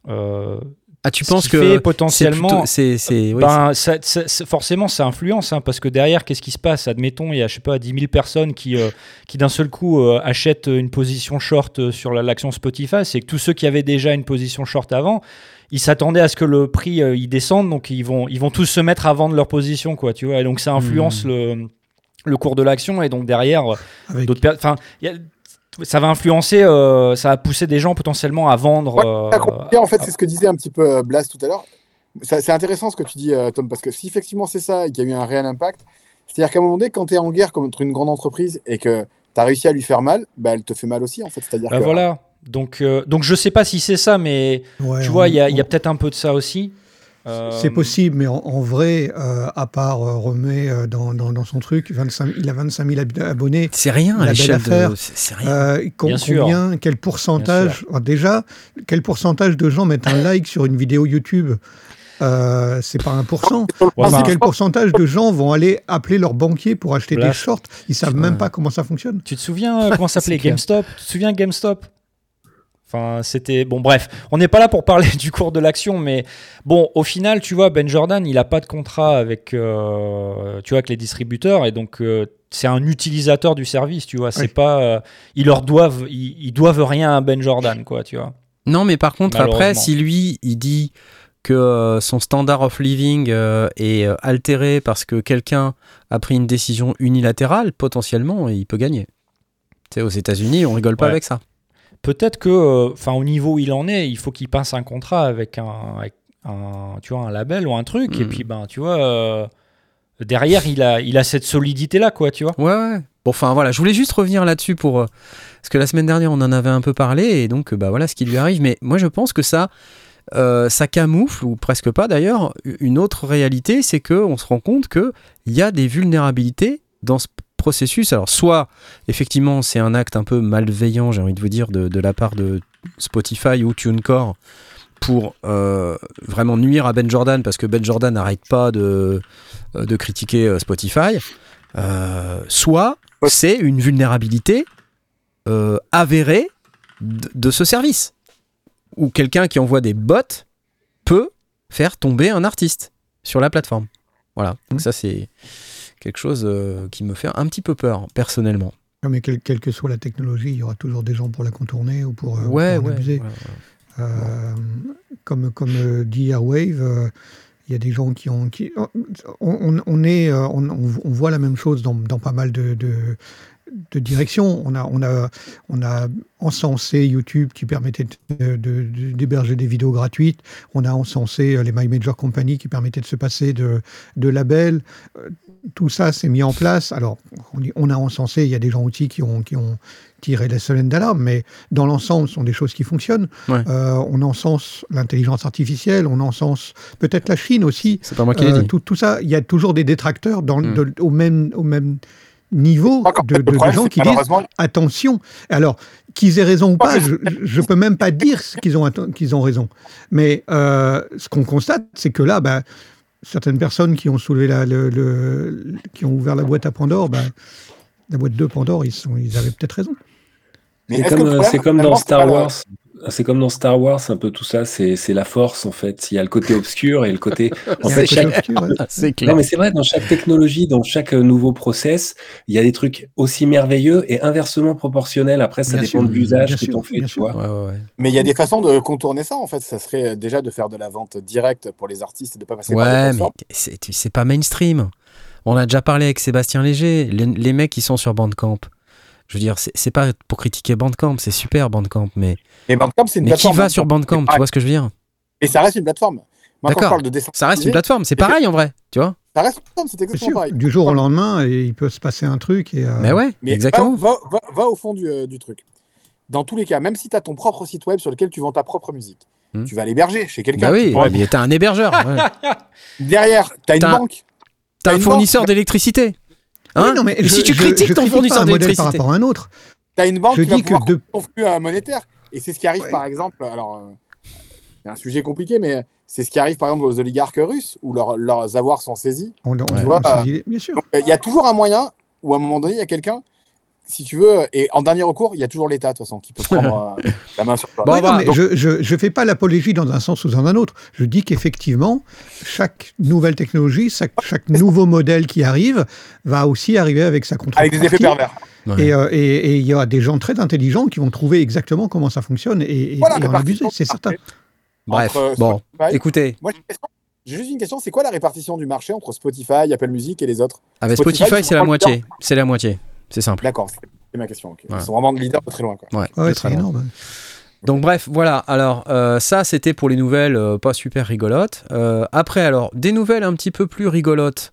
Speaker 8: euh,
Speaker 1: Ah, tu
Speaker 8: ce
Speaker 1: penses
Speaker 8: qui
Speaker 1: que
Speaker 8: fait potentiellement,
Speaker 1: c'est c'est oui,
Speaker 8: ben, ça- ça- ça- forcément, ça influence, hein, parce que derrière, qu'est-ce qui se passe? Admettons, il y a, je sais pas, 10 000 personnes qui, euh, qui d'un seul coup euh, achètent une position short euh, sur la- l'action Spotify. C'est que tous ceux qui avaient déjà une position short avant, ils s'attendaient à ce que le prix euh, il descende, donc ils vont, ils vont tous se mettre à vendre leur position, quoi, tu vois. Et donc ça influence
Speaker 1: Hmm.
Speaker 8: le, le cours de l'action, et donc derrière,
Speaker 4: Avec-
Speaker 8: d'autres per- enfin, il y a- ça va influencer, euh, ça va pousser des gens potentiellement à vendre.
Speaker 6: Ouais,
Speaker 8: euh,
Speaker 6: en fait, c'est ce que disait un petit peu euh, Blas tout à l'heure. C'est intéressant ce que tu dis, Tom, parce que si effectivement c'est ça et qu'il y a eu un réel impact, c'est-à-dire qu'à un moment donné, quand tu es en guerre contre une grande entreprise et que tu as réussi à lui faire mal, bah, elle te fait mal aussi, en fait. C'est-à-dire
Speaker 8: Bah
Speaker 6: que
Speaker 8: voilà. Donc, euh, donc je sais pas si c'est ça, mais
Speaker 4: Ouais,
Speaker 8: tu vois, il y a, peut-être un peu de ça aussi. Euh,
Speaker 4: C'est possible, mais en, en vrai, euh, à part euh, euh, dans, dans, dans son truc, 25, il a 25 000 ab- abonnés.
Speaker 1: C'est rien
Speaker 4: La
Speaker 1: à
Speaker 4: belle affaire.
Speaker 1: de. C'est rien.
Speaker 4: Euh, com-
Speaker 8: Bien sûr.
Speaker 4: combien, quel pourcentage, alors déjà, quel pourcentage de gens mettent un like sur une vidéo YouTube? Euh, C'est pas 1%.
Speaker 8: Ouais, bah,
Speaker 4: quel pourcentage de gens vont aller appeler leur banquier pour acheter des shorts? Ils savent même pas comment ça fonctionne.
Speaker 8: Tu te souviens euh, comment ça s'appelait. GameStop? Tu te souviens GameStop? Enfin, c'était bon. Bref, on n'est pas là pour parler du cours de l'action, mais bon, au final, tu vois, Ben Jordan, il a pas de contrat avec, euh, tu vois, avec les distributeurs, et donc euh, c'est un utilisateur du service, tu vois. C'est
Speaker 4: Oui.
Speaker 8: pas, euh, ils leur doivent, ils, ils doivent rien à Ben Jordan, quoi, tu vois.
Speaker 1: Non, mais par contre, après, si lui, il dit que son standard of living est altéré parce que quelqu'un a pris une décision unilatérale, potentiellement, il peut gagner. Tu sais, aux États-Unis, on rigole pas
Speaker 8: Ouais.
Speaker 1: avec ça.
Speaker 8: Peut-être que, euh, enfin, au niveau où il en est, il faut qu'il passe un contrat avec un, avec un, tu vois, un label ou un truc, et
Speaker 1: Mm.
Speaker 8: puis ben, tu vois, euh, derrière, il a, il a cette solidité là, quoi, tu vois.
Speaker 1: Ouais, ouais. Bon, enfin voilà, je voulais juste revenir là-dessus pour. euh, parce que la semaine dernière, on en avait un peu parlé, et donc, bah voilà ce qui lui arrive. Mais moi, je pense que ça. euh, ça camoufle, ou presque pas d'ailleurs, une autre réalité, c'est que on se rend compte qu'il y a des vulnérabilités dans ce processus. Alors, soit, effectivement, c'est un acte un peu malveillant, j'ai envie de vous dire, de, de la part de Spotify ou TuneCore pour euh, vraiment nuire à Ben Jordan, parce que Ben Jordan n'arrête pas de, euh, de critiquer euh, Spotify. Euh, soit c'est une vulnérabilité euh, avérée de, de ce service. Où quelqu'un qui envoie des bots peut faire tomber un artiste sur la plateforme. Voilà. Donc ça c'est quelque chose euh, qui me fait un petit peu peur, personnellement.
Speaker 4: Mais quelle, quelle que soit la technologie, il y aura toujours des gens pour la contourner ou pour, euh,
Speaker 1: Ouais,
Speaker 4: pour en
Speaker 1: ouais,
Speaker 4: abuser.
Speaker 1: ouais.
Speaker 4: Euh, comme, comme dit Airwave, il y a des gens qui ont. Qui, on, on- est, on, on- on voit la même chose dans, dans pas mal de, de, de directions. On a, on, a, on a encensé YouTube qui permettait de- de- de- d'héberger des vidéos gratuites. On a encensé euh, les My Major Company qui permettaient de se passer de, de labels. Euh, Tout ça s'est mis en place. Alors, on, a encensé, il y a des gens aussi qui ont, qui ont tiré la sonnette d'alarme, mais dans l'ensemble, ce sont des choses qui fonctionnent.
Speaker 1: Ouais.
Speaker 4: Euh, on encense l'intelligence artificielle, on encense peut-être la Chine aussi.
Speaker 1: C'est pas moi qui l'ai
Speaker 4: Euh,
Speaker 1: dit.
Speaker 4: tout, tout ça, il y a toujours des détracteurs dans,
Speaker 1: Mm.
Speaker 4: au, même, au même niveau
Speaker 6: Encore,
Speaker 4: de, gens qui disent attention. Alors, qu'ils aient raison ou pas, je ne peux même pas dire qu'ils ont, qu'ils ont raison. Mais euh, ce qu'on constate, c'est que là, bah, certaines personnes qui ont soulevé la, le, le- qui ont ouvert la boîte à Pandore, bah, la boîte de Pandore, ils, sont, ils avaient peut-être raison.
Speaker 6: mais
Speaker 3: C'est comme, euh, comme dans Star Wars. C'est comme dans Star Wars, un peu tout ça, c'est la force en fait. Il y a le côté obscur et le côté. En fait, chaque,
Speaker 4: obscur, ouais.
Speaker 1: c'est
Speaker 3: Non, mais c'est vrai, dans chaque technologie, dans chaque euh, nouveau process, il y a des trucs aussi merveilleux et inversement proportionnels. Après, ça
Speaker 4: Bien
Speaker 3: dépend
Speaker 4: sûr,
Speaker 3: de l'usage que t'en fais, tu vois.
Speaker 1: Ouais, ouais, ouais.
Speaker 6: Mais il y a des façons de contourner ça, en fait. Ça serait déjà de faire de la vente directe pour les artistes et de ne pas passer par des
Speaker 1: Ouais, mais c'est pas mainstream. On a déjà parlé avec Sébastien Léger. Les, les mecs qui sont sur Bandcamp. Je veux dire, c'est pas pour critiquer Bandcamp, c'est super Bandcamp, mais,
Speaker 6: Et Bandcamp, c'est une
Speaker 1: mais qui
Speaker 6: plateforme.
Speaker 1: va sur Bandcamp Tu vois ce que je veux dire
Speaker 6: Et ça reste une plateforme.
Speaker 1: D'accord.
Speaker 6: parle de dessin,
Speaker 1: Ça reste une plateforme, c'est pareil en vrai, tu vois
Speaker 6: Ça reste une plateforme, c'est
Speaker 4: C'est
Speaker 6: exactement
Speaker 4: sûr.
Speaker 6: pareil.
Speaker 4: Du jour au lendemain, et il peut se passer un truc. Et, euh,
Speaker 1: Mais ouais,
Speaker 6: Mais
Speaker 1: exactement.
Speaker 6: Va, va- va- va au fond du, euh, du truc. Dans tous les cas, même si tu as ton propre site web sur lequel tu vends ta propre musique,
Speaker 1: Hmm.
Speaker 6: tu vas l'héberger chez quelqu'un.
Speaker 1: Bah
Speaker 6: qui
Speaker 1: oui, ouais, mais t'as un hébergeur. ouais.
Speaker 6: Derrière, tu as une banque.
Speaker 1: T'as un fournisseur
Speaker 6: banque.
Speaker 1: D'électricité.
Speaker 4: Oui,
Speaker 1: Hein
Speaker 4: non, mais
Speaker 1: Et
Speaker 4: je-
Speaker 1: si tu
Speaker 4: je-
Speaker 1: critiques
Speaker 4: je
Speaker 1: ton
Speaker 4: critique
Speaker 1: fournisseur
Speaker 4: modèle par
Speaker 1: d'électricité
Speaker 4: rapport à un autre.
Speaker 6: Tu as une banque
Speaker 4: Je
Speaker 6: qui va pouvoir
Speaker 4: de-
Speaker 6: ton flux euh, monétaire. Et c'est ce qui arrive,
Speaker 4: Ouais.
Speaker 6: par exemple, alors, euh, c'est un sujet compliqué, mais c'est ce qui arrive, par exemple, aux oligarques russes, où leurs- leurs avoirs sont saisis.
Speaker 4: On, on-
Speaker 1: Ouais.
Speaker 6: vois, euh,
Speaker 4: dit- bien sûr.
Speaker 6: Euh, il y a toujours un moyen où, à un moment donné, il y a quelqu'un, si tu veux, et en dernier recours, il y a toujours l'État, de toute façon, qui peut prendre euh, la main sur toi.
Speaker 1: Bon,
Speaker 4: Ouais, non,
Speaker 1: bah,
Speaker 4: mais
Speaker 6: donc-
Speaker 4: je je je fais pas l'apologie dans un sens ou dans un autre. Je dis qu'effectivement, chaque nouvelle technologie, chaque, chaque nouveau modèle qui arrive va aussi arriver avec sa contrepartie.
Speaker 6: Avec des effets pervers.
Speaker 1: Ouais.
Speaker 4: Et euh, et- et il y a des gens très intelligents qui vont trouver exactement comment ça fonctionne et, et-
Speaker 6: Voilà,
Speaker 4: et en abuser, c'est certain.
Speaker 1: Bref,
Speaker 6: entre
Speaker 1: bon,
Speaker 6: Spotify-
Speaker 1: écoutez,
Speaker 6: Moi, j'ai juste une question, c'est quoi la répartition du marché entre Spotify, Apple Music et les autres?
Speaker 1: Avec
Speaker 6: Spotify,
Speaker 1: Spotify, c'est la moitié. C'est la moitié. C'est simple.
Speaker 6: D'accord, c'est ma question. ok.
Speaker 1: Voilà.
Speaker 6: Ils sont vraiment de leaders de très loin. Quoi.
Speaker 1: Ouais,
Speaker 4: Ouais, c'est
Speaker 1: loin.
Speaker 4: énorme.
Speaker 1: Donc bref, voilà. Alors euh, ça, c'était pour les nouvelles euh, pas super rigolotes. Euh, après, alors des nouvelles un petit peu plus rigolotes.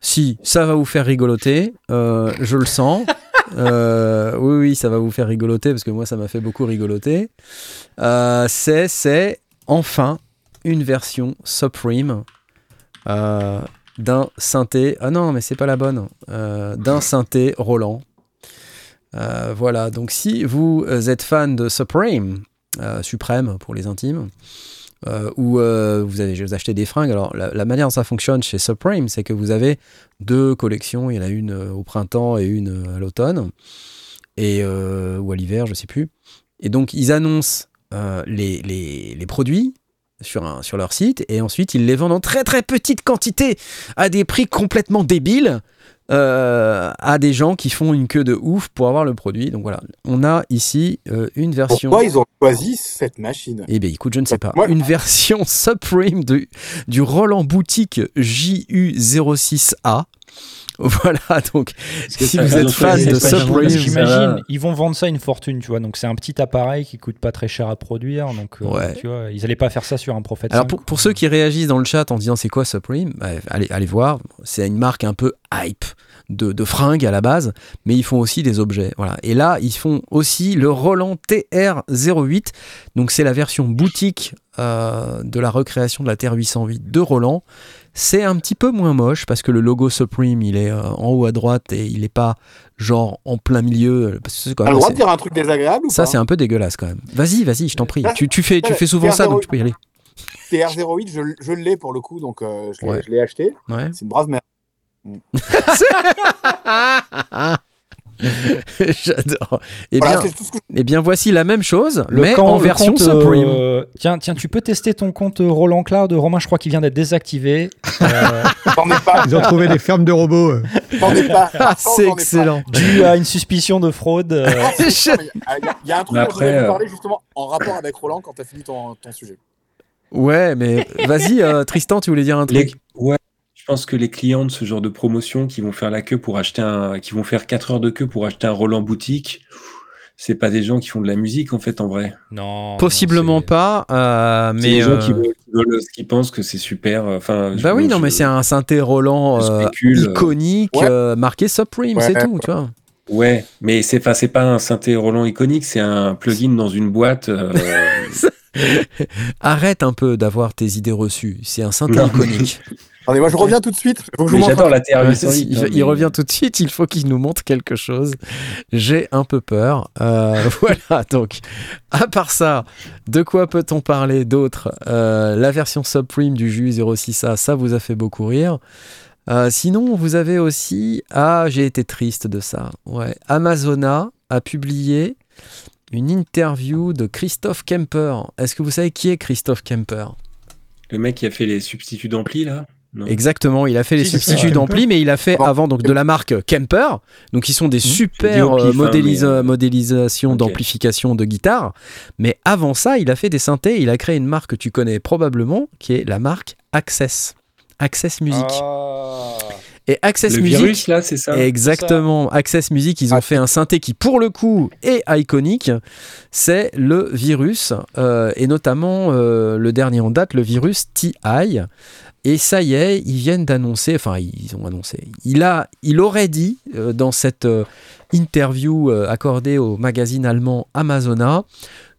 Speaker 1: Si ça va vous faire rigoloter, euh, je le sens. Euh, oui, oui, ça va vous faire rigoloter parce que moi, ça m'a fait beaucoup rigoloter. Euh, c'est, c'est enfin une version Supreme euh, d'un synthé. Ah non, mais c'est pas la bonne. Euh, d'un synthé Roland. Euh, voilà, donc si vous êtes fan de Supreme, euh, Suprême pour les intimes, euh, ou euh, vous, avez, vous achetez des fringues, alors la, la manière dont ça fonctionne chez Supreme, c'est que vous avez deux collections, il y en a une euh, au printemps et une euh, à l'automne, et, euh, ou à l'hiver, je sais plus. Et donc ils annoncent euh, les, les, les produits sur, un, sur leur site, et ensuite ils les vendent en très très petite quantité, à des prix complètement débiles, euh, à des gens qui font une queue de ouf pour avoir le produit. Donc voilà, on a ici euh, une version...
Speaker 6: Pourquoi ils ont choisi cette machine?
Speaker 1: Eh bien, écoute, je ne sais pas.
Speaker 6: Moi-
Speaker 1: Une version Supreme de, du Roland Boutique JU06A. Voilà, donc si vous êtes fan de
Speaker 3: que-
Speaker 8: J'imagine, ils vont vendre ça une fortune, tu vois. Donc c'est un petit appareil qui coûte pas très cher à produire. Donc euh,
Speaker 1: Ouais.
Speaker 8: tu vois, ils allaient pas faire ça sur un prophète.
Speaker 1: Alors
Speaker 8: 5,
Speaker 1: pour, ceux qui réagissent dans le chat en disant c'est quoi Supreme, bah, allez, allez voir, c'est une marque un peu hype de, de fringues à la base, mais ils font aussi des objets. Voilà. Et là, ils font aussi le Roland TR08, donc c'est la version boutique euh, de la recréation de la TR808 de Roland. C'est un petit peu moins moche parce que le logo Supreme il est euh, en haut à droite et il n'est pas genre en plein milieu. Parce que quand même
Speaker 6: le droit de dire un truc désagréable ou
Speaker 1: ça c'est un peu dégueulasse quand même. Vas-y, vas-y, je t'en prie. Tu, tu fais, tu fais souvent ça, donc
Speaker 6: TR08.
Speaker 1: tu peux y aller.
Speaker 6: TR08, je, je l'ai pour le coup, donc euh, je l'ai
Speaker 1: Ouais.
Speaker 6: acheté.
Speaker 1: Ouais.
Speaker 6: C'est une brave merde.
Speaker 1: J'adore. Eh
Speaker 6: Voilà,
Speaker 1: bien,
Speaker 6: que
Speaker 1: eh bien, voici la même chose,
Speaker 8: Le
Speaker 1: mais
Speaker 8: camp-
Speaker 1: en version
Speaker 8: compte,
Speaker 1: Supreme.
Speaker 8: euh, tiens, tiens, tu peux tester ton compte euh, Roland Cloud. Romain, je crois qu'il vient d'être désactivé. Euh,
Speaker 6: T'en es pas.
Speaker 4: Ils ont trouvé des fermes de robots. euh.
Speaker 6: T'en es pas.
Speaker 1: Ah, c'est excellent.
Speaker 8: dû à une suspicion de fraude. euh,
Speaker 6: mais Il y, a- il y a un truc dont je voulais vous
Speaker 3: euh,
Speaker 6: parler justement en rapport avec Roland quand t'as fini ton, ton sujet.
Speaker 1: Ouais, mais vas-y, euh, Tristan, tu voulais dire un
Speaker 3: Les-
Speaker 1: truc?
Speaker 3: ouais, je pense que les clients de ce genre de promotion qui vont faire la queue pour acheter un, qui vont faire 4 heures de queue pour acheter un Roland boutique, c'est pas des gens qui font de la musique en fait en vrai.
Speaker 8: non.
Speaker 1: Possiblement
Speaker 8: non,
Speaker 1: pas, euh,
Speaker 3: C'est
Speaker 1: mais.
Speaker 3: des gens
Speaker 1: euh,
Speaker 3: qui, veulent- qui veulent- qui pensent que c'est super. euh, Enfin,
Speaker 1: Bah oui, non,
Speaker 3: je-
Speaker 1: mais c'est un synthé Roland euh,
Speaker 3: spécule,
Speaker 1: iconique,
Speaker 6: ouais.
Speaker 1: euh, marqué Supreme,
Speaker 6: Ouais,
Speaker 1: c'est tout, tu vois.
Speaker 3: Ouais, mais c'est pas, c'est pas un synthé Roland iconique, c'est un plugin dans une boîte. euh,
Speaker 1: Arrête un peu d'avoir tes idées reçues. C'est un synthé
Speaker 3: Non.
Speaker 1: iconique.
Speaker 6: Attendez, moi je reviens tout de suite.
Speaker 3: J'adore la
Speaker 1: Ouais,
Speaker 3: TR808.
Speaker 1: il,
Speaker 3: hein,
Speaker 1: il revient tout de suite, il faut qu'il nous montre quelque chose. J'ai un peu peur. Euh, voilà, donc, à part ça, de quoi peut-on parler d'autre Euh, La version Supreme du jus 06A, ça vous a fait beaucoup rire. Euh, sinon, vous avez aussi... Ah, j'ai été triste de ça. Ouais. Amazona a publié une interview de Christophe Kemper. Est-ce que vous savez qui est Christophe Kemper?
Speaker 3: Le mec qui a fait les substituts d'ampli là? Non.
Speaker 1: Exactement, il a fait les
Speaker 8: Si,
Speaker 1: substituts d'ampli, mais il a fait
Speaker 6: Bon.
Speaker 1: avant donc de la marque Kemper, donc ils sont des
Speaker 3: Mmh. Dis
Speaker 1: super euh,
Speaker 3: pif, hein,
Speaker 1: modélisa-
Speaker 3: mais, euh,
Speaker 1: modélisations d'amplification de guitare. Mais avant ça, il a fait des synthés, il a créé une marque que tu connais probablement, qui est la marque Access, Access Music.
Speaker 8: Ah.
Speaker 1: Et Access
Speaker 3: Le
Speaker 1: Music,
Speaker 3: virus là, c'est ça?
Speaker 1: Exactement. Access Music, ils ont
Speaker 6: Ah.
Speaker 1: fait un synthé qui, pour le coup, est iconique. C'est le Virus, euh, et notamment euh, le dernier en date, le Virus TI. Et ça y est, ils viennent d'annoncer, enfin, ils ont annoncé. Il, a, il aurait dit euh, dans cette euh, interview euh, accordée au magazine allemand Amazona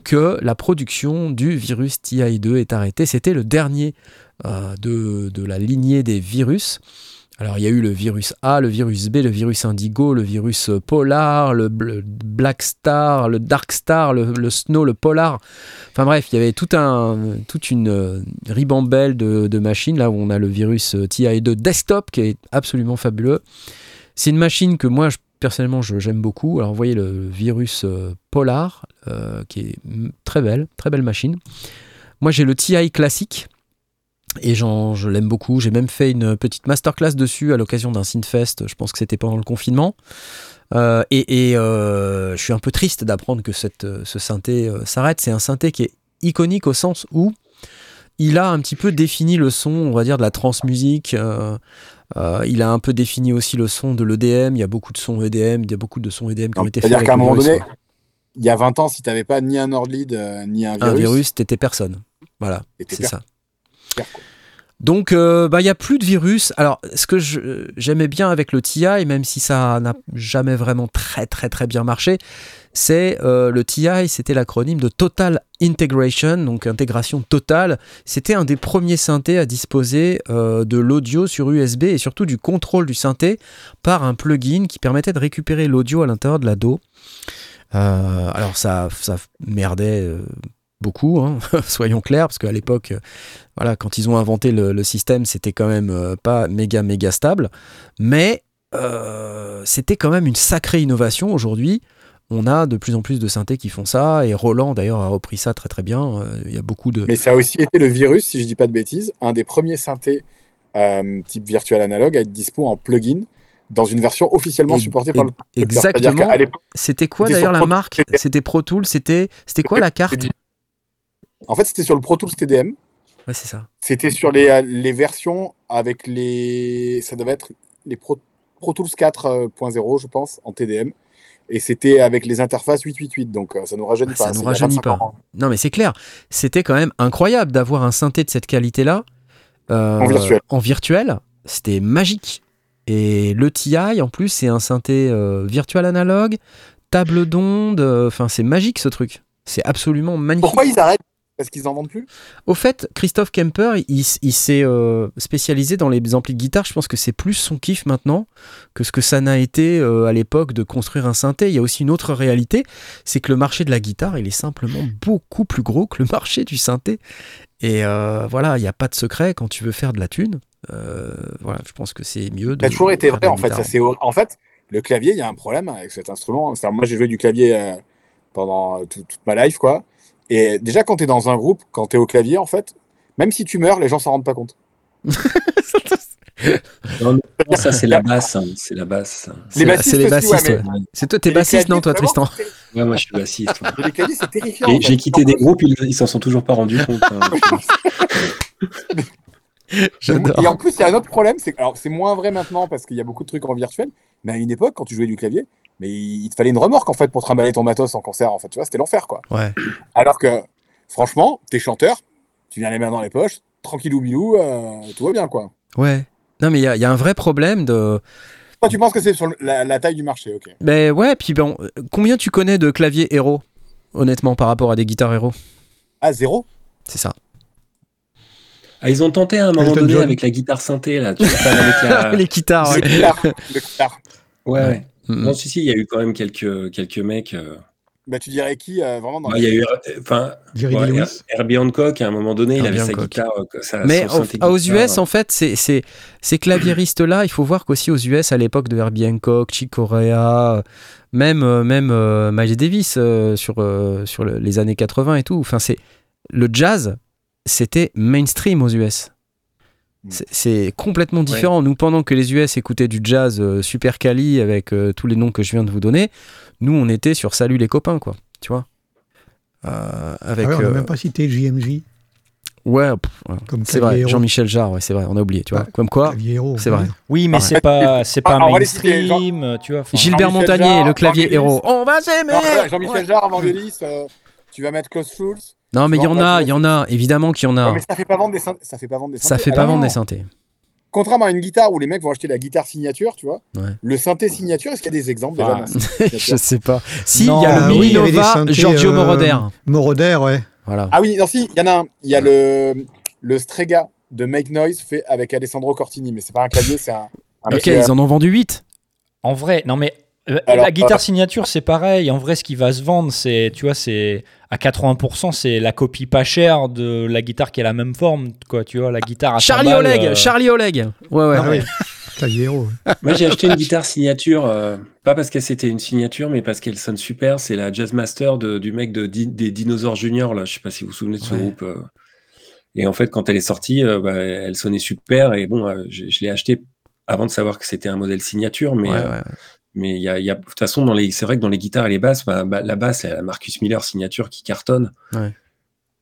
Speaker 1: que la production du Virus TI2 est arrêtée. C'était le dernier de, de la lignée des virus. Alors il y a eu le virus A, le virus B, le virus Indigo, le virus euh, Polar, le Bl- Black Star, le Dark Star, le, Snow, le Polar. Enfin bref, il y avait tout un, toute une euh, ribambelle de, machines là où on a le virus euh, TI2 desktop qui est absolument fabuleux. C'est une machine que moi je- personnellement j'aime beaucoup. Alors vous voyez le virus Polar qui est très belle, très belle machine. Moi j'ai le TI classique et j'en- je l'aime beaucoup. J'ai même fait une petite masterclass dessus à l'occasion d'un Synfest. Je pense que c'était pendant le confinement. Euh, et et, euh, je suis un peu triste d'apprendre que cette, euh, ce synthé euh, s'arrête. C'est un synthé qui est iconique au sens où il a un petit peu défini le son, on va dire, de la trance-musique. Euh, il a un peu défini aussi le son de l'EDM. Il y a beaucoup de sons EDM. Il y a beaucoup de sons EDM qui ont été faits.
Speaker 6: C'est-à-dire qu'à un moment donné, il y a 20 ans, si t'avais pas ni un Nord lead, ni un virus,
Speaker 1: un virus, t'étais personne. Voilà, c'est ça. Donc, euh, bah, il y a plus de virus. Alors, ce que j'aimais bien avec le TI, même si ça n'a jamais vraiment très très très bien marché, c'est euh, le TI, c'était l'acronyme de Total Integration, donc intégration totale. C'était un des premiers synthés à disposer euh, de l'audio sur USB et surtout du contrôle du synthé par un plugin qui permettait de récupérer l'audio à l'intérieur de la DAW. Alors ça, merdait beaucoup, hein, soyons clairs, parce qu'à l'époque, euh, voilà, quand ils ont inventé le, le système, c'était quand même euh, pas méga méga stable, mais euh, c'était quand même une sacrée innovation. Aujourd'hui, on a de plus en plus de synthés qui font ça, et Roland d'ailleurs a repris ça très très bien. Il y a beaucoup de...
Speaker 6: Mais ça a aussi été le virus, si je dis pas de bêtises, un des premiers synthés euh, type virtual analogue à être dispo en plugin dans une version officiellement
Speaker 1: Et-
Speaker 6: supportée par le
Speaker 1: Exactement. C'était quoi d'ailleurs la marque? C'était Pro Tools, c'était quoi la carte?
Speaker 6: En fait, c'était sur le Pro Tools TDM.
Speaker 1: Ouais, c'est ça.
Speaker 6: C'était sur les, euh, les versions avec les. Ça devait être les Pro, Pro Tools 4.0, je pense, en TDM. Et c'était avec les interfaces 888. Donc euh, ça nous rajeunit
Speaker 1: Ah,
Speaker 6: pas.
Speaker 1: ça nous rajeunit
Speaker 6: 25
Speaker 1: pas.
Speaker 6: ans.
Speaker 1: Non, mais c'est clair. C'était quand même incroyable d'avoir un synthé de cette qualité-là euh,
Speaker 6: En virtuel.
Speaker 1: en virtuel. C'était magique. Et le TI, en plus, c'est un synthé euh, virtuel analogue, table d'onde. euh, Enfin, c'est magique ce truc. C'est absolument magnifique.
Speaker 6: Pourquoi ils arrêtent Parce qu'ils en vendent plus?
Speaker 1: Au fait, Christophe Kemper, il, s'est euh, spécialisé dans les amplis de guitare. Je pense que c'est plus son kiff maintenant que ce que ça n'a été euh, à l'époque de construire un synthé. Il y a aussi une autre réalité, c'est que le marché de la guitare, il est simplement beaucoup plus gros que le marché du synthé. Et euh, voilà, il n'y a pas de secret quand tu veux faire de la thune. voilà, je pense que c'est mieux de.
Speaker 6: Ça a toujours été vrai, en fait. Ça, en fait, le clavier, il y a un problème avec cet instrument. Moi, j'ai joué du clavier pendant euh, tout- toute ma life, quoi. Et déjà, quand tu es dans un groupe, quand tu es au clavier, en fait, même si tu meurs, les gens s'en rendent pas compte.
Speaker 3: Non, non, ça, c'est la basse. hein, C'est la basse.
Speaker 1: C'est les bassistes.
Speaker 6: ouais,
Speaker 1: ouais.
Speaker 6: mais-
Speaker 1: C'est toi, t'es bassiste, non, toi, Tristan
Speaker 3: Ouais, moi, je suis bassiste. ouais.
Speaker 6: mais Les claviers, c'est terrifiant.
Speaker 3: Et
Speaker 6: en fait.
Speaker 3: J'ai quitté des groupes, ils ils s'en sont toujours pas rendus compte. hein.
Speaker 1: J'adore.
Speaker 6: Et en plus, il y a un autre problème, c'est que- alors c'est moins vrai maintenant parce qu'il y a beaucoup de trucs en virtuel, mais à une époque, quand tu jouais du clavier, mais il il te fallait une remorque en fait pour trimballer ton matos en concert. En fait, tu vois, c'était l'enfer quoi.
Speaker 1: Ouais.
Speaker 6: Alors que, franchement, t'es chanteur, tu viens les mains dans les poches, tranquillou bilou, euh, tout va bien quoi.
Speaker 1: Ouais. Non, mais il y, a- il y a un vrai problème de.
Speaker 6: Toi, tu penses que c'est sur la taille du marché, ok.
Speaker 1: Ben ouais, puis bon, euh, combien tu connais de claviers héros, honnêtement, par rapport à des guitares héros?
Speaker 6: Ah, zéro?
Speaker 1: C'est ça.
Speaker 3: Ah, ils ont tenté à un moment
Speaker 4: Elton
Speaker 3: donné
Speaker 4: John.
Speaker 3: avec la guitare synthé, là. Tu sais, avec la-
Speaker 1: Les guitares,
Speaker 6: Le
Speaker 1: ouais.
Speaker 6: guitare, le guitare.
Speaker 3: Ouais, ouais.
Speaker 1: Mm.
Speaker 3: Non, si, si, il y a eu quand même quelques, quelques mecs. euh,
Speaker 6: Bah, tu dirais qui euh, vraiment dans
Speaker 3: bah,
Speaker 6: les-
Speaker 3: Il y a eu. euh, Enfin, ouais, Herbie Hancock, à un moment donné, il avait sa
Speaker 1: Hancock.
Speaker 3: guitare. euh, sa-
Speaker 1: Mais aux
Speaker 3: guitare,
Speaker 1: US, en fait, c'est- c'est- ces claviéristes-là, il faut voir qu'aussi aux US, à l'époque de Herbie Hancock, Chick Corea, même, même euh, Miles Davis euh, sur, euh, sur le- les années 80 et tout, enfin, c'est le jazz, c'était mainstream aux US.
Speaker 6: Mm.
Speaker 1: C'est- C'est complètement différent. Nous, pendant que les US écoutaient du jazz euh, super quali avec euh, tous les noms que je viens de vous donner, nous, on était sur Salut les copains, quoi. Tu vois? Euh, avec,
Speaker 4: Ah ouais, on n'a
Speaker 1: euh,
Speaker 4: même pas cité JMJ
Speaker 1: ouais, c'est vrai. Jean-Michel Jarre, ouais, c'est vrai, on a oublié, tu vois.
Speaker 4: Ouais.
Speaker 1: Comme quoi, c'est vrai.
Speaker 8: Oui, mais c'est pas, c'est pas
Speaker 6: Ah, va les citer,
Speaker 8: mainstream, tu vois.
Speaker 1: Gilbert Montagnier,
Speaker 6: Jarre,
Speaker 1: le clavier héros. On va s'aimer
Speaker 6: Jean-Michel Jarre, Vangelis, euh, tu vas mettre Klaus Schulz.
Speaker 1: Non, mais il y en a, il y en a, évidemment qu'il y en
Speaker 6: Ouais,
Speaker 1: a.
Speaker 6: mais ça fait pas vendre des synthés. Ça fait pas vendre des
Speaker 1: Ça
Speaker 6: synthés.
Speaker 1: fait
Speaker 6: Ah
Speaker 1: pas
Speaker 6: non,
Speaker 1: vendre des synthés.
Speaker 6: Contrairement à une guitare où les mecs vont acheter la guitare signature, tu vois.
Speaker 1: Ouais.
Speaker 6: Le synthé signature, est-ce qu'il y a des exemples déjà
Speaker 8: Ah,
Speaker 6: le
Speaker 1: Je sais pas. Si, il y a
Speaker 4: Ah
Speaker 1: le
Speaker 4: oui,
Speaker 1: Mini
Speaker 4: il y avait des
Speaker 1: Nova
Speaker 4: synthés,
Speaker 1: Giorgio
Speaker 4: euh,
Speaker 1: Moroder.
Speaker 4: Moroder, ouais.
Speaker 1: Voilà.
Speaker 6: Ah oui, non, si, il y en a un. Il y a le, le Strega de Make Noise fait avec Alessandro Cortini, mais c'est pas un clavier, c'est un. un
Speaker 1: Ok,
Speaker 6: mec, euh,
Speaker 1: ils en ont vendu 8.
Speaker 8: En vrai, non mais euh,
Speaker 6: Alors,
Speaker 8: la guitare
Speaker 6: euh,
Speaker 8: signature, c'est pareil. En vrai, ce qui va se vendre, c'est, tu vois, c'est à 80%, c'est la copie pas chère de la guitare qui a la même forme, quoi. Tu vois, la guitare à 100
Speaker 1: Charlie Oleg,
Speaker 8: euh,
Speaker 1: Charlie Oleg. Ouais, ouais.
Speaker 4: Ah ouais.
Speaker 3: Moi, j'ai acheté une guitare signature, euh, pas parce que c'était une signature, mais parce qu'elle sonne super. C'est la Jazzmaster de, du mec de, Di- des Dinosaures Junior, là. Je sais pas si vous vous souvenez de ce
Speaker 1: Ouais.
Speaker 3: groupe. euh. Et en fait, quand elle est sortie, euh, bah, elle sonnait super. Et bon, euh, je, je l'ai acheté avant de savoir que c'était un modèle signature, mais
Speaker 1: Ouais,
Speaker 3: euh,
Speaker 1: ouais.
Speaker 3: Mais il y a, il y a- de toute façon, dans les, c'est vrai que dans les guitares et les basses, bah, bah, la basse, c'est la Marcus Miller signature qui cartonne.
Speaker 1: Ouais.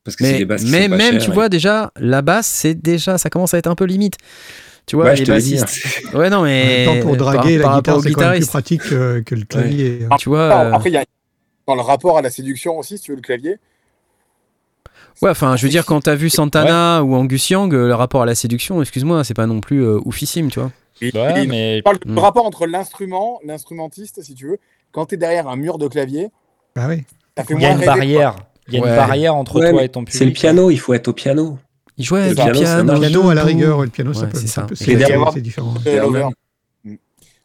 Speaker 3: Parce que c'est
Speaker 1: Mais,
Speaker 3: des basses qui
Speaker 1: mais
Speaker 3: sont pas
Speaker 1: même,
Speaker 3: chères
Speaker 1: tu
Speaker 3: et-
Speaker 1: vois, déjà, la basse, c'est déjà, ça commence à être un peu limite. Tu vois,
Speaker 3: Ouais,
Speaker 1: les
Speaker 3: dit,
Speaker 1: bassistes.
Speaker 3: hein.
Speaker 1: Ouais, non,
Speaker 4: En
Speaker 1: mais.
Speaker 4: même temps, pour draguer,
Speaker 1: par
Speaker 4: la guitare, c'est quand même plus pratique que, que le clavier.
Speaker 1: Tu vois. euh,
Speaker 6: Après, il y a dans le rapport à la séduction aussi, si tu veux, le clavier.
Speaker 1: Ouais, enfin, je veux dire, quand t'as vu Santana ou Angus Young, euh, le rapport à la séduction, excuse-moi, c'est pas non plus euh, oufissime, tu vois.
Speaker 6: Et-
Speaker 8: Ouais,
Speaker 6: et-
Speaker 8: mais
Speaker 6: je parle du
Speaker 1: Mm.
Speaker 6: rapport entre l'instrument, l'instrumentiste, si tu veux, quand tu es derrière un mur de clavier,
Speaker 4: Bah oui.
Speaker 6: ça fait
Speaker 8: il y a une
Speaker 6: rêver, quoi.
Speaker 8: barrière. Il y a
Speaker 1: Ouais.
Speaker 8: une barrière entre
Speaker 3: Ouais,
Speaker 8: toi et ton public.
Speaker 3: C'est le piano, il faut être au piano.
Speaker 1: Il jouait
Speaker 3: Le
Speaker 1: du
Speaker 3: piano.
Speaker 4: Le piano à la rigueur, le piano, ça peut, ça peut- c'est différent.
Speaker 6: Euh,
Speaker 3: Quand
Speaker 6: l'over.
Speaker 3: même.
Speaker 6: Mm.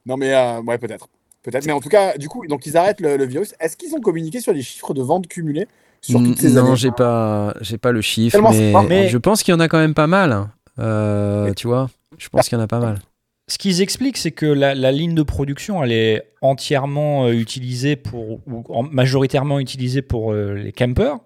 Speaker 6: Non, mais euh, ouais, peut-être. Peut-être. Mais en tout cas, du coup, donc ils arrêtent le, le virus. Est-ce qu'ils ont communiqué sur les chiffres de vente cumulés sur toutes ces
Speaker 1: non,
Speaker 6: années?
Speaker 1: j'ai pas, j'ai pas le chiffre, mais- je pense qu'il y en a quand même pas mal. Euh, tu vois, je pense qu'il y en a pas mal.
Speaker 8: Ce qu'ils expliquent, c'est que la, la ligne de production, elle est entièrement euh, utilisée pour, ou en- majoritairement utilisée pour euh, les campers,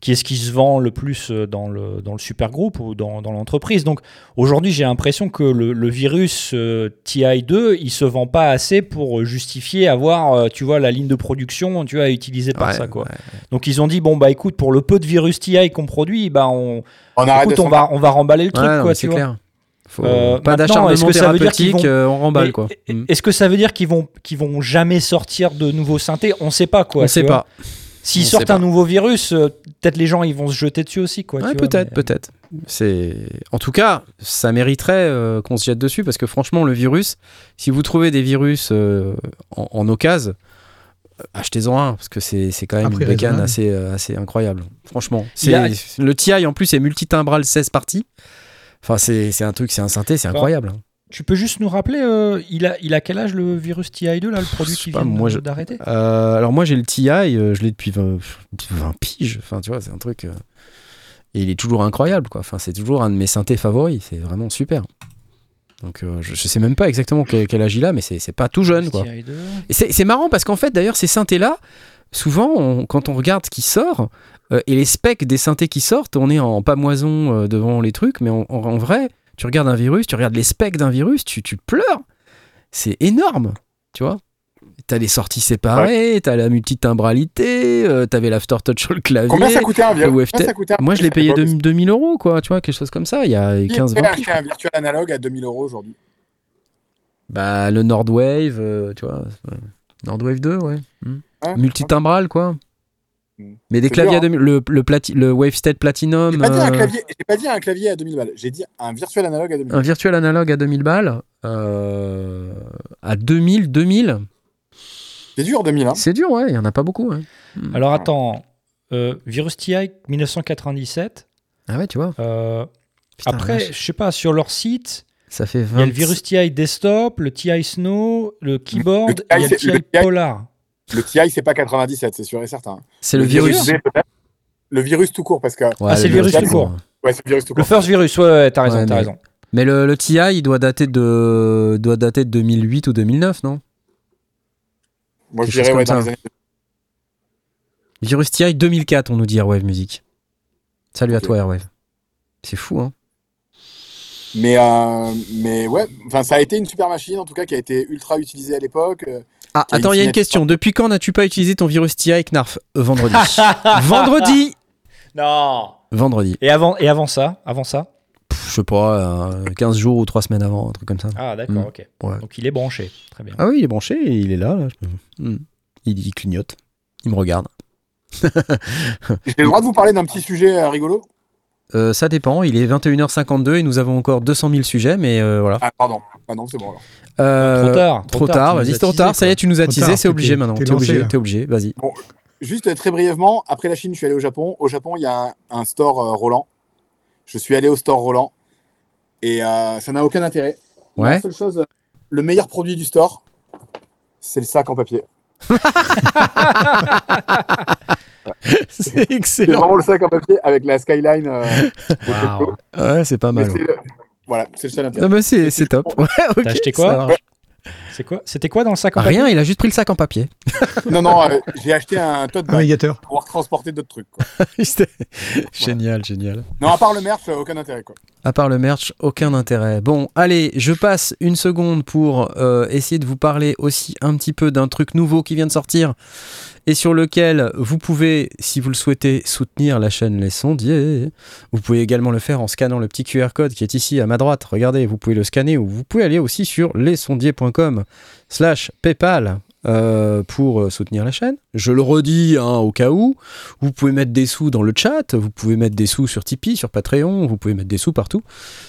Speaker 8: qui est ce qui se vend le plus euh, dans le, dans le super groupe ou dans, dans l'entreprise. Donc aujourd'hui, j'ai l'impression que le, le virus euh, TI2, il se vend pas assez pour justifier avoir, euh, tu vois, la ligne de production, tu vois, utilisée par
Speaker 1: Ouais,
Speaker 8: ça, quoi.
Speaker 1: ouais.
Speaker 8: Donc ils ont dit, bon, bah écoute, pour le peu de virus TI qu'on produit, bah on, écoute, on va, on va remballer le truc, quoi, tu
Speaker 1: c'est
Speaker 8: vois.
Speaker 1: clair. Faut
Speaker 8: Euh,
Speaker 1: pas d'acharnement
Speaker 8: est-ce que ça veut dire qu'ils
Speaker 1: thérapeutique,
Speaker 8: vont-
Speaker 1: euh, on remballe
Speaker 8: Mais
Speaker 1: quoi. Mm.
Speaker 8: Est-ce que ça veut dire qu'ils vont qu'ils vont jamais sortir de nouveaux synthés? On sait pas quoi.
Speaker 1: on sait pas.
Speaker 8: S'ils sortent
Speaker 1: pas.
Speaker 8: un nouveau virus, euh, peut-être les gens ils vont se jeter dessus aussi quoi.
Speaker 1: Ouais, peut-être,
Speaker 8: mais-
Speaker 1: peut-être. C'est, en tout cas, ça mériterait euh, qu'on se jette dessus parce que franchement, le virus, si vous trouvez des virus euh, en, en occasion, euh, achetez-en un parce que c'est, c'est quand même
Speaker 4: Un prix
Speaker 1: une bécane assez, euh, assez incroyable. Franchement,
Speaker 8: a-
Speaker 1: le TI en plus est multitimbral 16 parties. Enfin, c'est, c'est un truc, c'est un synthé, c'est incroyable. hein.
Speaker 8: Tu peux juste nous rappeler, euh, il a il a quel âge le virus TI2 là, le produit qui vient d'arrêter
Speaker 1: Euh, alors moi j'ai le TI, euh, je l'ai depuis 20, 20 piges. Enfin, tu vois, c'est un truc. Et il est toujours incroyable, quoi. Enfin, c'est toujours un de mes synthés favoris. C'est vraiment super. Donc, je, je sais même pas exactement quel, quel âge il a, mais c'est c'est pas tout jeune, quoi.
Speaker 8: TI2.
Speaker 1: Et c'est c'est marrant parce qu'en fait, d'ailleurs, ces synthés-là, souvent, on- quand on regarde ce qui sort euh, et les specs des synthés qui sortent, on est en pamoison euh, devant les trucs, mais en, en- en vrai, tu regardes un virus, tu regardes les specs d'un virus, tu, tu pleures. C'est énorme, tu vois. T'as les sorties séparées, t'as la multitimbralité, euh, t'avais l'aftertouch sur le clavier.
Speaker 6: Combien ça coûtait un virus
Speaker 1: Moi, je l'ai payé
Speaker 6: l'époque
Speaker 1: 2000 2000 euros, quoi, tu vois, quelque chose comme ça, il y a
Speaker 6: Qui
Speaker 1: 15
Speaker 6: peut
Speaker 1: 20
Speaker 6: acheter un virtuel analogue à 2000 euros aujourd'hui
Speaker 1: Bah, le Nordwave, euh, tu vois. Nordwave 2, ouais. Hmm.
Speaker 6: Ouais,
Speaker 1: Multitimbral, quoi.
Speaker 6: Hmm.
Speaker 1: Mais des claviers
Speaker 6: dur,
Speaker 1: à 2000, le, le, plati- le Wavestead Platinum,
Speaker 6: J'ai pas, dit un
Speaker 1: euh,
Speaker 6: clavier- j'ai pas dit un clavier à 2000 balles, j'ai dit un virtuel analogue à 2000
Speaker 1: un virtuel analogue à 2000 balles, euh, à 2000, 2000,
Speaker 6: C'est dur 2000, hein
Speaker 1: c'est dur, ouais, il y en a pas beaucoup. hein.
Speaker 8: Alors attends, euh, virus TI 1997.
Speaker 1: Ah ouais, tu vois.
Speaker 8: euh,
Speaker 1: Putain,
Speaker 8: après, je sais pas, sur leur site,
Speaker 1: ça fait
Speaker 8: il y
Speaker 1: 20.
Speaker 8: a le virus TI desktop, le TI Snow, le keyboard,
Speaker 6: Le TI,
Speaker 8: il y a le TI
Speaker 6: le TI
Speaker 8: Polar.
Speaker 6: Le TI, c'est pas 97, c'est sûr et certain.
Speaker 1: C'est le virus.
Speaker 6: Le virus tout court, parce que.
Speaker 1: Ouais,
Speaker 8: Ah, c'est le virus tout court.
Speaker 1: bon.
Speaker 6: Ouais, c'est le virus tout
Speaker 8: Le
Speaker 6: court.
Speaker 8: first virus, ouais, ouais, t'as raison,
Speaker 1: Ouais,
Speaker 8: t'as
Speaker 1: mais-
Speaker 8: raison.
Speaker 1: Mais le, le TI, il doit dater de, doit dater de 2008 ou 2009, non?
Speaker 6: Moi, je dirais, ouais, dans
Speaker 1: ça.
Speaker 6: les années.
Speaker 1: Virus TI 2004, on nous dit Airwave Music. Salut à toi, Airwave. C'est fou, hein
Speaker 6: Mais, euh, mais ouais, enfin, ça a été une super machine, en tout cas, qui a été ultra utilisée à l'époque. euh,
Speaker 1: Ah, attends,
Speaker 6: une
Speaker 1: il y a une question. Depuis quand n'as-tu pas utilisé ton virus TI Knarf Euh, Vendredi. vendredi
Speaker 8: Non.
Speaker 1: Vendredi.
Speaker 8: Et avant, et avant ça, avant ça?
Speaker 1: Pff, je sais pas, euh, 15 jours ou 3 semaines avant, un truc comme ça.
Speaker 8: Ah d'accord,
Speaker 1: Mm.
Speaker 8: ok.
Speaker 1: Ouais.
Speaker 8: Donc il est branché, très bien.
Speaker 1: Ah oui, il est branché, il est là. là. Hmm. Il, il clignote. Il me regarde.
Speaker 6: J'ai le droit de vous parler d'un petit sujet euh, rigolo?
Speaker 1: Euh, ça dépend, il est 21h52 et nous avons encore 200 000 sujets, mais euh, voilà.
Speaker 6: Ah, pardon. Ah non, c'est bon alors.
Speaker 1: Euh,
Speaker 8: Trop tard,
Speaker 1: Trop
Speaker 8: trop tard,
Speaker 1: vas-y, trop tard, ça y est, tu nous as teasé, c'est obligé maintenant.
Speaker 4: t'es
Speaker 1: obligé, t'es obligé, vas-y.
Speaker 6: Juste euh, très brièvement, après la Chine, je suis allé au Japon. Au Japon, il y a un, un store euh, Roland. Je suis allé au store Roland et euh, ça n'a aucun intérêt.
Speaker 1: Ouais.
Speaker 6: La seule chose, le meilleur produit du store, c'est le sac en papier.
Speaker 1: C'est
Speaker 6: C'est
Speaker 1: excellent.
Speaker 6: vraiment le sac en papier avec la skyline. euh,
Speaker 8: Waouh.
Speaker 1: Ouais, c'est pas mal.
Speaker 6: le- Voilà, c'est le seul intérêt.
Speaker 1: Non, mais c'est c'est top. Ouais, ok,
Speaker 8: T'as acheté quoi. C'est quoi C'était quoi dans le sac en
Speaker 1: Rien,
Speaker 8: papier
Speaker 1: il a juste pris le sac en papier.
Speaker 6: Non, non, euh, j'ai acheté un tote bag pour pouvoir transporter d'autres trucs. quoi.
Speaker 1: Génial, génial.
Speaker 6: Non, à part le merch, euh, aucun intérêt. Quoi.
Speaker 1: À part le merch, aucun intérêt. Bon, allez, je passe une seconde pour euh, essayer de vous parler aussi un petit peu d'un truc nouveau qui vient de sortir et sur lequel vous pouvez, si vous le souhaitez, soutenir la chaîne Les Sondiers. Vous pouvez également le faire en scannant le petit QR code qui est ici à ma droite. Regardez, vous pouvez le scanner ou vous pouvez aller aussi sur lesondiers.com slash PayPal euh, pour euh, soutenir la chaîne. Je le redis hein, au cas où. Vous pouvez mettre des sous dans le chat, vous pouvez mettre des sous sur Tipeee, sur Patreon, vous pouvez mettre des sous partout.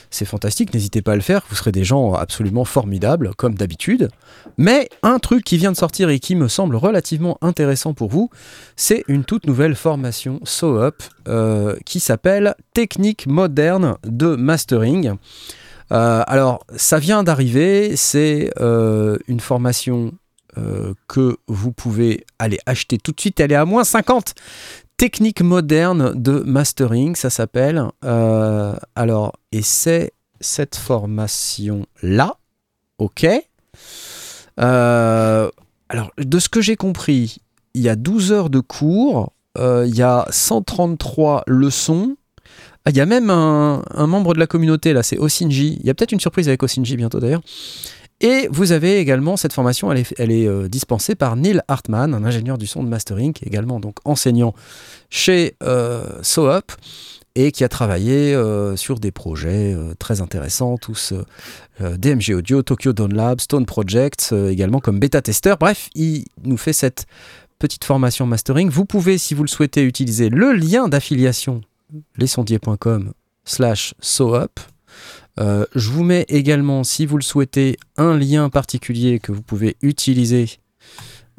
Speaker 1: C'est fantastique, n'hésitez pas à le faire, vous serez des gens absolument formidables, comme d'habitude. Mais un truc qui vient de sortir et qui me semble relativement intéressant pour vous, c'est une toute nouvelle formation SoUp euh, qui s'appelle Technique moderne de mastering. Euh, alors, ça vient d'arriver, c'est euh, une formation euh, que vous pouvez aller acheter tout de suite, elle est à moins 50. Technique moderne de mastering, ça s'appelle. Alors, et c'est cette formation-là, ok. Alors, de ce que j'ai compris, il y a 12 heures de cours, il y a 133 leçons. Ah, Il y a même un, membre de la communauté, là, c'est Osinji. Il y a peut-être une surprise avec Osinji bientôt d'ailleurs. Et vous avez également cette formation, elle est, euh, dispensée par Neil Hartman, un ingénieur du son de mastering, également donc enseignant chez euh, SoUp et qui a travaillé euh, sur des projets euh, très intéressants, tous DMG Audio, Tokyo Dawn Lab, Stone Project, également comme bêta-testeur. Bref, il nous fait cette petite formation mastering. Vous pouvez, si vous le souhaitez, utiliser le lien d'affiliation lesondiers.com slash SoUp. Euh, je vous mets également, si vous le souhaitez, un lien particulier que vous pouvez utiliser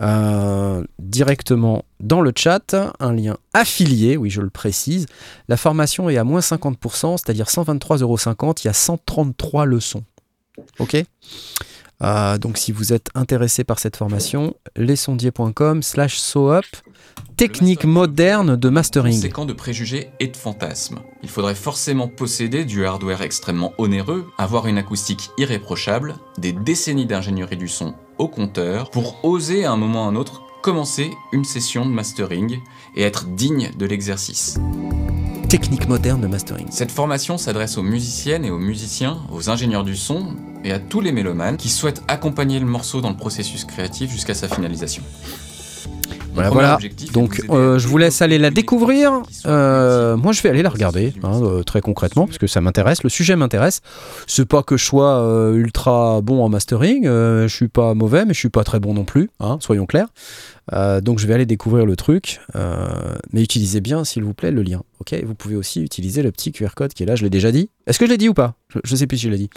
Speaker 1: euh, directement dans le chat, un lien affilié, oui je le précise. La formation est à moins 50%, c'est-à-dire 123,50€, il y a 133 leçons. Ok? Euh, donc si vous êtes intéressé par cette formation, lesondiers.com slash SoUp, technique moderne de mastering.
Speaker 9: Conséquent de préjugés et de fantasmes. Il faudrait forcément posséder du hardware extrêmement onéreux, avoir une acoustique irréprochable, des décennies d'ingénierie du son au compteur, pour oser à un moment ou à un autre commencer une session de mastering et être digne de l'exercice.
Speaker 1: Technique moderne de mastering.
Speaker 9: Cette formation s'adresse aux musiciennes et aux musiciens, aux ingénieurs du son et à tous les mélomanes qui souhaitent accompagner le morceau dans le processus créatif jusqu'à sa finalisation.
Speaker 1: Voilà, Donc, euh, je vous laisse aller la découvrir. Euh, moi, je vais aller la regarder, hein, euh, très concrètement, parce que ça m'intéresse. Le sujet m'intéresse. C'est pas que je sois ultra bon en mastering. je suis pas mauvais, mais je suis pas très bon non plus. hein, soyons clairs. Donc, je vais aller découvrir le truc. mais utilisez bien, s'il vous plaît, le lien. Ok? Vous pouvez aussi utiliser le petit QR code qui est là. Je l'ai déjà dit. Est-ce que je l'ai dit ou pas? Je, je sais plus si je l'ai dit.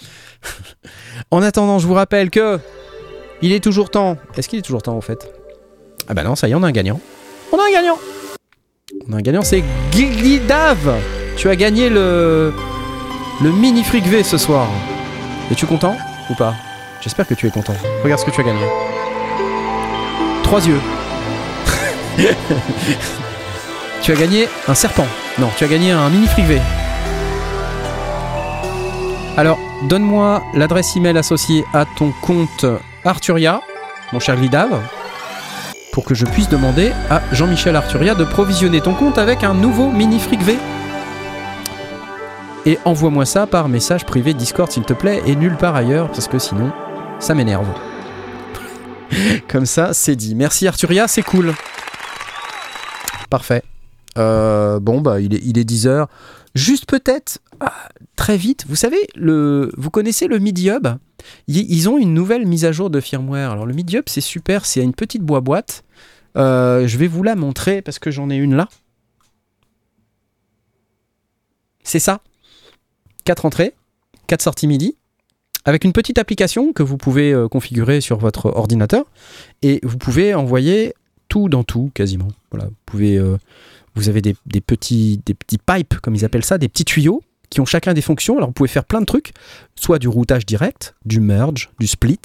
Speaker 1: en attendant, je vous rappelle que il est toujours temps. Est-ce qu'il est toujours temps en fait? Ah bah non, ça y est, on a un gagnant. On a un gagnant On a un gagnant, c'est Guigui Dave Tu as gagné le, le mini fric ce soir. Es-tu content ou pas? J'espère que tu es content. Regarde ce que tu as gagné. Trois yeux. tu as gagné un serpent. Non, tu as gagné un mini fric V. Alors, donne-moi l'adresse email associée à ton compte Arturia, mon cher Glidave pour que je puisse demander à Jean-Michel Arturia de provisionner ton compte avec un nouveau mini fric V. Et envoie-moi ça par message privé Discord s'il te plaît et nulle part ailleurs parce que sinon ça m'énerve. Comme ça, c'est dit. Merci Arturia, c'est cool. Parfait. Euh, bon, bah, il est, il est 10h. Juste peut-être, ah, très vite, vous savez, vous connaissez le MIDI Hub Ils ont une nouvelle mise à jour de firmware. Alors, le MIDI Hub, c'est super, c'est une petite boîte. Euh, je vais vous la montrer parce que j'en ai une là. C'est ça. 4 entrées, 4 sorties MIDI, avec une petite application que vous pouvez euh, configurer sur votre ordinateur. Et vous pouvez envoyer tout dans tout, quasiment. Voilà, vous pouvez. Vous avez des, petits, pipes, comme ils appellent ça, des petits tuyaux qui ont chacun des fonctions. Alors vous pouvez faire plein de trucs, soit du routage direct, du merge, du split.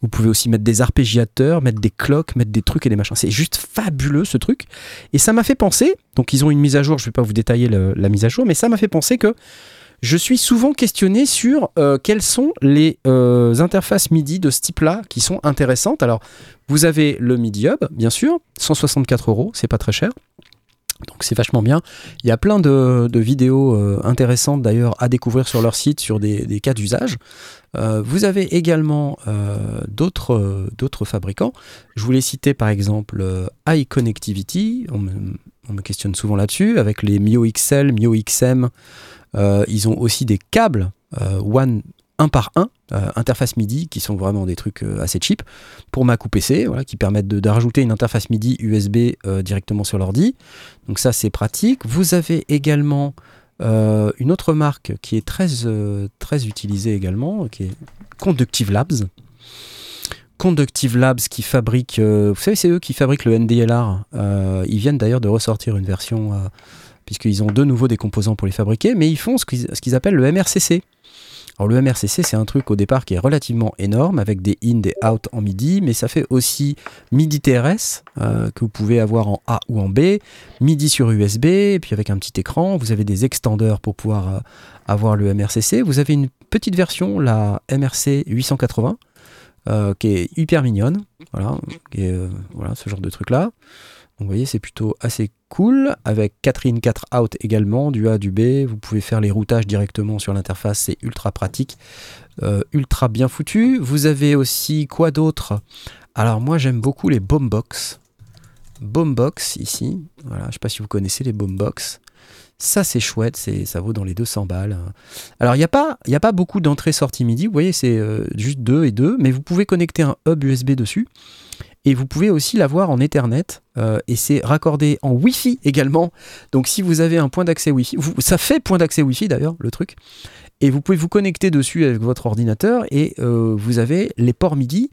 Speaker 1: Vous pouvez aussi mettre des arpégiateurs, mettre des cloques, mettre des trucs et des machins. C'est juste fabuleux ce truc. Et ça m'a fait penser, donc ils ont une mise à jour, je ne vais pas vous détailler le- la mise à jour, mais ça m'a fait penser que je suis souvent questionné sur euh, quelles sont les euh, interfaces MIDI de ce type-là qui sont intéressantes. Alors, vous avez le MIDI Hub, bien sûr, 164 euros, c'est pas très cher. Donc c'est vachement bien. Il y a plein de, vidéos euh, intéressantes d'ailleurs à découvrir sur leur site sur des, cas d'usage. Euh, vous avez également euh, d'autres d'autres fabricants. Je voulais citer par exemple iConnectivity. On me, on me questionne souvent là-dessus avec les Mio XL, Mio XM. Ils ont aussi des câbles One un par un, euh, interface MIDI, qui sont vraiment des trucs euh, assez cheap, pour Mac ou PC, voilà, qui permettent de, de rajouter une interface MIDI USB euh, directement sur l'ordi. Donc ça, c'est pratique. Vous avez également une autre marque qui est très, très utilisée également, qui est Conductive Labs. Conductive Labs qui fabrique, vous savez, c'est eux qui fabriquent le NDLR. Ils viennent d'ailleurs de ressortir une version, puisqu'ils ont de nouveau des composants pour les fabriquer, mais ils font ce qu'ils ce qu'ils appellent le MRCC. Alors le MRCC, c'est un truc au départ qui est relativement énorme, avec des in, des out en MIDI, mais ça fait aussi MIDI TRS, euh, que vous pouvez avoir en A ou en B, MIDI sur USB, et puis avec un petit écran, vous avez des extenders pour pouvoir euh, avoir le MRCC. Vous avez une petite version, la MRC 880, euh, qui est hyper mignonne, voilà, ce genre de truc là. Vous voyez, c'est plutôt assez cool, avec 4 in, 4 out également, du A, du B. Vous pouvez faire les routages directement sur l'interface, c'est ultra pratique, euh, ultra bien foutu. Vous avez aussi quoi d'autre? Alors moi j'aime beaucoup les Boombox. Boombox ici, voilà, je sais pas si vous connaissez les Boombox. Ça c'est chouette, c'est, ça vaut dans les 200 balles. Alors il n'y a, pas- a pas beaucoup d'entrées-sorties MIDI, vous voyez c'est euh, juste 2 et 2, mais vous pouvez connecter un hub USB dessus. Et vous pouvez aussi l'avoir en Ethernet euh, et c'est raccordé en Wi-Fi également. Donc si vous avez un point d'accès Wi-Fi, vous- ça fait point d'accès Wi-Fi d'ailleurs le truc. Et vous pouvez vous connecter dessus avec votre ordinateur et euh, vous avez les ports MIDI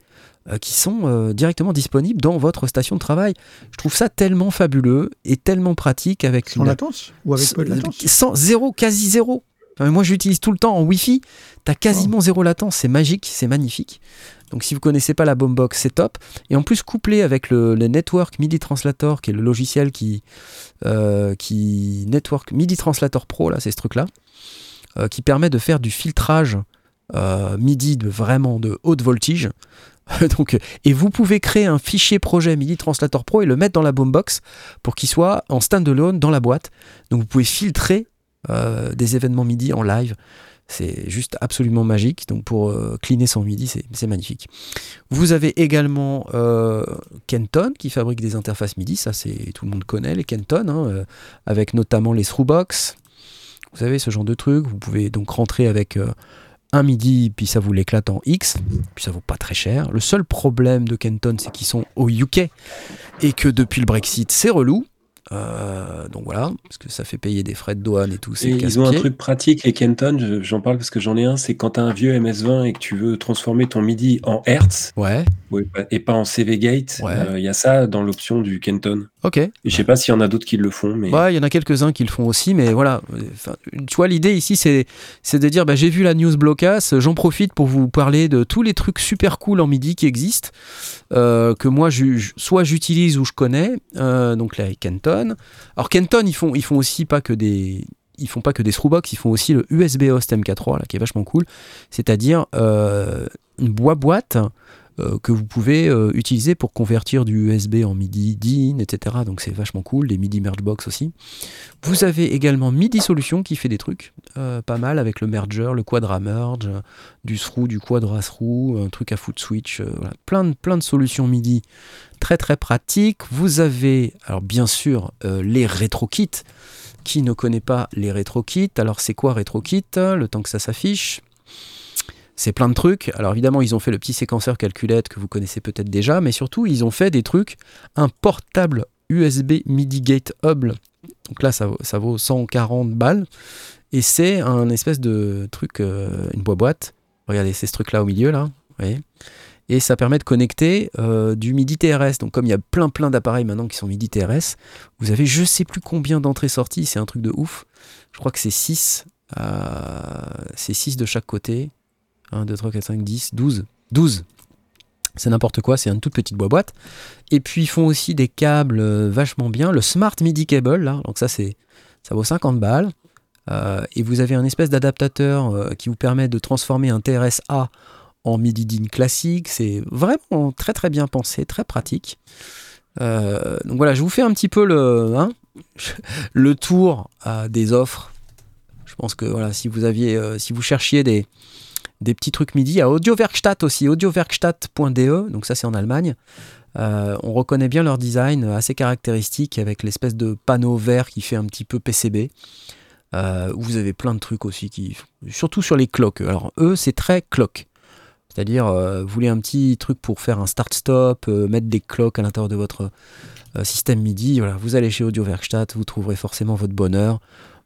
Speaker 1: euh, qui sont directement disponibles dans votre station de travail. Je trouve ça tellement fabuleux et tellement pratique avec
Speaker 4: Sans
Speaker 1: une-
Speaker 4: latence Ou avec peu de latence?
Speaker 1: sans zéro, quasi zéro. Enfin, moi, j'utilise tout le temps en Wi-Fi. T'as quasiment zéro latence. C'est magique, c'est magnifique. Donc, si vous connaissez pas la Boombox, c'est top. Et en plus, couplé avec le, Network MIDI Translator, qui est le logiciel qui, euh, Network MIDI Translator Pro, là, c'est ce truc-là, euh, qui permet de faire du filtrage euh, MIDI de vraiment de haute voltige. Donc, et vous pouvez créer un fichier projet MIDI Translator Pro et le mettre dans la Boombox pour qu'il soit en standalone dans la boîte. Donc vous pouvez filtrer des événements MIDI en live. C'est juste absolument magique. Donc pour euh, cleaner son MIDI, c'est magnifique. Vous avez également euh, Kenton qui fabrique des interfaces MIDI. Ça, c'est tout le monde connaît les Kenton, hein, euh, avec notamment les Throughbox. Vous savez ce genre de truc. Vous pouvez donc rentrer avec un MIDI, puis ça vous l'éclate en X, puis ça vaut pas très cher. Le seul problème de Kenton, c'est qu'ils sont au UK et que depuis le Brexit, c'est relou. Euh, donc voilà, parce que ça fait payer des frais de douane et tout.
Speaker 3: Et ils ont un truc pratique, les Kenton, je- j'en parle parce que j'en ai un, c'est quand tu as un vieux MS-20 et que tu veux transformer ton MIDI en Hertz
Speaker 1: Ouais,
Speaker 3: ouais, et pas en CV Gate,
Speaker 1: Ouais.
Speaker 3: euh, il y a ça dans l'option du Kenton.
Speaker 1: ok.
Speaker 3: Je sais pas s'il y en a d'autres qui le font, mais
Speaker 1: Ouais, il y en a quelques-uns qui le font aussi, mais voilà. Enfin, tu vois, l'idée ici, c'est de dire bah, j'ai vu la news Blocas, j'en profite pour vous parler de tous les trucs super cool en MIDI qui existent, euh, que moi, je- soit j'utilise ou je connais. Donc là, Kenton. Alors, Kenton, ils font, ils font aussi pas que des. Ils font pas que des Throughbox, ils font aussi le USB Host MK3, là, qui est vachement cool. C'est-à-dire euh, une boîte euh, que vous pouvez euh, utiliser pour convertir du USB en MIDI DIN, etc. Donc c'est vachement cool, les MIDI Merge Box aussi. Vous avez également MIDI Solution qui fait des trucs euh, pas mal avec le merger, le quadra merge, euh, du through, du quadra through, un truc à foot switch, euh, plein, de, plein de solutions MIDI très très pratiques. Vous avez alors bien sûr euh, les RetroKit. Qui ne connaît pas les RetroKit Alors c'est quoi RetroKit Le temps que ça s'affiche. C'est plein de trucs. Alors évidemment, ils ont fait le petit séquenceur calculette que vous connaissez peut-être déjà, mais surtout, ils ont fait des trucs, un portable USB MIDI Gate Hub. Donc là, ça, vaut- ça vaut 140 balles. Et c'est un espèce de truc, euh, une boîte. Regardez, c'est ce truc-là au milieu, là. voyez et ça permet de connecter euh, du MIDI TRS. Donc comme il y a plein plein d'appareils maintenant qui sont MIDI TRS, vous avez je sais plus combien d'entrées-sorties, c'est un truc de ouf. Je crois que c'est 6. c'est 6 de chaque côté. 1, 2, 3, 4, 5, 10, 12. 12. C'est n'importe quoi, c'est une toute petite boîte. Et puis ils font aussi des câbles euh, vachement bien. Le Smart MIDI Cable, là, donc ça ça vaut 50 balles. Euh, et vous avez un espèce d'adaptateur euh, qui vous permet de transformer un TRS-A en MIDI DIN classique. C'est vraiment très très bien pensé, très pratique. Donc voilà, je vous fais un petit peu le, hein, le tour des offres. Je pense que voilà, si vous aviez, si vous cherchiez des, des petits trucs MIDI, à Audiowerkstatt aussi, audiowerkstatt.de, donc ça c'est en Allemagne. Euh, on reconnaît bien leur design assez caractéristique avec l'espèce de panneau vert qui fait un petit peu PCB. euh, vous avez plein de trucs aussi qui, surtout sur les cloques. Alors eux, c'est très cloque. C'est-à-dire, euh, vous voulez un petit truc pour faire un start-stop, euh, mettre des cloques à l'intérieur de votre système MIDI. Voilà, vous allez chez Audio Werkstatt, vous trouverez forcément votre bonheur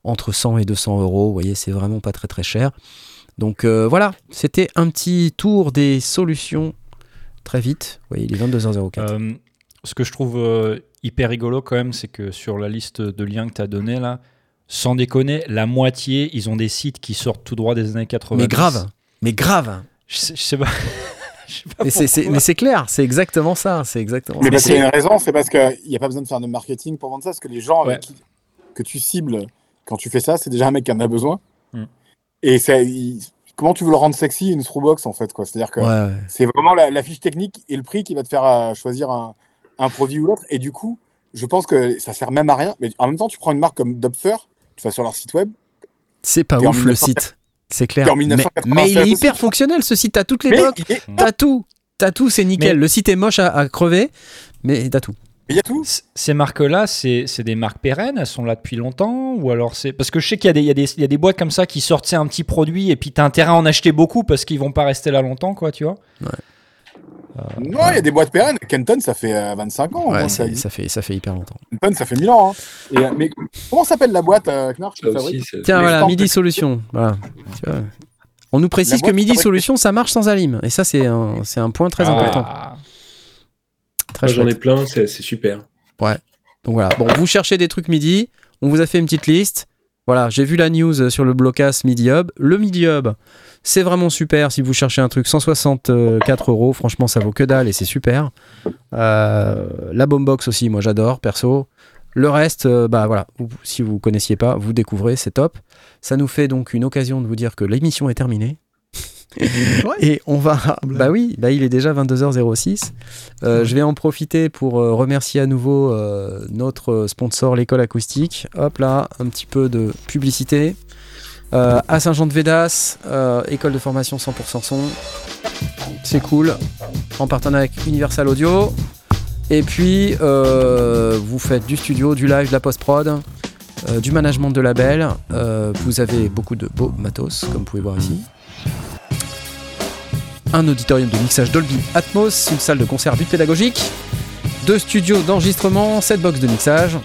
Speaker 1: entre 100 et 200 euros. Vous voyez, c'est vraiment pas très très cher. Donc euh, voilà, c'était un petit tour des solutions très vite. Vous voyez, il est 22h04.
Speaker 8: Euh, ce que je trouve euh, hyper rigolo quand même, c'est que sur la liste de liens que tu as donné là, sans déconner, la moitié, ils ont des sites qui sortent tout droit des années 80.
Speaker 1: mais grave, mais grave.
Speaker 8: Je sais, je sais pas. je sais pas
Speaker 1: Mais c'est, c'est-
Speaker 8: pourquoi.
Speaker 1: mais c'est clair, c'est exactement ça. C'est exactement
Speaker 6: Mais
Speaker 1: ça.
Speaker 6: parce qu'il y a une raison, c'est parce qu'il n'y a pas besoin de faire de marketing pour vendre ça, parce que les gens
Speaker 8: Ouais.
Speaker 6: avec qui- que tu cibles quand tu fais ça, c'est déjà un mec qui en a besoin. Et il- comment tu veux le rendre sexy une screwbox en fait quoi? C'est-à-dire que
Speaker 1: Ouais,
Speaker 6: c'est vraiment la, la fiche technique et le prix qui va te faire euh, choisir un, un produit ou l'autre. Et du coup, je pense que ça sert même à rien. Mais en même temps, tu prends une marque comme Dubfer, tu vas sur leur site web.
Speaker 1: C'est pas ouf le
Speaker 6: 1900
Speaker 1: site. C'est clair. Mais,
Speaker 6: 1996
Speaker 1: mais il est hyper fonctionnel ce site. T'as toutes les
Speaker 6: y a-
Speaker 1: t'as tout. T'as tout, c'est nickel.
Speaker 8: Mais-
Speaker 1: Le site est moche à, à crever, mais t'as tout.
Speaker 6: Il y a tout.
Speaker 8: C- Ces marques-là, c'est des marques pérennes, elles sont là depuis longtemps ou alors c'est parce que je sais qu'il y, a des- y, y a boîtes comme ça qui sortent c'est un petit produit et puis t'as intérêt à en acheter beaucoup parce qu'ils vont pas rester là longtemps, quoi, tu vois.
Speaker 6: Non, il y a des boîtes pérennes. Kenton, ça fait euh, 25 ans.
Speaker 1: Ouais, c'est-
Speaker 6: ça,
Speaker 1: ça, fait, ça fait hyper longtemps.
Speaker 6: Kenton, ça fait 1000 ans. hein. Et, euh, mais comment s'appelle la boîte, euh,
Speaker 3: aussi, c'est-
Speaker 1: Tiens, voilà, Midi Solution. Voilà. Tu vois. On nous précise que Midi Solution, ça marche sans Alim. Et ça, c'est un, c'est un point très important. Très
Speaker 3: j'en ai plein, c'est super.
Speaker 1: Donc voilà. Bon, vous cherchez des trucs Midi. On vous a fait une petite liste. Voilà, j'ai vu la news sur le blocas Midi Hub. Le Midi Hub, c'est vraiment super. Si vous cherchez un truc 164 euros, franchement, ça vaut que dalle et c'est super. Euh, la Boombox aussi, moi j'adore, perso. Le reste, euh, bah voilà, si vous connaissiez pas, vous découvrez, c'est top. Ça nous fait donc une occasion de vous dire que l'émission est terminée. Et on va. Bah oui, bah il est déjà 22h06. Euh, Je vais en profiter pour euh, remercier à nouveau euh, notre sponsor, l'école acoustique. Hop là, un petit peu de publicité. À Saint-Jean-de-Védas, école de formation 100% son. C'est cool. En partenariat avec Universal Audio. Et puis, vous faites du studio, du live, de la post-prod, du management de label. Vous avez beaucoup de beaux matos, comme vous pouvez voir ici un auditorium de mixage Dolby Atmos, une salle de concert but pédagogique, deux studios d'enregistrement, sept box de mixage,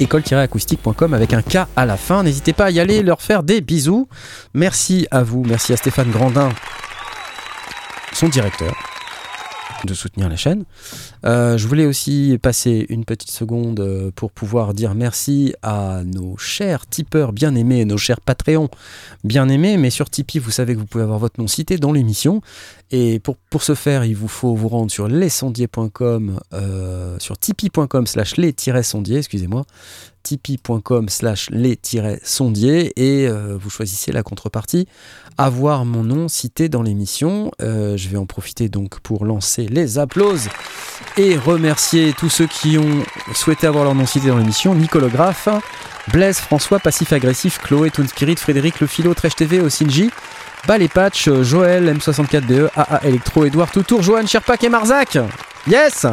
Speaker 1: école-acoustique.com avec un K à la fin. N'hésitez pas à y aller, leur faire des bisous. Merci à vous, merci à Stéphane Grandin, son directeur, de soutenir la chaîne. Euh, je voulais aussi passer une petite seconde euh, pour pouvoir dire merci à nos chers tipeurs bien aimés, nos chers Patreons bien aimés, mais sur Tipeee, vous savez que vous pouvez avoir votre nom cité dans l'émission. Et pour, pour ce faire, il vous faut vous rendre sur lesondiers.com, euh, sur tipeee.com slash les-sondiers, excusez-moi, tipeee.com slash les-sondiers, et euh, vous choisissez la contrepartie, avoir mon nom cité dans l'émission. Euh, je vais en profiter donc pour lancer les applauses et remercier tous ceux qui ont souhaité avoir leur nom cité dans l'émission. Nicolas Graff, Blaise, François, Passif Agressif, Chloé, Toon Spirit, Frédéric, Le Philo, Tresh TV, Osinji, Ballet Patch, euh, Joël, M64BE, AA Electro, Edouard Toutour, Johan, Sherpak et Marzac. Yes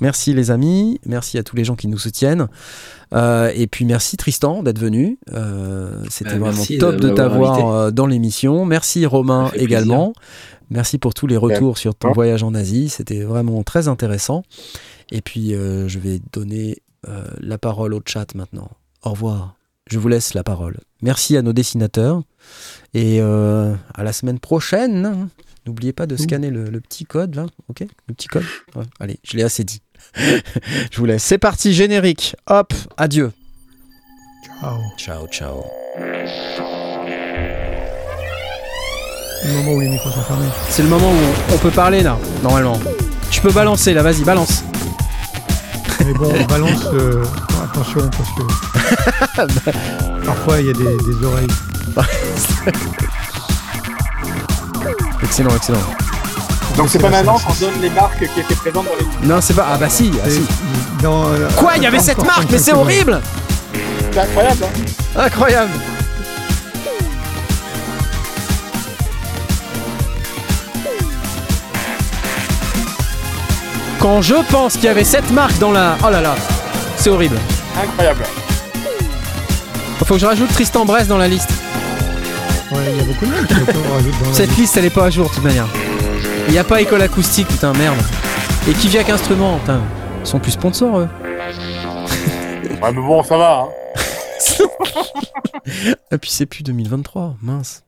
Speaker 1: Merci les amis, merci à tous les gens qui nous soutiennent. Euh, et puis merci Tristan d'être venu. Euh, C'était
Speaker 3: Bah,
Speaker 1: vraiment top
Speaker 3: de
Speaker 1: t'avoir euh, dans l'émission. Merci Romain également. Merci pour tous les retours sur ton
Speaker 6: Ouais.
Speaker 1: voyage en Asie. C'était vraiment très intéressant. Et puis euh, je vais donner la parole au chat maintenant. Au revoir. Je vous laisse la parole. Merci à nos dessinateurs. Et à la semaine prochaine. N'oubliez pas de scanner le, le petit code là, ok Le petit code. Ouais, allez, je l'ai assez dit. je vous laisse. C'est parti, générique. Hop, adieu.
Speaker 4: Ciao.
Speaker 1: Ciao, ciao.
Speaker 4: Le moment où les micros sont fermés.
Speaker 1: C'est le moment où on peut parler là, normalement. Tu peux balancer là, vas-y, balance.
Speaker 4: Mais bon, on balance. euh, attention, parce que. Parfois, il y a des, des oreilles.
Speaker 1: Excellent, excellent.
Speaker 6: Donc c'est pas maintenant qu'on donne les marques qui étaient présentes dans les.
Speaker 1: Non, c'est pas. Ah bah si, ah, si.
Speaker 4: Dans, euh,
Speaker 1: Quoi Il y avait cette marque, mais c'est horrible
Speaker 6: C'est incroyable. Hein
Speaker 1: Incroyable Quand je pense qu'il y avait cette marque dans la... Oh là là, c'est horrible.
Speaker 6: incroyable.
Speaker 1: Faut que je rajoute Tristan Brest dans la liste.
Speaker 4: Ouais, il y a beaucoup de monde qui
Speaker 1: Cette
Speaker 4: liste.
Speaker 1: liste, elle est pas à jour de toute manière. Il y a pas école acoustique, putain, merde. Et Kiviak Instruments, putain. Ils sont plus sponsors, eux.
Speaker 6: Ouais, mais bon, ça va. Hein.
Speaker 1: Et puis c'est plus 2023, mince.